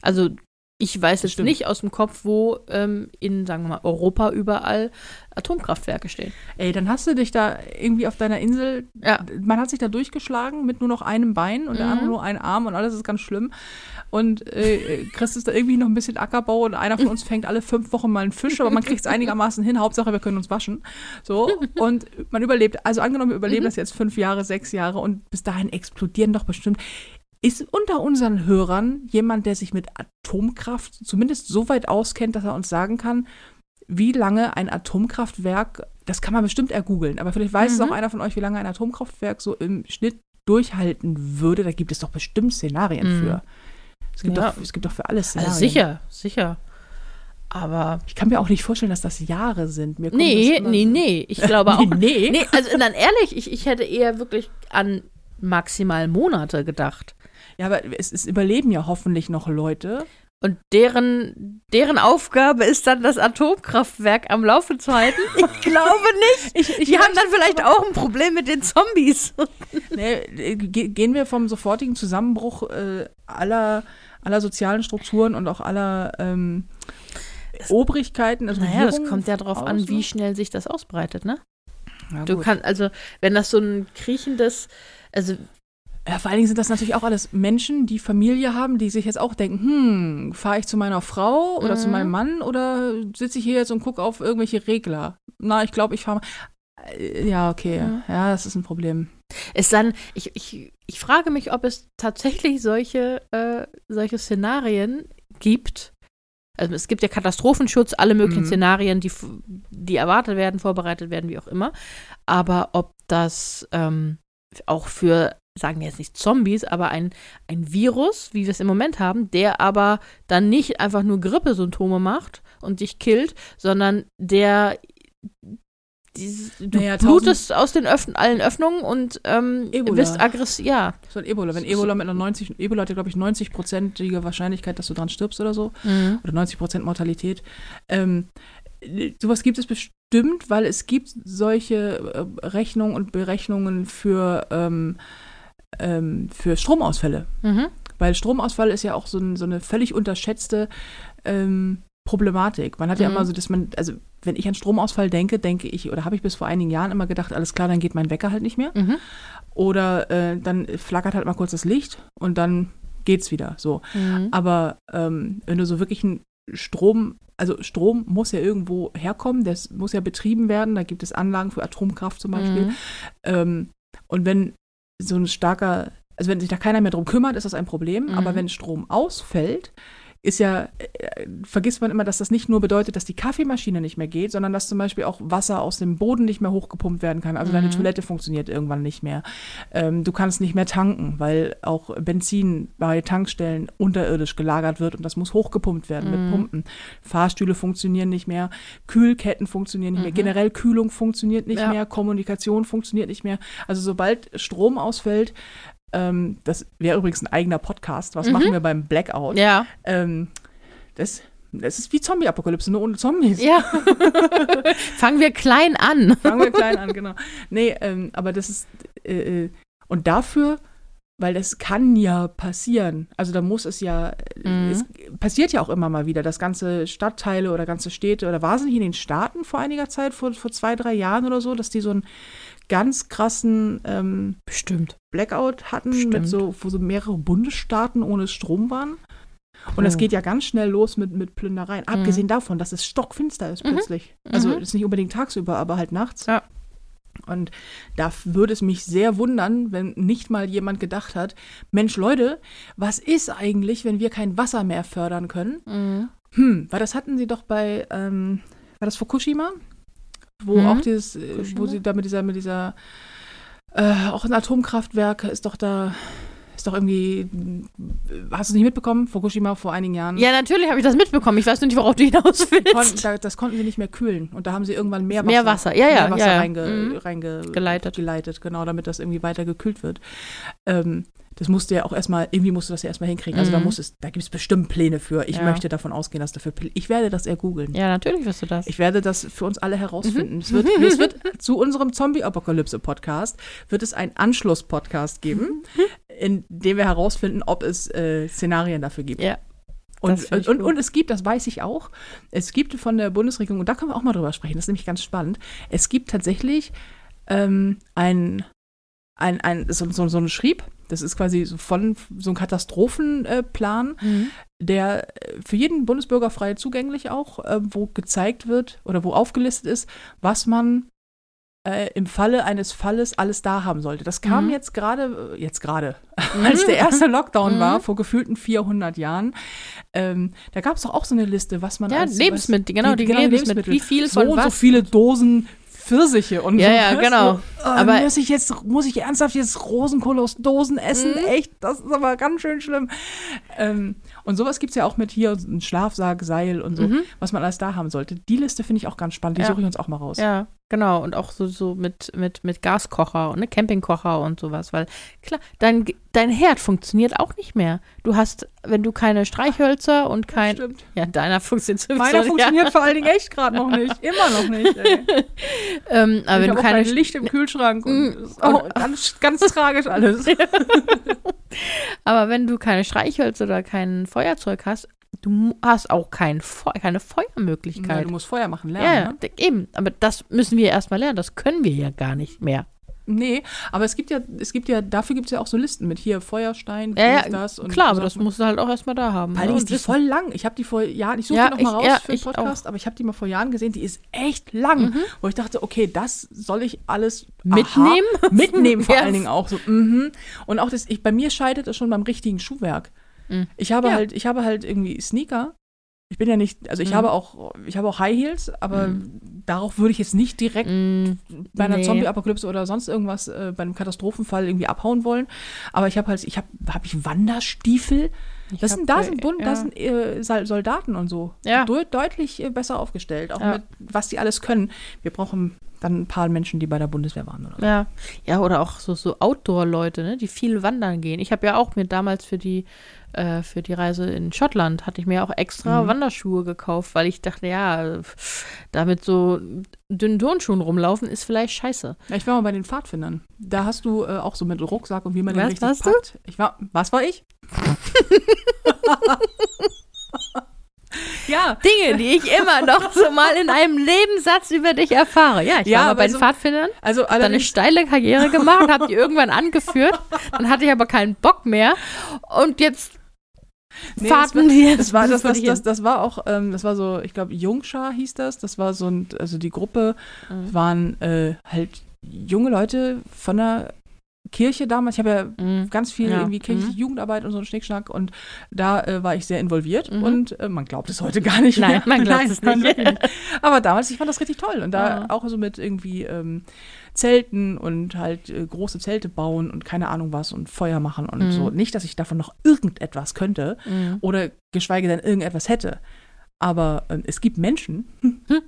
S2: Also, ich weiß jetzt nicht aus dem Kopf, wo ähm, in, sagen wir mal, Europa überall Atomkraftwerke stehen.
S1: ey, dann hast du dich da irgendwie auf deiner Insel,
S2: Ja.
S1: man hat sich da durchgeschlagen mit nur noch einem Bein und der
S2: Mhm.
S1: andere nur einen Arm und alles ist ganz schlimm. Und äh, kriegst ist da irgendwie noch ein bisschen Ackerbau und einer von uns fängt alle fünf Wochen mal einen Fisch, aber man kriegt es (laughs) einigermaßen hin. Hauptsache, wir können uns waschen. So, und man überlebt. Also angenommen, wir überleben
S2: Mhm.
S1: das jetzt fünf Jahre, sechs Jahre und bis dahin explodieren doch bestimmt. Ist unter unseren Hörern jemand, der sich mit Atomkraft zumindest so weit auskennt, dass er uns sagen kann, wie lange ein Atomkraftwerk, das kann man bestimmt ergoogeln, aber vielleicht weiß es
S2: Mhm.
S1: auch einer von euch, wie lange ein Atomkraftwerk so im Schnitt durchhalten würde. Da gibt es doch bestimmt Szenarien
S2: Mhm.
S1: für. Es gibt,
S2: Ja.
S1: doch, es gibt doch für alles Szenarien.
S2: Also sicher, sicher. Aber
S1: Ich kann mir auch nicht vorstellen, dass das Jahre sind. Mir
S2: nee, nee, nee. Ich glaube (laughs) auch.
S1: Nee, nee.
S2: Nee, also dann ehrlich, ich, ich hätte eher wirklich an maximal Monate gedacht.
S1: Ja, aber es, es überleben ja hoffentlich noch Leute.
S2: Und deren, deren Aufgabe ist dann, das Atomkraftwerk am Laufen zu halten? (laughs) Ich glaube nicht. (laughs)
S1: Ich, ich
S2: Die haben dann vielleicht auch ein Problem mit den Zombies. (laughs)
S1: Nee, ge- gehen wir vom sofortigen Zusammenbruch äh, aller, aller sozialen Strukturen und auch aller ähm, Obrigkeiten. Also
S2: Naja, das kommt ja darauf an, wie
S1: ne?
S2: schnell sich das ausbreitet, ne?
S1: Ja,
S2: Du kannst, also, wenn das so ein kriechendes, also,
S1: ja, vor allen Dingen sind das natürlich auch alles Menschen, die Familie haben, die sich jetzt auch denken, hm, fahre ich zu meiner Frau oder zu
S2: Mhm.
S1: meinem Mann oder sitze ich hier jetzt und gucke auf irgendwelche Regler? Na, ich glaube, ich fahre mal. Äh, Ja, okay.
S2: Mhm.
S1: Ja, das ist ein Problem.
S2: Es dann, ich, ich, ich frage mich, ob es tatsächlich solche, äh, solche Szenarien gibt. Also es gibt ja Katastrophenschutz, alle möglichen
S1: Mhm.
S2: Szenarien, die, die erwartet werden, vorbereitet werden, wie auch immer. Aber ob das ähm, auch für, sagen wir jetzt nicht Zombies, aber ein, ein Virus, wie wir es im Moment haben, der aber dann nicht einfach nur Grippesymptome macht und dich killt, sondern der dieses, du
S1: Naja,
S2: blutest aus den Öffn allen Öffnungen und ähm, bist aggressiv. Ja.
S1: So ein Ebola. Wenn
S2: So-
S1: Ebola mit einer 90, Ebola hat ja, glaube ich, 90-prozentige Wahrscheinlichkeit, dass du dran stirbst oder so. Oder 90 Prozent Mortalität. Ähm, äh, sowas gibt es bestimmt, weil es gibt solche äh, Rechnungen und Berechnungen für, ähm, ähm, für Stromausfälle.
S2: Mhm.
S1: Weil Stromausfall ist ja auch so, ein, so eine völlig unterschätzte ähm, Problematik. Man hat ja
S2: Mhm.
S1: immer so, dass man, also wenn ich an Stromausfall denke, denke ich, oder habe ich bis vor einigen Jahren immer gedacht, alles klar, dann geht mein Wecker halt nicht mehr.
S2: Mhm.
S1: Oder äh, dann flackert halt mal kurz das Licht und dann geht's wieder. So.
S2: Mhm.
S1: Aber ähm, wenn du so wirklich einen Strom, also Strom muss ja irgendwo herkommen, das muss ja betrieben werden, da gibt es Anlagen für Atomkraft zum Beispiel.
S2: Mhm.
S1: Ähm, und wenn so ein starker, also wenn sich da keiner mehr drum kümmert, ist das ein Problem.
S2: Mhm.
S1: Aber wenn Strom ausfällt, ist ja, äh, vergisst man immer, dass das nicht nur bedeutet, dass die Kaffeemaschine nicht mehr geht, sondern dass zum Beispiel auch Wasser aus dem Boden nicht mehr hochgepumpt werden kann. Also deine
S2: Mhm.
S1: Toilette funktioniert irgendwann nicht mehr. Ähm, du kannst nicht mehr tanken, weil auch Benzin bei Tankstellen unterirdisch gelagert wird und das muss hochgepumpt werden
S2: Mhm.
S1: mit Pumpen. Fahrstühle funktionieren nicht mehr, Kühlketten funktionieren nicht mehr,
S2: Mhm.
S1: generell Kühlung funktioniert nicht
S2: Ja.
S1: mehr, Kommunikation funktioniert nicht mehr. Also sobald Strom ausfällt, ähm, das wäre übrigens ein eigener Podcast. Was
S2: Mhm.
S1: machen wir beim Blackout?
S2: Ja.
S1: Ähm, das, das ist wie Zombie-Apokalypse, nur ohne Zombies.
S2: Ja. (laughs) Fangen wir klein an. (laughs)
S1: Fangen wir klein an, genau. Nee, ähm, aber das ist, äh, äh, und dafür, weil das kann ja passieren. Also da muss es ja,
S2: Mhm.
S1: es passiert ja auch immer mal wieder, dass ganze Stadtteile oder ganze Städte, oder war es nicht in den Staaten vor einiger Zeit, vor, vor zwei, drei Jahren oder so, dass die so einen ganz krassen ähm,
S2: Bestimmt.
S1: Blackout hatten,
S2: Stimmt.
S1: mit so, wo so mehrere Bundesstaaten ohne Strom waren. Und das
S2: Oh.
S1: geht ja ganz schnell los mit, mit Plündereien. Abgesehen davon, dass es stockfinster ist
S2: Mhm.
S1: plötzlich. Also
S2: Mhm.
S1: ist nicht unbedingt tagsüber, aber halt nachts.
S2: Ja.
S1: Und da würde es mich sehr wundern, wenn nicht mal jemand gedacht hat, Mensch Leute, was ist eigentlich, wenn wir kein Wasser mehr fördern können?
S2: Mhm.
S1: Hm, weil das hatten sie doch bei, ähm, war das Fukushima? Wo
S2: Mhm.
S1: auch dieses, äh,
S2: Fukushima?
S1: wo sie da mit dieser, mit dieser, äh, auch ein Atomkraftwerk ist doch da, ist doch irgendwie, äh, hast du es nicht mitbekommen? Fukushima vor einigen Jahren.
S2: Ja, natürlich habe ich das mitbekommen. Ich weiß nur nicht, worauf du hinaus
S1: Kon
S2: willst.
S1: da, das konnten sie nicht mehr kühlen. Und da haben sie irgendwann mehr Wasser,
S2: Mehr Wasser. Ja, ja,
S1: mehr Wasser
S2: ja, ja.
S1: Reinge,
S2: Mhm.
S1: reinge
S2: Geleitet.
S1: geleitet, genau, damit das irgendwie weiter gekühlt wird. Ähm, das musste ja auch erstmal, irgendwie musst du das ja erstmal hinkriegen. Also da
S2: Mhm.
S1: muss es, da gibt es bestimmt Pläne für. Ich
S2: Ja.
S1: möchte davon ausgehen, dass dafür Pläne, ich werde das ergoogeln.
S2: Ja, natürlich wirst du das.
S1: Ich werde das für uns alle
S2: Mhm.
S1: herausfinden. Es, wird, (laughs) es wird zu unserem Zombie-Apokalypse-Podcast wird es einen Anschluss-Podcast geben,
S2: Mhm.
S1: in dem wir herausfinden, ob es äh, Szenarien dafür gibt.
S2: ja.
S1: Und, und,
S2: gut.
S1: und es gibt, das weiß ich auch, es gibt von der Bundesregierung, und da können wir auch mal drüber sprechen, das ist nämlich ganz spannend, es gibt tatsächlich ähm, ein, ein, ein, so, so, so ein Schrieb, das ist quasi so von so ein Katastrophenplan,
S2: Mhm.
S1: der äh, für jeden Bundesbürger frei zugänglich auch, äh, wo gezeigt wird oder wo aufgelistet ist, was man äh, im Falle eines Falles alles da haben sollte. Das kam
S2: Mhm.
S1: jetzt gerade, äh, jetzt gerade, als der erste Lockdown
S2: Mhm.
S1: war, vor gefühlten 400 Jahren. Ähm, da gab es doch auch so eine Liste, was man
S2: Ja,
S1: als
S2: Lebensmittel, genau, die Lebensmittel. Wie viel
S1: so
S2: von
S1: und so
S2: was?
S1: viele Dosen Pfirsiche und
S2: Ja,
S1: so.
S2: ja, genau.
S1: So, äh,
S2: Aber-
S1: muss ich jetzt, muss ich ernsthaft jetzt Rosenkohl aus Dosen essen?
S2: Mhm.
S1: Echt? Das ist aber ganz schön schlimm. Ähm, und sowas gibt es ja auch mit hier, ein Schlafsack, Seil und so,
S2: Mhm.
S1: was man alles da haben sollte. Die Liste finde ich auch ganz spannend. Die
S2: Ja.
S1: suche ich uns auch mal raus.
S2: Ja, genau. Und auch so, so mit, mit, mit Gaskocher und ne, Campingkocher und sowas. Weil, klar, dein, dein Herd funktioniert auch nicht mehr. Du hast, wenn du keine Streichhölzer und kein.
S1: Stimmt.
S2: Ja, deiner funktioniert
S1: Meiner funktioniert vor allen Dingen echt gerade noch nicht. Immer noch nicht. (laughs)
S2: Ähm, aber
S1: ich
S2: wenn du keine
S1: kein Licht im Kühlschrank. Und
S2: Mm,
S1: ist auch ganz, ganz tragisch alles. (laughs)
S2: Aber wenn du keine Streichhölzer oder kein Feuerzeug hast, du hast auch kein Feu keine
S1: Ja,
S2: Feuermöglichkeit.
S1: du musst Feuer machen
S2: Ja,
S1: lernen.
S2: ja,
S1: ne?
S2: eben. Aber das müssen wir erstmal lernen. Das können wir ja gar nicht mehr.
S1: Nee, aber es gibt ja, es gibt ja, dafür gibt es ja auch so Listen mit hier Feuerstein,
S2: Ja, ja,
S1: das und
S2: klar, aber das musst du halt auch erstmal da haben.
S1: Vor allen
S2: ne?
S1: Ist die voll lang. Ich habe die vor Jahren, ich suche
S2: Ja,
S1: die noch mal
S2: ich-
S1: raus
S2: ja,
S1: für den Podcast, aber ich habe die mal vor Jahren gesehen, die ist echt lang.
S2: Mhm.
S1: Wo ich dachte, okay, das soll ich alles
S2: Mitnehmen?
S1: Aha, mitnehmen (laughs) vor (laughs)
S2: Ja.
S1: allen Dingen auch so. Mhm. Und auch das, ich, bei mir scheidet es schon beim richtigen Schuhwerk.
S2: Mhm.
S1: Ich habe halt, ich habe halt irgendwie Sneaker. Ich bin ja nicht, also ich
S2: Mhm.
S1: habe auch, ich habe auch High Heels, aber darauf würde ich jetzt nicht direkt
S2: Mm,
S1: bei einer
S2: Nee.
S1: Zombie-Apokalypse oder sonst irgendwas äh, bei einem Katastrophenfall irgendwie abhauen wollen. Aber ich habe halt, ich habe, habe ich Wanderstiefel.
S2: Ich
S1: Das sind, da sind, Bund,
S2: ja.
S1: das sind äh, Sol- Soldaten und so.
S2: Ja.
S1: Deut- deutlich äh, besser aufgestellt, auch
S2: Ja.
S1: mit was die alles können. Wir brauchen dann ein paar Menschen, die bei der Bundeswehr waren oder so.
S2: Ja, ja oder auch so, so Outdoor-Leute, ne, die viel wandern gehen. Ich habe ja auch mir damals für die, äh, für die Reise in Schottland, hatte ich mir auch extra
S1: Mhm.
S2: Wanderschuhe gekauft, weil ich dachte, ja, damit so dünnen Turnschuhen rumlaufen, ist vielleicht scheiße.
S1: Ja, ich war mal bei den Pfadfindern. Da hast du äh, auch so mit Rucksack und wie man den
S2: Was
S1: richtig
S2: warst du?
S1: packt. Ich war, was war ich? (laughs) ja,
S2: Dinge, die ich immer noch so mal in einem Nebensatz über dich erfahre. Ja, ich
S1: Ja,
S2: war mal bei den
S1: so-
S2: Pfadfindern,
S1: also
S2: hab dann eine steile Karriere gemacht, habe die (laughs) irgendwann angeführt, dann hatte ich aber keinen Bock mehr und jetzt
S1: Nee, das
S2: Fahrten jetzt
S1: Das war, das, das, das, das war auch, ähm, das war so, ich glaube, Jungschar hieß das. Das war so ein, also die Gruppe
S2: Mhm.
S1: waren äh, halt junge Leute von der Kirche damals. Ich habe ja
S2: Mhm.
S1: ganz viel
S2: Ja.
S1: irgendwie kirchliche
S2: Mhm.
S1: Jugendarbeit und so ein Schnickschnack und da äh, war ich sehr involviert
S2: Mhm.
S1: und äh, man glaubt es heute gar nicht
S2: Nein,
S1: mehr.
S2: man (laughs) glaubt es
S1: man
S2: nicht.
S1: nicht. Aber damals, ich fand das richtig toll und da
S2: Ja.
S1: auch so mit irgendwie ähm, Zelten und halt äh, große Zelte bauen und keine Ahnung was und Feuer machen und
S2: Mhm.
S1: so. Nicht, dass ich davon noch irgendetwas könnte
S2: Mhm.
S1: oder geschweige denn irgendetwas hätte. Aber ähm, es gibt Menschen,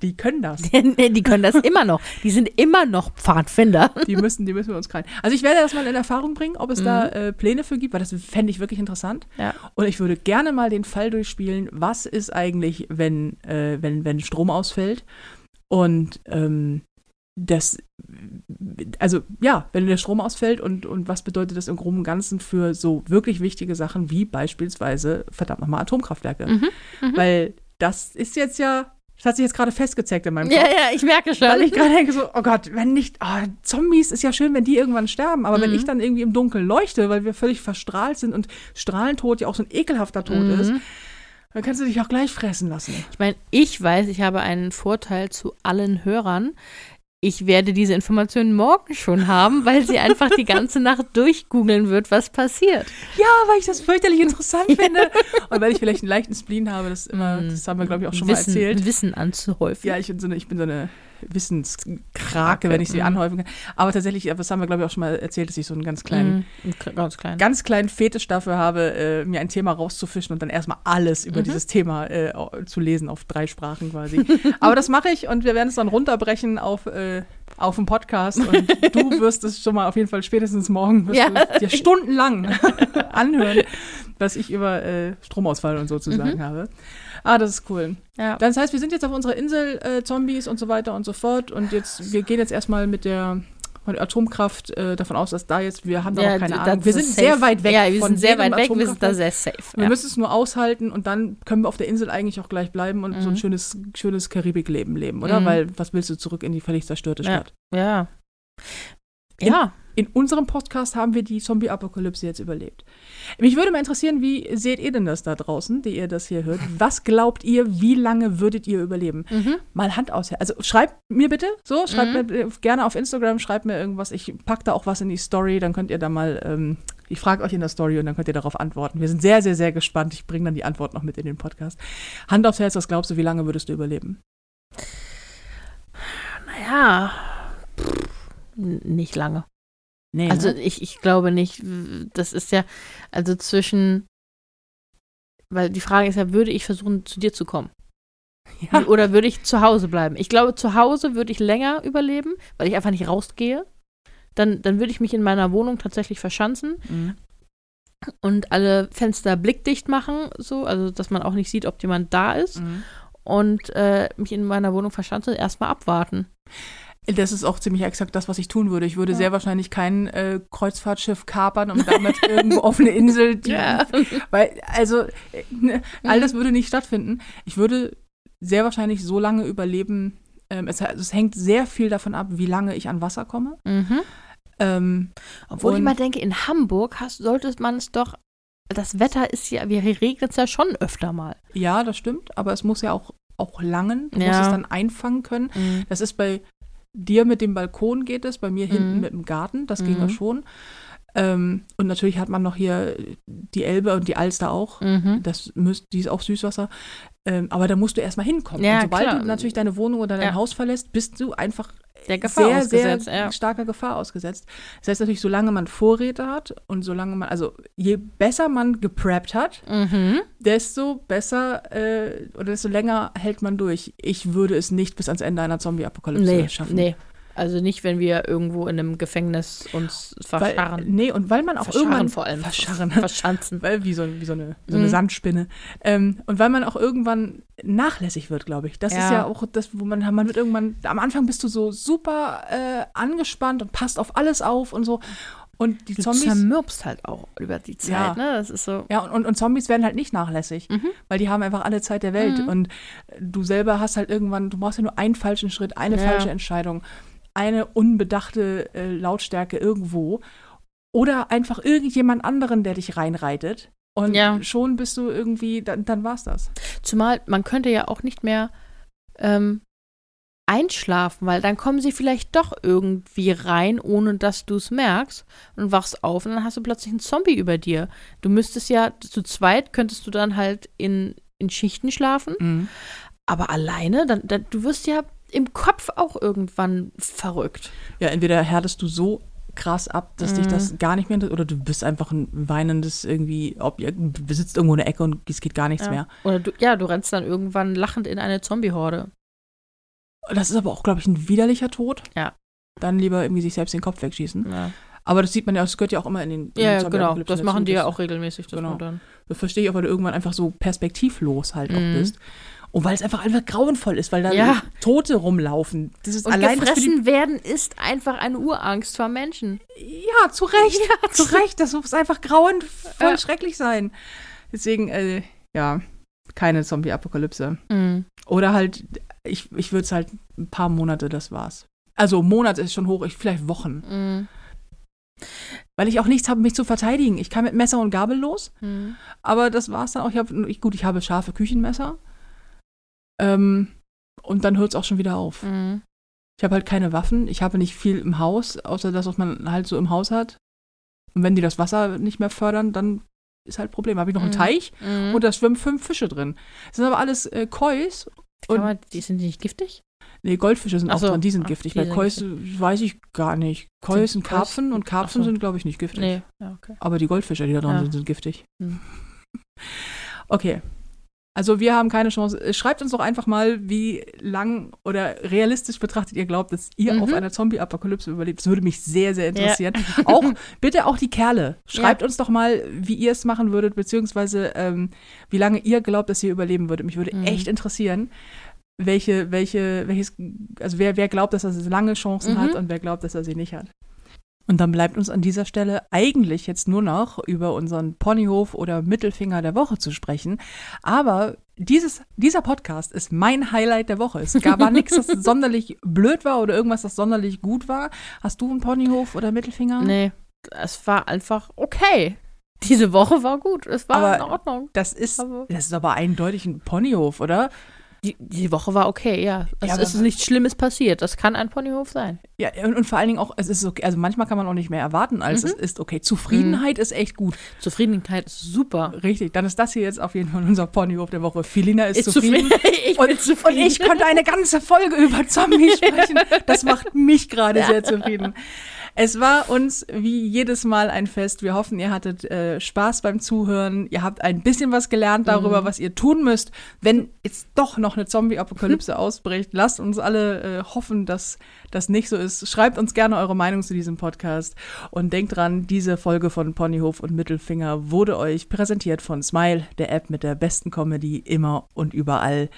S1: die können das. (laughs)
S2: Die können das immer noch. Die sind immer noch Pfadfinder. (laughs)
S1: Die müssen, die müssen wir uns krallen. Also ich werde das mal in Erfahrung bringen, ob es da äh, Pläne für gibt, weil das fände ich wirklich interessant.
S2: Ja.
S1: Und ich würde gerne mal den Fall durchspielen, was ist eigentlich, wenn, äh, wenn, wenn Strom ausfällt. Und ähm, das, also ja, wenn der Strom ausfällt und, und was bedeutet das im Groben und Ganzen für so wirklich wichtige Sachen wie beispielsweise, verdammt nochmal, Atomkraftwerke.
S2: Mhm,
S1: Weil das ist jetzt ja, das hat sich jetzt gerade festgezeigt in meinem Kopf.
S2: Ja, ja, ich merke schon.
S1: Weil ich gerade denke so, oh Gott, wenn nicht, oh, Zombies ist ja schön, wenn die irgendwann sterben, aber wenn
S2: Mhm.
S1: ich dann irgendwie im Dunkeln leuchte, weil wir völlig verstrahlt sind und Strahlentod ja auch so ein ekelhafter Tod
S2: Mhm.
S1: ist, dann kannst du dich auch gleich fressen lassen.
S2: Ich meine, ich weiß, ich habe einen Vorteil zu allen Hörern. Ich werde diese Informationen morgen schon haben, weil sie einfach die ganze Nacht durchgoogeln wird, was passiert.
S1: Ja, weil ich das fürchterlich interessant finde. Und weil ich vielleicht einen leichten Spleen habe, das immer,
S2: Mhm.
S1: das haben wir, glaube ich, auch schon
S2: Wissen,
S1: mal erzählt.
S2: Wissen anzuhäufen.
S1: Ja, ich bin so eine, ich bin so eine Wissenskrake, wenn ich sie
S2: Mhm.
S1: anhäufen kann. Aber tatsächlich, das haben wir, glaube ich, auch schon mal erzählt, dass ich so einen ganz kleinen
S2: Mhm, ganz klein.
S1: ganz kleinen Fetisch dafür habe, äh, mir ein Thema rauszufischen und dann erstmal alles über
S2: Mhm.
S1: dieses Thema äh, zu lesen auf drei Sprachen quasi. (laughs) Aber das mache ich und wir werden es dann runterbrechen auf, äh, auf dem Podcast und (laughs) du wirst es schon mal auf jeden Fall spätestens morgen wirst
S2: Ja.
S1: du dir stundenlang (laughs) anhören, was ich über äh, Stromausfall und so zu sagen habe. Ah, das ist cool.
S2: ja.
S1: Das heißt, wir sind jetzt auf unserer Insel, äh, Zombies und so weiter und so fort. Und jetzt, wir gehen jetzt erstmal mit der, Atomkraft äh, davon aus, dass da jetzt, wir haben da noch keine Ahnung. Wir sind
S2: safe.
S1: sehr weit weg
S2: Ja, wir sind sehr weit weg, wir sind da sehr safe.
S1: Wir
S2: Ja.
S1: müssen es nur aushalten und dann können wir auf der Insel eigentlich auch gleich bleiben und so ein
S2: Mhm.
S1: schönes, schönes Karibikleben leben, oder?
S2: Mhm.
S1: Weil was willst du zurück in die völlig zerstörte
S2: Ja.
S1: Stadt?
S2: ja.
S1: In-
S2: Ja.
S1: In unserem Podcast haben wir die Zombie-Apokalypse jetzt überlebt. Mich würde mal interessieren, wie seht ihr denn das da draußen, die ihr das hier hört? Was glaubt ihr, wie lange würdet ihr überleben?
S2: Mhm.
S1: Mal Hand aus. Also schreibt mir bitte so, schreibt
S2: Mhm.
S1: mir äh, gerne auf Instagram, schreibt mir irgendwas. Ich pack da auch was in die Story, dann könnt ihr da mal, ähm, ich frage euch in der Story und dann könnt ihr darauf antworten. Wir sind sehr, sehr, sehr gespannt. Ich bringe dann die Antwort noch mit in den Podcast. Hand aufs Herz, was glaubst du, wie lange würdest du überleben?
S2: Naja. Nicht lange.
S1: Nee,
S2: Also
S1: ne?
S2: ich, ich glaube nicht. Das ist ja, also zwischen, weil die Frage ist ja, würde ich versuchen, zu dir zu kommen? (laughs)
S1: Ja.
S2: Oder würde ich zu Hause bleiben? Ich glaube, zu Hause würde ich länger überleben, weil ich einfach nicht rausgehe. Dann, dann würde ich mich in meiner Wohnung tatsächlich verschanzen
S1: Mhm.
S2: und alle Fenster blickdicht machen, so, also dass man auch nicht sieht, ob jemand da ist.
S1: Mhm.
S2: Und äh, mich in meiner Wohnung verschanzen und erstmal abwarten.
S1: Das ist auch ziemlich exakt das, was ich tun würde. Ich würde
S2: Ja.
S1: sehr wahrscheinlich kein äh, Kreuzfahrtschiff kapern und damit (laughs) irgendwo auf eine Insel, die, weil, also, äh, ne, all das würde nicht stattfinden. Ich würde sehr wahrscheinlich so lange überleben. Ähm, es, es hängt sehr viel davon ab, wie lange ich an Wasser komme.
S2: Mhm.
S1: Ähm,
S2: Obwohl ich mal denke, in Hamburg hast, sollte man es doch. Das Wetter ist ja, wir regnet es ja schon öfter mal.
S1: ja, das stimmt, aber es muss ja auch, auch langen. Du musst
S2: Ja.
S1: es dann einfangen können. Das ist bei dir mit dem Balkon geht es, bei mir hinten
S2: Mhm.
S1: mit dem Garten, das ging ja
S2: Mhm.
S1: schon. Ähm, und natürlich hat man noch hier die Elbe und die Alster auch.
S2: Mhm.
S1: Das müsst, die ist auch Süßwasser. Ähm, aber da musst du erstmal hinkommen.
S2: Ja,
S1: und sobald
S2: klar.
S1: du natürlich deine Wohnung oder dein
S2: Ja.
S1: Haus verlässt, bist du einfach
S2: Der Gefahr
S1: sehr,
S2: ausgesetzt,
S1: sehr
S2: ja.
S1: starker Gefahr ausgesetzt. Das heißt natürlich, solange man Vorräte hat und solange man, also je besser man gepreppt hat,
S2: Mhm.
S1: desto besser äh, oder desto länger hält man durch. Ich würde es nicht bis ans Ende einer Zombie-Apokalypse
S2: Nee,
S1: schaffen.
S2: nee. Also nicht, wenn wir irgendwo in einem Gefängnis uns
S1: Weil,
S2: verscharren.
S1: nee, und weil man auch
S2: verscharren
S1: irgendwann
S2: vor allem.
S1: verscharren, (laughs)
S2: Verschanzen.
S1: weil wie so, wie so eine, wie so eine
S2: Mhm.
S1: Sandspinne. Ähm, und weil man auch irgendwann nachlässig wird, glaube ich. Das ist
S2: Ja.
S1: ja auch das, wo man, man wird irgendwann, am Anfang bist du so super äh, angespannt und passt auf alles auf und so. Und die
S2: Du
S1: Zombies.
S2: zermürbst halt auch über die Zeit,
S1: Ja.
S2: ne? Das ist so.
S1: Ja, und, und, und Zombies werden halt nicht nachlässig,
S2: Mhm.
S1: weil die haben einfach alle Zeit der Welt.
S2: Mhm.
S1: Und du selber hast halt irgendwann, du brauchst ja nur einen falschen Schritt, eine
S2: Ja.
S1: falsche Entscheidung, eine unbedachte äh, Lautstärke irgendwo oder einfach irgendjemand anderen, der dich reinreitet. Und
S2: Ja.
S1: schon bist du irgendwie, dann, dann war's das.
S2: Zumal man könnte ja auch nicht mehr ähm, einschlafen, weil dann kommen sie vielleicht doch irgendwie rein, ohne dass du es merkst und wachst auf und dann hast du plötzlich einen Zombie über dir. Du müsstest ja, zu zweit könntest du dann halt in, in Schichten schlafen, aber alleine, dann, dann, du wirst ja im Kopf auch irgendwann verrückt.
S1: Ja, entweder härtest du so krass ab, dass dich
S2: Mhm.
S1: das gar nicht mehr interessiert, oder du bist einfach ein weinendes irgendwie Objekt, du besitzt irgendwo eine Ecke und es geht gar nichts
S2: Ja.
S1: mehr.
S2: Oder du, ja, du rennst dann irgendwann lachend in eine Zombie-Horde.
S1: Das ist aber auch, glaube ich, ein widerlicher Tod.
S2: Ja.
S1: Dann lieber irgendwie sich selbst den Kopf wegschießen.
S2: Ja,
S1: Aber das sieht man ja, das gehört ja auch immer in den in den
S2: ja genau. Das machen die ja auch regelmäßig. Das
S1: Genau.
S2: dann,
S1: Das verstehe ich auch, weil du irgendwann einfach so perspektivlos halt auch
S2: Mhm.
S1: bist. Und weil es einfach einfach grauenvoll ist, weil da
S2: Ja.
S1: Tote rumlaufen. Das ist
S2: und
S1: allein
S2: gefressen werden ist einfach eine Urangst vor Menschen.
S1: Ja, zu Recht. (laughs)
S2: Ja,
S1: zu Recht. Das muss einfach grauenvoll
S2: Ja.
S1: schrecklich sein. Deswegen, äh, ja, keine Zombie-Apokalypse.
S2: Mhm.
S1: Oder halt, ich, ich würde es halt ein paar Monate, das war's. Also Monate ist schon hoch, ich, vielleicht Wochen.
S2: Mhm.
S1: Weil ich auch nichts habe, mich zu verteidigen. Ich kann mit Messer und Gabel los.
S2: Mhm.
S1: Aber das war's dann auch. Ich hab, ich, gut, ich habe scharfe Küchenmesser. Ähm, und dann hört es auch schon wieder auf.
S2: Mhm.
S1: Ich habe halt keine Waffen. Ich habe nicht viel im Haus, außer das, was man halt so im Haus hat. Und wenn die das Wasser nicht mehr fördern, dann ist halt ein Problem. Habe ich noch einen
S2: Mhm.
S1: Teich
S2: Mhm.
S1: und da schwimmen fünf Fische drin. Das sind aber alles äh, Kois. Und-
S2: man, die sind nicht giftig?
S1: Nee, Goldfische sind
S2: Ach
S1: auch
S2: so.
S1: drin, die sind
S2: Ach,
S1: giftig.
S2: die
S1: Bei
S2: sind
S1: Kois weiß ich gar nicht. Kois
S2: Sind
S1: sind
S2: Kois-
S1: Karpfen und Karpfen
S2: so.
S1: sind, glaube ich, nicht giftig.
S2: Nee. Ja, okay.
S1: Aber die Goldfische, die da dran
S2: Ja.
S1: sind, sind giftig.
S2: Hm. (laughs)
S1: Okay. Also wir haben keine Chance. Äh, Schreibt uns doch einfach mal, wie lang oder realistisch betrachtet ihr glaubt, dass ihr
S2: Mhm.
S1: auf einer Zombie-Apokalypse überlebt. Das würde mich sehr, sehr interessieren. Auch bitte auch die Kerle. Schreibt uns doch mal, wie ihr es machen würdet, beziehungsweise ähm, wie lange ihr glaubt, dass ihr überleben würdet. Mich würde
S2: Mhm.
S1: echt interessieren, welche, welche, welches, also wer, wer glaubt, dass er lange Chancen
S2: Mhm.
S1: hat und wer glaubt, dass er sie nicht hat. Und dann bleibt uns an dieser Stelle eigentlich jetzt nur noch über unseren Ponyhof oder Mittelfinger der Woche zu sprechen. Aber dieses, dieser Podcast ist mein Highlight der Woche. Es gab war nichts, das (laughs) sonderlich blöd war oder irgendwas, das sonderlich gut war. Hast du einen Ponyhof oder Mittelfinger?
S2: Nee, es war einfach okay. Diese Woche war gut. Es war
S1: Aber-
S2: in Ordnung.
S1: Das ist,
S2: Aber-
S1: das ist aber eindeutig ein Ponyhof, oder?
S2: Die, die Woche war okay, ja. Es
S1: Ja,
S2: ist nichts Schlimmes passiert. Das kann ein Ponyhof sein.
S1: Ja, und, und vor allen Dingen auch, es ist okay, also manchmal kann man auch nicht mehr erwarten, als
S2: Mhm.
S1: es ist okay. Zufriedenheit ist echt gut.
S2: Zufriedenheit ist super.
S1: Richtig, dann ist das hier jetzt auf jeden Fall unser Ponyhof der Woche. Filina ist,
S2: Ist
S1: zufrieden.
S2: zufrieden. (laughs) ich
S1: Und,
S2: zufrieden.
S1: und ich konnte eine ganze Folge über Zombies sprechen. Das macht mich gerade (laughs) sehr zufrieden. Es war uns wie jedes Mal ein Fest. Wir hoffen, ihr hattet äh, Spaß beim Zuhören. Ihr habt ein bisschen was gelernt darüber, was ihr tun müsst, wenn jetzt doch noch eine Zombie-Apokalypse (laughs) ausbricht. Lasst uns alle äh, hoffen, dass das nicht so ist. Schreibt uns gerne eure Meinung zu diesem Podcast. Und denkt dran, diese Folge von Ponyhof und Mittelfinger wurde euch präsentiert von Smile, der App mit der besten Comedy immer und überall.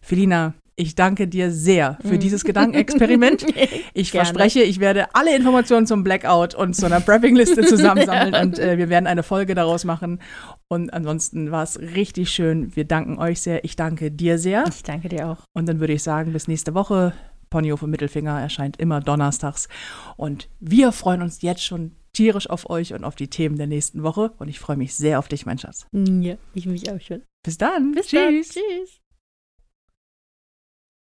S1: Felina, ich danke dir sehr für dieses Gedankenexperiment. (laughs) Ich
S2: Gerne.
S1: verspreche, ich werde alle Informationen zum Blackout und zu einer Prepping-Liste zusammensammeln (laughs) und äh, wir werden eine Folge daraus machen. Und ansonsten war es richtig schön. Wir danken euch sehr. Ich danke dir sehr.
S2: Ich danke dir auch.
S1: Und dann würde ich sagen, bis nächste Woche Ponyhof im Mittelfinger erscheint immer donnerstags. Und wir freuen uns jetzt schon tierisch auf euch und auf die Themen der nächsten Woche. Und ich freue mich sehr auf dich, mein Schatz.
S2: Ja, ich mich auch schon.
S1: Bis dann.
S2: Bis
S1: Tschüss.
S2: dann. Tschüss.